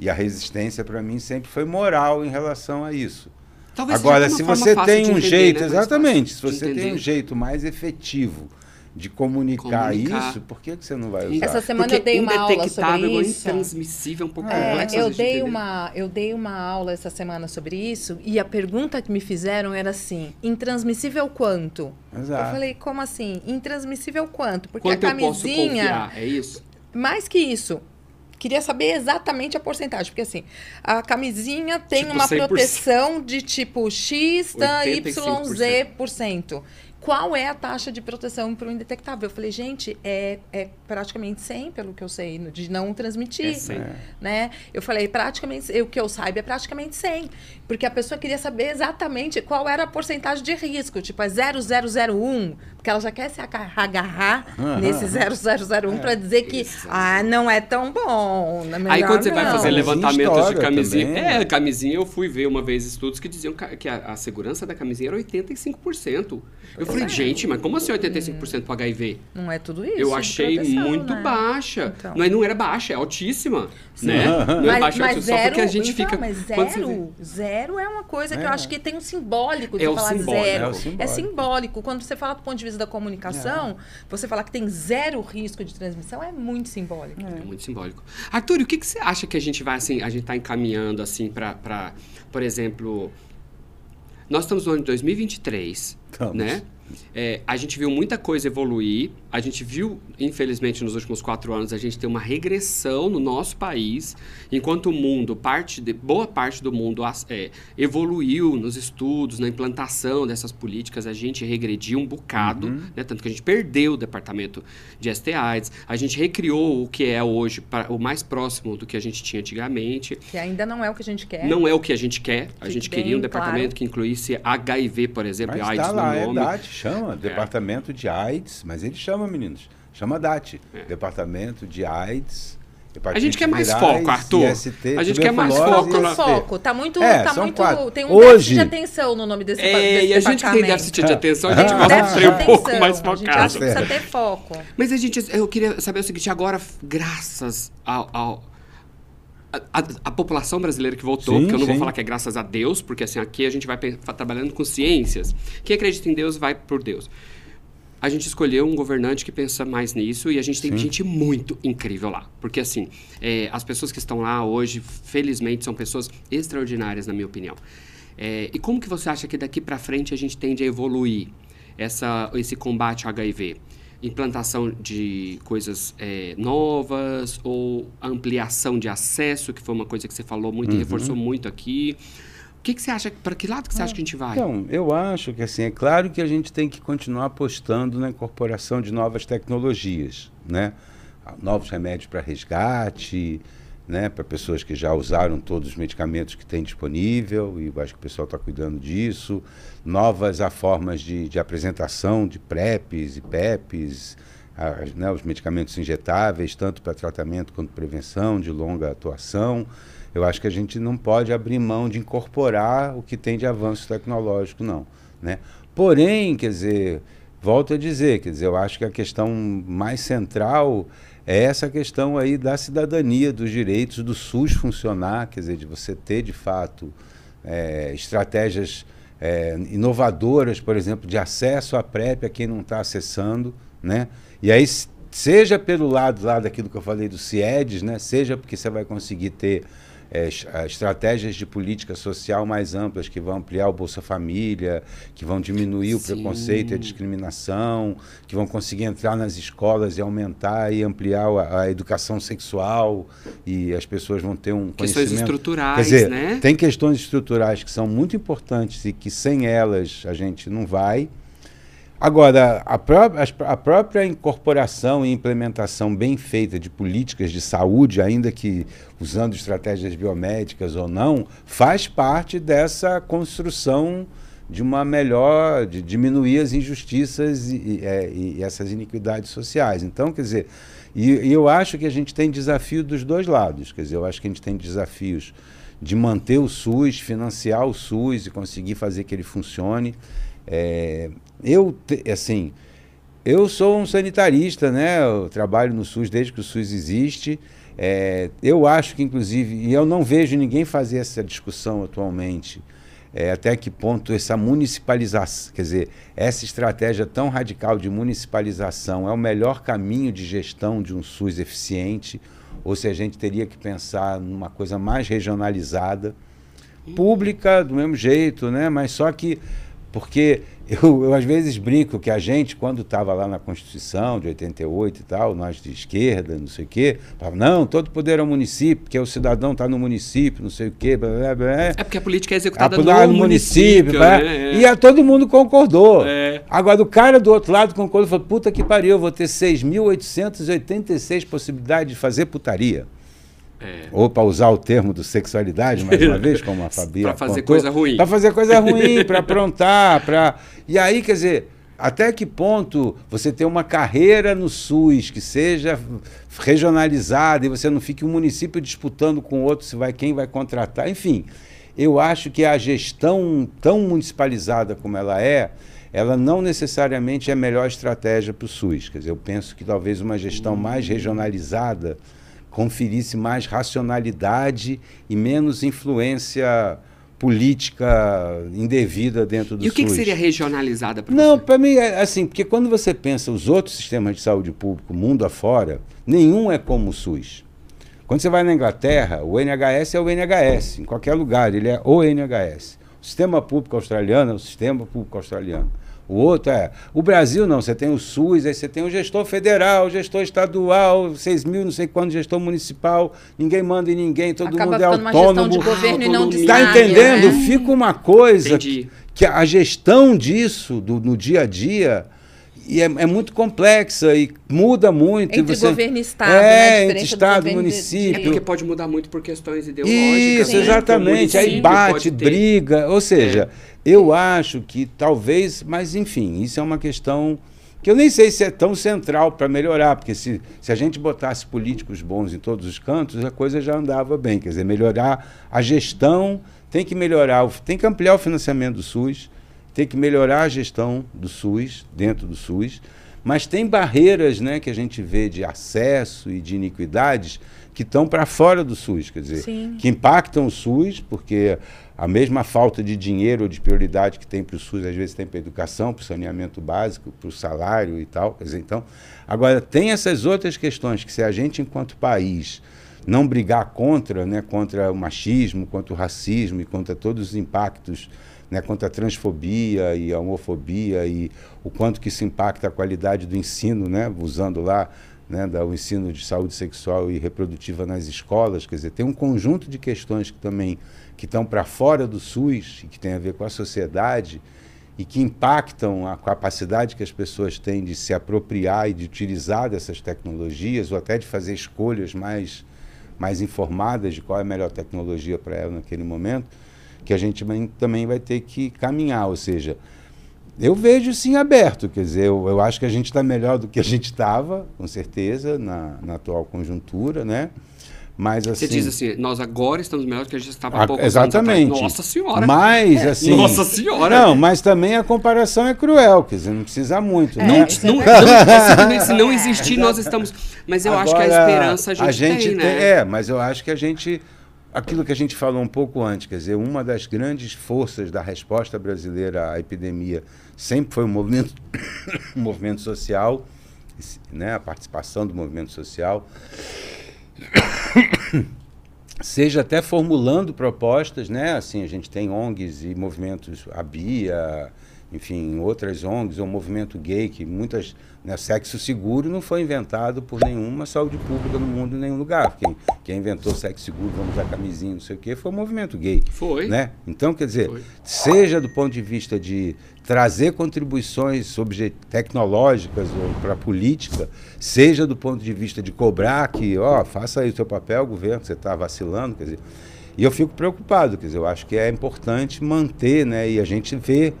E a resistência, para mim, sempre foi moral em relação a isso. Talvez Agora, se você tem um entender, jeito, né? exatamente, se você tem um jeito mais efetivo de comunicar, comunicar, isso, por que, que você não vai usar? Essa semana Porque eu dei uma aula sobre isso. intransmissível, é um pouco é, eu dei uma Eu dei uma aula essa semana sobre isso e a pergunta que me fizeram era assim, intransmissível quanto? Exato. Eu falei, como assim? Intransmissível quanto? Porque quanto a camisinha... é isso? Mais que isso, queria saber exatamente a porcentagem, porque assim, a camisinha tem tipo uma 100%. proteção de tipo X, YZ%. Qual é a taxa de proteção para o indetectável? Eu falei, gente, é, é praticamente 100, pelo que eu sei, de não transmitir. É 100. Né? Eu falei, praticamente, o que eu saiba é praticamente 100. Porque a pessoa queria saber exatamente qual era a porcentagem de risco. Tipo, é 0001, porque ela já quer se agarrar uhum. nesse 0001 é, para dizer que isso. ah, não é tão bom. É Aí quando você não. vai fazer levantamentos de camisinha. Também. É, camisinha eu fui ver uma vez estudos que diziam que a, a segurança da camisinha era 85%. Eu falei, é. gente, mas como assim 85% para HIV? Não é tudo isso. Eu achei muito né? baixa. Então. Não, é, não era baixa, é altíssima. Sim. Né? Não é mas, baixa, mas zero, só porque a gente então, fica. Mas zero, zero é uma coisa que eu é. acho que tem um simbólico de é falar simbólico, zero. É, simbólico. é, simbólico. Quando você fala do ponto de vista da comunicação, é. você falar que tem zero risco de transmissão é muito simbólico. É, muito simbólico. Arthur, o que, que você acha que a gente vai assim, a gente está encaminhando assim para, por exemplo, nós estamos no ano de 2023, Estamos. né? É, a gente viu muita coisa evoluir. A gente viu, infelizmente, nos últimos quatro anos, a gente tem uma regressão no nosso país, enquanto o mundo, parte de, boa parte do mundo é, evoluiu nos estudos, na implantação dessas políticas, a gente regrediu um bocado, uhum. né? tanto que a gente perdeu o departamento de STIs, a gente recriou o que é hoje, para, o mais próximo do que a gente tinha antigamente. Que ainda não é o que a gente quer. Não é o que a gente quer. A gente queria um departamento claro. que incluísse HIV, por exemplo, Mas AIDS tá lá, no nome. É chama, é. Departamento de AIDS, mas ele chama, meninos, chama DAT, é. Departamento de AIDS. A gente quer mais foco, Arthur. IST, a gente quer mais foco. Muito foco. Tá muito, é, tá muito quatro. tem um Hoje, déficit de atenção no nome desse, é, desse e a gente tem déficit de atenção, a gente gosta de ser um pouco mais focado. A gente precisa ter foco. Mas a gente, eu queria saber o seguinte, agora, graças ao, ao a, a, população brasileira que votou, sim, que eu não sim. vou falar que é graças a Deus, porque assim, aqui a gente vai trabalhando com ciências. Quem acredita em Deus vai por Deus. A gente escolheu um governante que pensa mais nisso e a gente tem sim. gente muito incrível lá. Porque, assim, é, as pessoas que estão lá hoje, felizmente, são pessoas extraordinárias, na minha opinião. É, e como que você acha que daqui para frente a gente tende a evoluir essa, esse combate ao HIV? implantação de coisas é, novas ou ampliação de acesso, que foi uma coisa que você falou muito uhum. e reforçou muito aqui. O que, que você acha? Para que lado que você acha que a gente vai? Então, eu acho que assim é claro que a gente tem que continuar apostando na incorporação de novas tecnologias, né? Novos remédios para resgate, né, para pessoas que já usaram todos os medicamentos que tem disponível, e eu acho que o pessoal está cuidando disso. Novas a formas de, de apresentação de PrEPs e PEPs, a, né, os medicamentos injetáveis, tanto para tratamento quanto prevenção, de longa atuação. Eu acho que a gente não pode abrir mão de incorporar o que tem de avanço tecnológico, não. Né? Porém, quer dizer, volto a dizer, quer dizer, eu acho que a questão mais central é essa questão aí da cidadania, dos direitos do SUS funcionar, quer dizer, de você ter de fato é, estratégias é, inovadoras, por exemplo, de acesso à PrEP a quem não está acessando, né? E aí, seja pelo lado lá daquilo que eu falei do CIEDES, né? Seja porque você vai conseguir ter é, estratégias de política social mais amplas que vão ampliar o Bolsa Família, que vão diminuir o Sim. preconceito e a discriminação, que vão conseguir entrar nas escolas e aumentar e ampliar a, a educação sexual e as pessoas vão ter um questões estruturais, Quer dizer, né? Tem questões estruturais que são muito importantes e que sem elas a gente não vai. Agora, a, pró a própria incorporação e implementação bem feita de políticas de saúde, ainda que usando estratégias biomédicas ou não, faz parte dessa construção de uma melhor, de diminuir as injustiças e, e, é, e essas iniquidades sociais. Então, quer dizer, e, e, eu acho que a gente tem desafio dos dois lados. Quer dizer, eu acho que a gente tem desafios de manter o SUS, financiar o SUS e conseguir fazer que ele funcione. É, eu, assim, eu sou um sanitarista, né? Eu trabalho no SUS desde que o SUS existe. É, eu acho que, inclusive, e eu não vejo ninguém fazer essa discussão atualmente, é, até que ponto essa municipalização, quer dizer, essa estratégia tão radical de municipalização é o melhor caminho de gestão de um SUS eficiente, ou se a gente teria que pensar numa coisa mais regionalizada, pública do mesmo jeito, né? mas só que porque eu, eu, às vezes brinco que a gente, quando estava lá na Constituição de 88 e tal, nós de esquerda, não sei o quê, falava, não, todo poder é o município, porque o cidadão está no município, não sei o quê. Blá, blá, blá. É porque a política é executada no, no, município. município né? é. E a, todo mundo concordou. É. Agora, o cara do outro lado concordou e falou, puta que pariu, eu vou ter 6.886 possibilidades de fazer putaria. É. Ou para usar o termo do sexualidade, mais uma vez, como a Fabi Para fazer coisa ruim. Para fazer coisa ruim, para aprontar, para... E aí, quer dizer, até que ponto você tem uma carreira no SUS que seja regionalizada e você não fique um município disputando com outro se vai quem vai contratar, enfim. Eu acho que a gestão tão municipalizada como ela é, ela não necessariamente é a melhor estratégia para o SUS. Quer dizer, eu penso que talvez uma gestão mais regionalizada conferisse mais racionalidade e menos influência política indevida dentro do E o que, que seria regionalizada para Não, para mim é assim, porque quando você pensa os outros sistemas de saúde público mundo afora, nenhum é como o SUS. Quando você vai na Inglaterra, o NHS é o NHS, em qualquer lugar, ele é o NHS. O sistema público australiano é o sistema público australiano. O outro é. O Brasil não, você tem o SUS, aí você tem o gestor federal, o gestor estadual, 6 mil, não sei quanto, gestor municipal, ninguém manda em ninguém, todo Acaba mundo é autônomo. Uma gestão de governo e não de Está entendendo? Né? Fica uma coisa que, que, a gestão disso do, no dia a dia e é, é, muito complexa e muda muito. Entre você... governo e Estado, é, né? entre Estado e município. É porque pode mudar muito por questões ideológicas. Isso, né? exatamente. Aí bate, briga. Ou seja, é. Eu acho que talvez, mas enfim, isso é uma questão que eu nem sei se é tão central para melhorar, porque se, se a gente botasse políticos bons em todos os cantos, a coisa já andava bem. Quer dizer, melhorar a gestão, tem que melhorar, tem que ampliar o financiamento do SUS, tem que melhorar a gestão do SUS, dentro do SUS, mas tem barreiras né, que a gente vê de acesso e de iniquidades que estão para fora do SUS, quer dizer, Sim. que impactam o SUS, porque a mesma falta de dinheiro ou de prioridade que tem para o SUS, às vezes tem para a educação, para o saneamento básico, para o salário e tal. Dizer, então, agora, tem essas outras questões que se a gente, enquanto país, não brigar contra, né, contra o machismo, contra o racismo e contra todos os impactos né, contra a transfobia e a homofobia e o quanto que isso impacta a qualidade do ensino, né, usando lá né, o ensino de saúde sexual e reprodutiva nas escolas, quer dizer, tem um conjunto de questões que também que estão para fora do SUS e que tem a ver com a sociedade e que impactam a capacidade que as pessoas têm de se apropriar e de utilizar dessas tecnologias ou até de fazer escolhas mais mais informadas de qual é a melhor tecnologia para ela naquele momento que a gente também vai ter que caminhar, ou seja, eu vejo sim aberto, quer dizer, eu, eu acho que a gente está melhor do que a gente estava, com certeza, na, na atual conjuntura, né? Mas, assim, Você diz assim, nós agora estamos melhor do que a gente estava há pouco Exatamente. Nossa Senhora. Mas, é. assim... Nossa Senhora. Não, mas também a comparação é cruel, quer dizer, não precisa muito. É, né? não, não, não, se não existir, nós estamos... Mas eu agora, acho que a esperança a gente, a gente tem, tem, né? É, mas eu acho que a gente aquilo que a gente falou um pouco antes, quer dizer, uma das grandes forças da resposta brasileira à epidemia sempre foi o movimento, o movimento social, né, a participação do movimento social. seja até formulando propostas, né? Assim, a gente tem ONGs e movimentos, a BIA, enfim, outras ONGs, ou movimento gay, que muitas. Né, sexo seguro não foi inventado por nenhuma saúde pública no mundo, em nenhum lugar. Quem, quem inventou sexo seguro, vamos usar camisinha, não sei o quê, foi o movimento gay. Foi. Né? Então, quer dizer, foi. seja do ponto de vista de trazer contribuições tecnológicas para a política, seja do ponto de vista de cobrar que, ó, faça aí o seu papel, governo, você está vacilando, quer dizer. E eu fico preocupado, quer dizer, eu acho que é importante manter, né? E a gente vê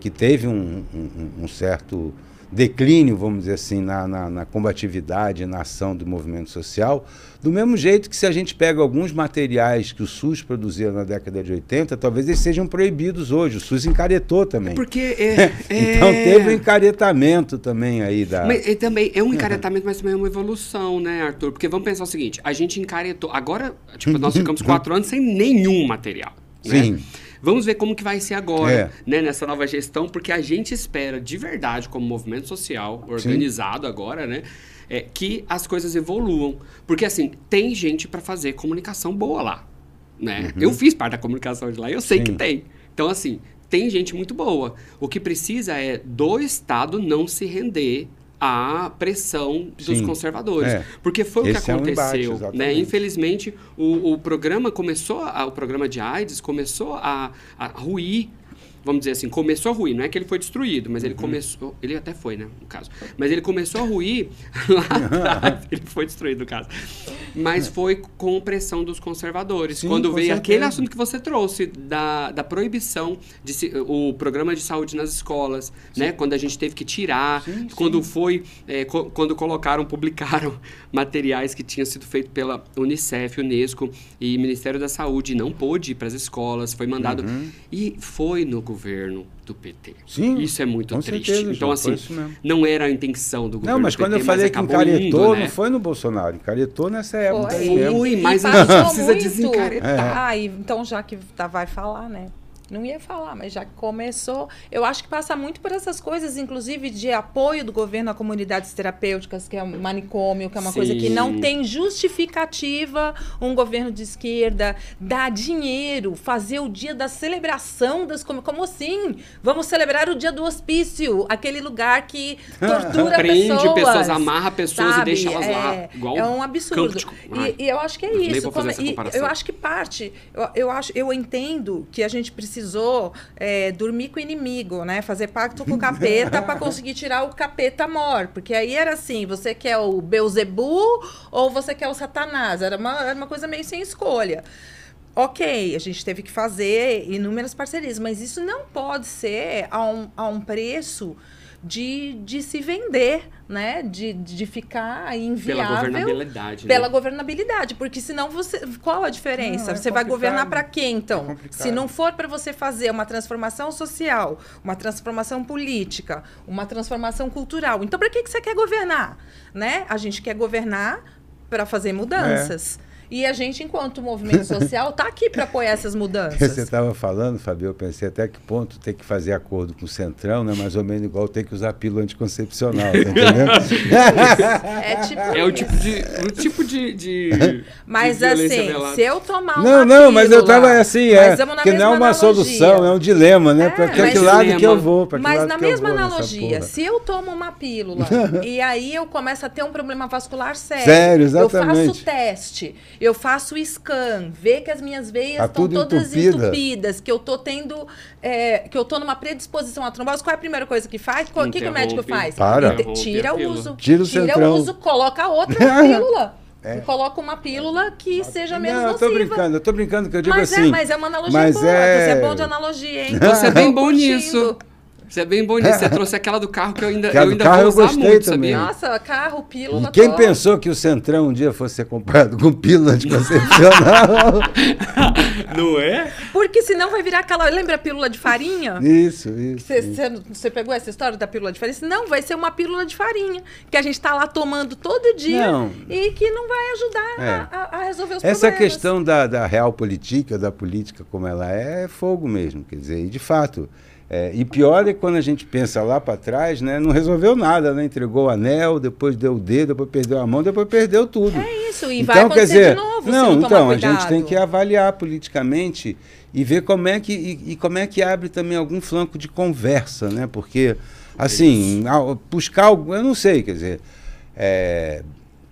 que teve um, um, um certo declínio, vamos dizer assim, na, na, na, combatividade, na ação do movimento social, do mesmo jeito que se a gente pega alguns materiais que o SUS produzia na década de 80, talvez eles sejam proibidos hoje. O SUS encaretou também. Porque é, então é... teve um encaretamento também aí da. Mas e também é um encaretamento, mas também é uma evolução, né, Arthur? Porque vamos pensar o seguinte: a gente encaretou. Agora, tipo, nós ficamos quatro anos sem nenhum material. Né? Vamos ver como que vai ser agora, é. né, nessa nova gestão, porque a gente espera de verdade, como movimento social organizado Sim. agora, né, é, que as coisas evoluam. Porque, assim, tem gente para fazer comunicação boa lá, né? Uhum. Eu fiz parte da comunicação de lá, eu sei Sim. que tem. Então, assim, tem gente muito boa. O que precisa é do Estado não se render a pressão dos Sim, conservadores. É. Porque foi Esse o que aconteceu. É um embate, né? Infelizmente, o, o programa começou, a, o programa de AIDS começou a, a ruir vamos dizer assim, começou a ruir. Não é que ele foi destruído, mas ele uhum. começou. Ele até foi, né? No caso. Mas ele começou a ruir lá atrás. ele foi destruído, no caso. Mas foi com pressão dos conservadores. Sim, quando veio certeza. aquele assunto que você trouxe, da, da proibição de se, o programa de saúde nas escolas, sim. né? Quando a gente teve que tirar, sim, quando foi. É, co quando colocaram, publicaram materiais que tinham sido feitos pela Unicef, Unesco e Ministério da Saúde, e não pôde ir para as escolas, foi mandado. Uhum. E foi no governo do PT. Sim. Isso é muito triste. Certeza, então, assim, não era a intenção do governo Não, mas quando PT, eu falei que encaretou, indo, né? não foi no Bolsonaro, encaretou nessa época. Foi, mas a gente precisa muito. desencaretar. É. Ah, então já que tá, vai falar, né? Não ia falar, mas já começou. Eu acho que passa muito por essas coisas, inclusive de apoio do governo a comunidades terapêuticas, que é um manicômio, que é uma Sim. coisa que não tem justificativa um governo de esquerda dar dinheiro, fazer o dia da celebração das como, como assim? Vamos celebrar o dia do hospício, aquele lugar que tortura Prende pessoas. pessoas, amarra pessoas sabe? e deixa elas é, lá. Igual é um absurdo. De... E, e, eu acho que é isso. Como, eu acho que parte, eu, eu, acho, eu entendo que a gente precisa precisou é, dormir com o inimigo, né? Fazer pacto com o capeta para conseguir tirar o capeta mor. Porque aí era assim: você quer o Beuzebu ou você quer o Satanás? Era uma, era uma coisa meio sem escolha. Ok, a gente teve que fazer inúmeras parcerias, mas isso não pode ser a um, a um preço de, de se vender, né? De, de ficar inviável. Pela governabilidade. Pela né? governabilidade. Porque senão você. Qual a diferença? Não, é você vai governar para quê, então? É Se não for para você fazer uma transformação social, uma transformação política, uma transformação cultural, então para que, que você quer governar? Né? A gente quer governar para fazer mudanças. É. E a gente, enquanto movimento social, está aqui para apoiar essas mudanças. Você estava falando, Fabio, eu pensei até que ponto tem que fazer acordo com o Centrão, né? Mais ou menos igual ter que usar pílula anticoncepcional, tá entendendo? é, tipo é o tipo de. O tipo de, de mas de assim, se eu tomar uma Não, não, mas eu estava assim, é. Que não é uma analogia. solução, é um dilema, né? É, para que lado dilema. que eu vou? Mas na mesma analogia, se eu tomo uma pílula e aí eu começo a ter um problema vascular sério, sério exatamente. eu faço teste eu faço scan, ver que as minhas veias estão tá todas entupida. entupidas, que eu tô tendo, é, que eu tô numa predisposição à trombose. Qual é a primeira coisa que faz? O que, que o médico faz? Para. Tira o uso. Tira o, tira o uso, coloca outra pílula. É. Coloca uma pílula que seja menos não, nociva. Eu tô brincando, eu tô brincando que eu digo mas é, assim. É, mas é uma analogia mas boa. É... Você é bom de analogia, hein? Você é bem bom nisso. Você é bem bonito. Você trouxe aquela do carro que eu ainda, eu ainda carro vou usar eu muito, também. sabia? Nossa, carro, pílula. E quem pensou que o Centrão um dia fosse ser comprado com pílula anticoncepcional? Não é? Porque senão vai virar aquela. Lembra a pílula de farinha? Isso, isso. Você, pegou essa história da pílula de farinha? Não, vai ser uma pílula de farinha. Que a gente está lá tomando todo dia não. e que não vai ajudar é. a, a, resolver os essa problemas. Essa questão da, da real política, da política como ela é, é fogo mesmo. Quer dizer, e de fato É, e pior é quando a gente pensa lá para trás, né? Não resolveu nada, né? Entregou o anel, depois deu o dedo, depois perdeu a mão, depois perdeu tudo. É isso, e então, vai acontecer quer dizer, de novo. Não, não então, a gente tem que avaliar politicamente e ver como é que e, e, como é que abre também algum flanco de conversa, né? Porque assim, buscar algo, eu não sei, quer dizer, é,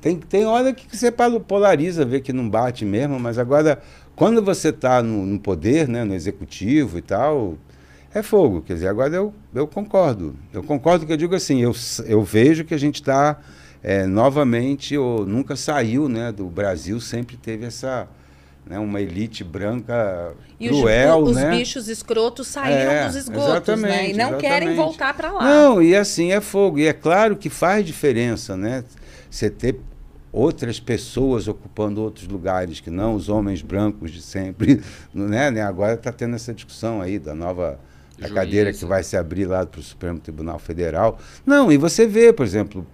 tem, tem hora que você polariza, vê que não bate mesmo, mas agora, quando você está no, no, poder, né, no executivo e tal, é fogo. Quer dizer, agora eu, eu concordo. Eu concordo que eu digo assim, eu, eu vejo que a gente está é, novamente, ou nunca saiu né, do Brasil, sempre teve essa. Né, uma elite branca e cruel, os, né? os bichos escrotos saíram é, dos esgotos, né? E não exatamente. querem voltar para lá. Não, e assim é fogo. E é claro que faz diferença, né? Você ter outras pessoas ocupando outros lugares que não os homens brancos de sempre, né? né? Agora está tendo essa discussão aí da nova da cadeira que vai se abrir lá para o Supremo Tribunal Federal. Não, e você vê, por exemplo,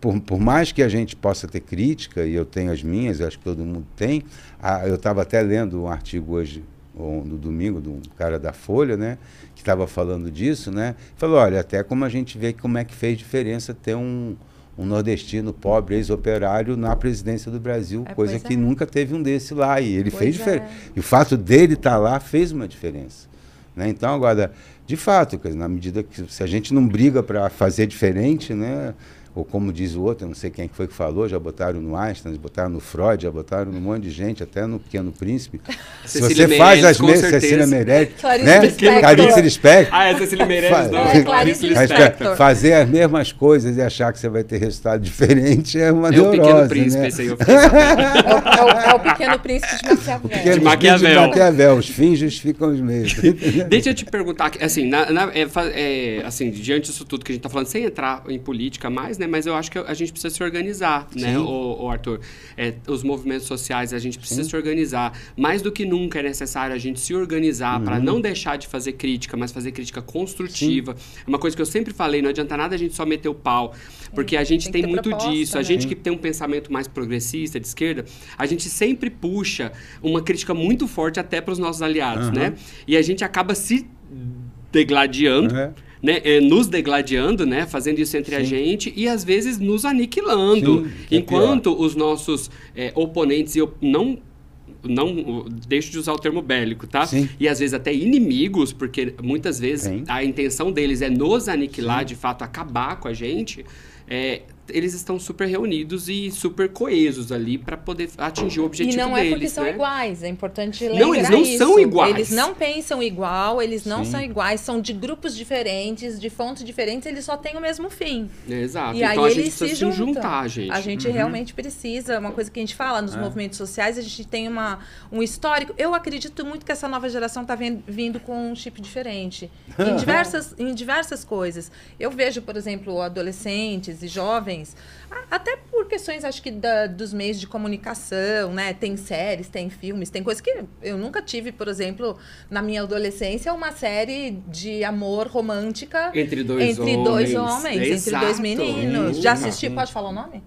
por, por, mais que a gente possa ter crítica, e eu tenho as minhas, eu acho que todo mundo tem, a, eu estava até lendo um artigo hoje, ou no domingo, de um cara da Folha, né, que estava falando disso, né, falou, olha, até como a gente vê como é que fez diferença ter um, um nordestino pobre, ex-operário, na presidência do Brasil, é, coisa que é. nunca teve um desse lá. E ele pois fez diferença. É. E o fato dele estar tá lá fez uma diferença. Né? Então, agora, de fato, na medida que se a gente não briga para fazer diferente, né? Ou como diz o outro, eu não sei quem foi que falou, já botaram no Einstein, botaram no Freud, já botaram num monte de gente, até no Pequeno Príncipe. Se você Meirelles, faz as mesmas, Cecília Meirelles, Clarice né? Lispector. Clarice Lispector. Ah, é Cecília Meirelles, não. É, Clarice Lispector. Fazer as mesmas coisas e achar que você vai ter resultado diferente é uma é neurose, o Pequeno Príncipe, né? esse aí eu fiquei é, o, é, é, o, Pequeno Príncipe de Maquiavel. O pequeno de Maquiavel. De Maquiavel. Os fins justificam os meios. Deixa eu te perguntar, assim, na, na, é, é, assim, diante disso tudo que a gente está falando, sem entrar em política mais, né, mas eu acho que a gente precisa se organizar, né, Sim. né, o, Arthur? É, os movimentos sociais, a gente precisa Sim. se organizar. Mais do que nunca é necessário a gente se organizar uhum. para não deixar de fazer crítica, mas fazer crítica construtiva. Sim. É uma coisa que eu sempre falei, não adianta nada a gente só meter o pau, porque a gente tem, tem muito proposta, disso. Né? A gente que tem um pensamento mais progressista, de esquerda, a gente sempre puxa uma crítica muito forte até para os nossos aliados, uhum. né? E a gente acaba se degladiando. Uhum né, é, nos degladiando, né, fazendo isso entre Sim. a gente e às vezes nos aniquilando, Sim, é enquanto é os nossos é, oponentes e eu não não deixo de usar o termo bélico, tá? Sim. E às vezes até inimigos, porque muitas vezes Sim. a intenção deles é nos aniquilar, Sim. de fato, acabar com a gente. É, eles estão super reunidos e super coesos ali para poder atingir o objetivo deles. E não é porque são né? iguais, é importante lembrar Não, eles não isso. são iguais. Eles não pensam igual, eles não Sim. são iguais, são de grupos diferentes, de fontes diferentes, eles só têm o mesmo fim. Exato. E então aí a gente eles precisa se, se juntar, gente. A gente uhum. realmente precisa, uma coisa que a gente fala nos é. movimentos sociais, a gente tem uma, um histórico. Eu acredito muito que essa nova geração está vindo com um chip diferente. em, diversas, em diversas coisas. Eu vejo, por exemplo, adolescentes e jovens até por questões, acho que, da, dos meios de comunicação, né? Tem séries, tem filmes, tem coisas que eu nunca tive, por exemplo, na minha adolescência, uma série de amor romântica entre dois entre homens, dois homens entre dois meninos. Já assistiu? Pode falar o nome?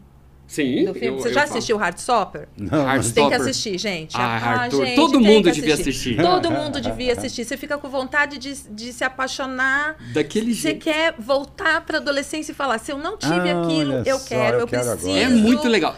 Sim. Eu, Você já assistiu Hardstopper? Não. Hardstopper. Tem que assistir, gente. Ah, ah gente, Todo mundo devia assistir. Todo mundo devia assistir. Você fica com vontade de, de se apaixonar. Daquele Você jeito. quer voltar para adolescência e falar: se eu não tive ah, aquilo, eu só, quero, eu, eu quero preciso. Agora. É muito legal.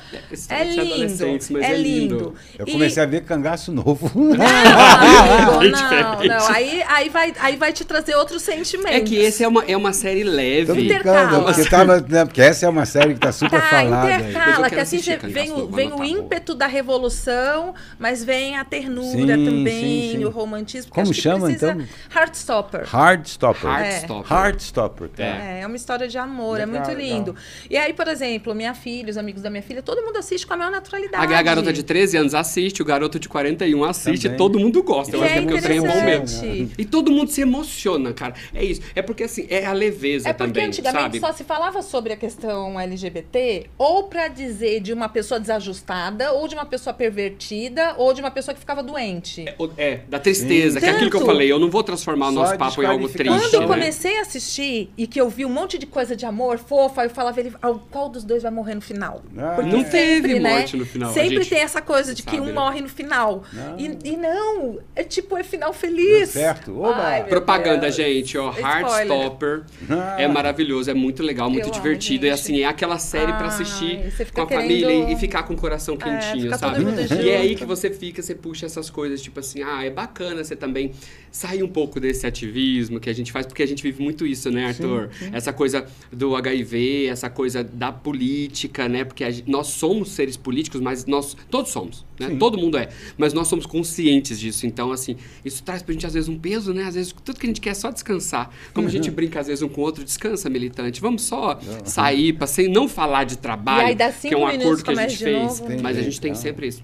É lindo. É, é lindo. Eu comecei e... a ver cangaço novo. Não, amigo, não, não. Aí, aí, vai, aí vai te trazer outros sentimentos. É que esse é uma, é uma série leve. Intercala. Porque, tava, né, porque essa é uma série que tá super tá, falada. Intercala, que assim você vem, o, vem o ímpeto da revolução, mas vem a ternura sim, também, sim, sim. o romantismo. Como chama, então? Heartstopper. Heartstopper. Heartstopper. É. Heartstopper. Tá. É. é uma história de amor, legal, é muito lindo. Legal. E aí, por exemplo, minha filha, os amigos da minha filha, todo mundo assiste com a maior naturalidade. A garota de 13 anos assiste, o garoto de 41 assiste, também. todo mundo gosta. Eu e acho é que é porque o trem é bom mesmo. E todo mundo se emociona, cara. É isso. É porque, assim, é a leveza é também, É porque antigamente sabe? só se falava sobre a questão LGBT ou para para dizer de uma pessoa desajustada, ou de uma pessoa pervertida, ou de uma pessoa que ficava doente. É, é da tristeza, Sim. que é aquilo que eu falei. Eu não vou transformar o nosso papo em algo triste. Quando eu né? comecei a assistir e que eu vi um monte de coisa de amor fofa, eu falava, ele, "Ah, qual dos dois vai morrer no final? Ah, Porque Não teve sempre, né, morte no final, Sempre tem essa coisa de que sabe, um né? morre no final. Não. E, e não, é tipo, é final feliz. Deu certo. Oba! Ai, Propaganda, Deus. gente, ó. Heartstopper. Ah. É maravilhoso, é muito legal, muito Eu amo, divertido. é gente. assim, é aquela série pra Ai, assistir você fica com a família querendo- e, e ficar com o coração quentinho, fica todo sabe? E é aí que você fica, você puxa essas coisas, tipo assim, ah, é bacana você também sair um pouco desse ativismo que a gente faz, porque a gente vive muito isso, né, Arthur? Essa coisa do HIV, essa coisa da política, né? Porque gente- nós somos seres políticos, mas nós todos somos, né? Sim. Todo mundo é, mas nós somos conscientes disso. Então, assim, isso traz pra gente às vezes um peso, né? Às vezes tudo que a gente quer é só descansar. Como a gente brinca às vezes um com o outro, descansa, militante. Vamos só sair para sem não falar de trabalho, E aí dá que é cinco um minutos, acordo que a gente fez, mas a gente tem sempre isso.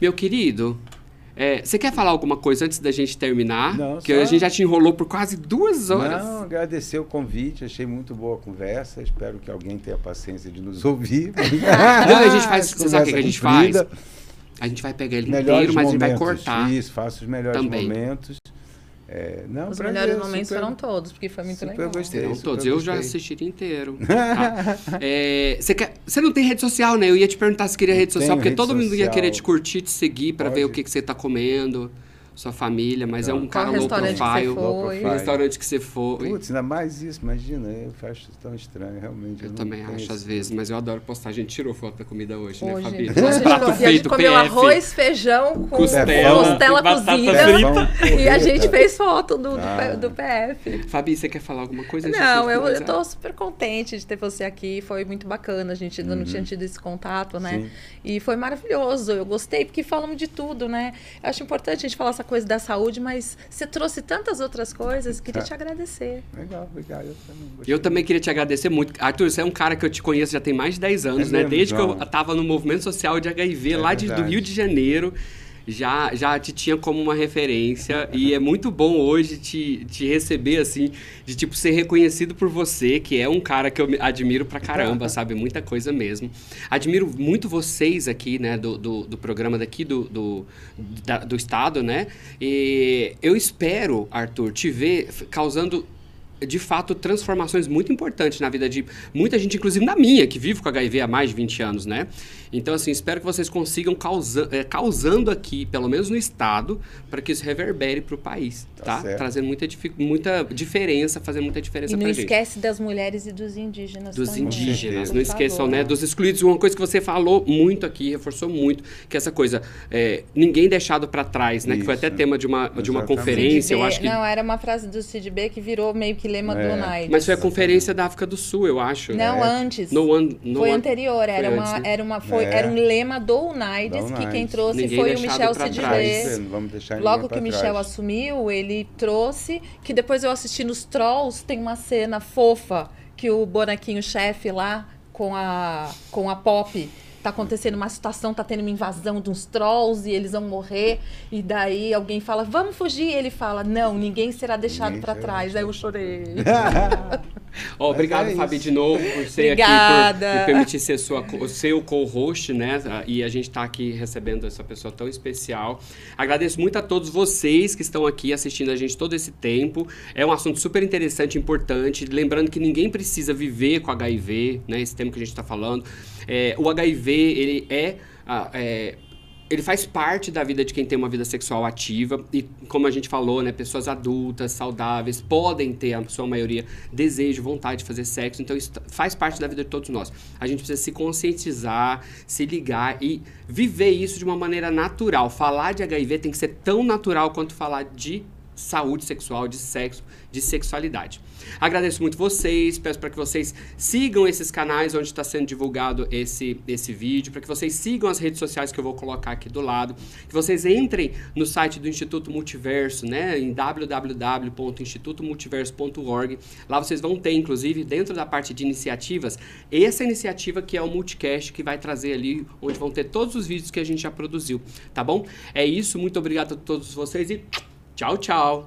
Meu querido, é, você quer falar alguma coisa antes da gente terminar? Não, Porque só- a gente já te enrolou por quase duas horas. Não, agradecer o convite, achei muito boa a conversa. Espero que alguém tenha paciência de nos ouvir. Não, a gente faz- você sabe o que a gente faz? A gente vai pegar ele Melhores inteiro, mas a gente vai momentos. cortar. Isso, faço os melhores Também. momentos. É, não, Os melhores momentos super- foram todos, porque foi muito super legal. gostei. Não super todos, eu já assistiria inteiro. tá? É, você, quer, você não tem rede social, né? Eu ia te perguntar se queria rede social, porque rede todo mundo ia social. querer te curtir, te seguir pra ver o que, que você tá comendo, sua família, mas é um cara low profile. Low O profile. restaurante que você foi. Putz, ainda mais isso, imagina, eu acho tão estranho, realmente. eu não também acho esse- às vezes, mas eu adoro postar. A gente tirou foto da comida hoje, né, Hoje. Fabi? Hoje Nosso a gente prato comeu- a gente feito, comeu PF. arroz, feijão com Costela, costela cozida. frita. E a gente fez foto do, do, Ah. do PF. Fabi, você quer falar alguma coisa? Não, eu, eu tô super contente de ter você aqui. Foi muito bacana. A gente ainda não tinha tido esse contato, né? Uhum. Sim. E foi maravilhoso. Eu gostei, porque falamos de tudo, né? Eu acho importante a gente falar essa coisa da saúde, mas você trouxe tantas outras coisas. Queria Tá. te agradecer. Legal, obrigado. Eu também. Eu também queria te agradecer muito. Arthur, você é um cara que eu te conheço já tem mais de 10 anos, É né? mesmo, Desde que eu João? tava no movimento social de HIV É lá de, do. Rio de Janeiro. Já, já te tinha como uma referência e é muito bom hoje te, te receber assim, de tipo ser reconhecido por você, que é um cara que eu admiro pra caramba, sabe? Muita coisa mesmo. Admiro muito vocês aqui, né, do, do, do programa daqui do, do, da- do estado, né? E eu espero, Arthur, te ver causando de fato, transformações muito importantes na vida de muita gente, inclusive na minha, que vive com HIV há mais de 20 anos, né? Então, assim, espero que vocês consigam causa, eh, causando aqui, pelo menos no Estado, para que isso reverbere para o país, Tá tá? Trazendo muita, muita diferença, fazendo muita diferença E não para gente. esquece das mulheres e dos indígenas Dos também. indígenas, não esqueçam, né? Dos excluídos. Uma coisa que você falou muito aqui, reforçou muito, que essa coisa, é, ninguém deixado para trás, né? Que foi até Isso. tema de uma, de uma Exatamente. conferência, eu CIDB acho que... Não, era uma frase do CIDB que virou meio que lema do É. Mas foi a conferência da África do Sul, eu acho. Não, É. antes. No one, no foi anterior, era, Foi uma, antes, né? era, uma, foi, É. era um lema do UNAIDS, Da que quem trouxe Ninguém foi o Michel deixar Logo que o Michel trás. assumiu, ele trouxe, que depois eu assisti nos Trolls, tem uma cena fofa que o bonequinho chefe lá com a, com a Pop tá acontecendo uma situação, tá tendo uma invasão de uns trolls e eles vão morrer. E daí alguém fala, vamos fugir. Ele fala, não, ninguém será deixado será trás. Aí eu chorei. Ó, obrigado, é Fabi, de novo, por ser aqui, Obrigada. por me permitir ser sua, seu co-host, né? E a gente tá aqui recebendo essa pessoa tão especial. Agradeço muito a todos vocês que estão aqui assistindo a gente todo esse tempo. É um assunto super interessante, importante. Lembrando que ninguém precisa viver com HIV, né? Esse tema que a gente está falando. É, o HIV, ele é, é, ele faz parte da vida de quem tem uma vida sexual ativa e, como a gente falou, né, pessoas adultas, saudáveis, podem ter, a sua maioria, desejo, vontade de fazer sexo. Então, isso faz parte da vida de todos nós. A gente precisa se conscientizar, se ligar e viver isso de uma maneira natural. Falar de HIV tem que ser tão natural quanto falar de saúde sexual, de sexo, de sexualidade. Agradeço muito vocês, peço para que vocês sigam esses canais onde está sendo divulgado esse, esse vídeo, para que vocês sigam as redes sociais que eu vou colocar aqui do lado, que vocês entrem no site do Instituto Multiverso, né, em www.institutomultiverso.org. Lá vocês vão ter, inclusive, dentro da parte de iniciativas, essa iniciativa que é o Multicast, que vai trazer ali, onde vão ter todos os vídeos que a gente já produziu, tá bom? É isso, muito obrigado a todos vocês e Ciao ciao!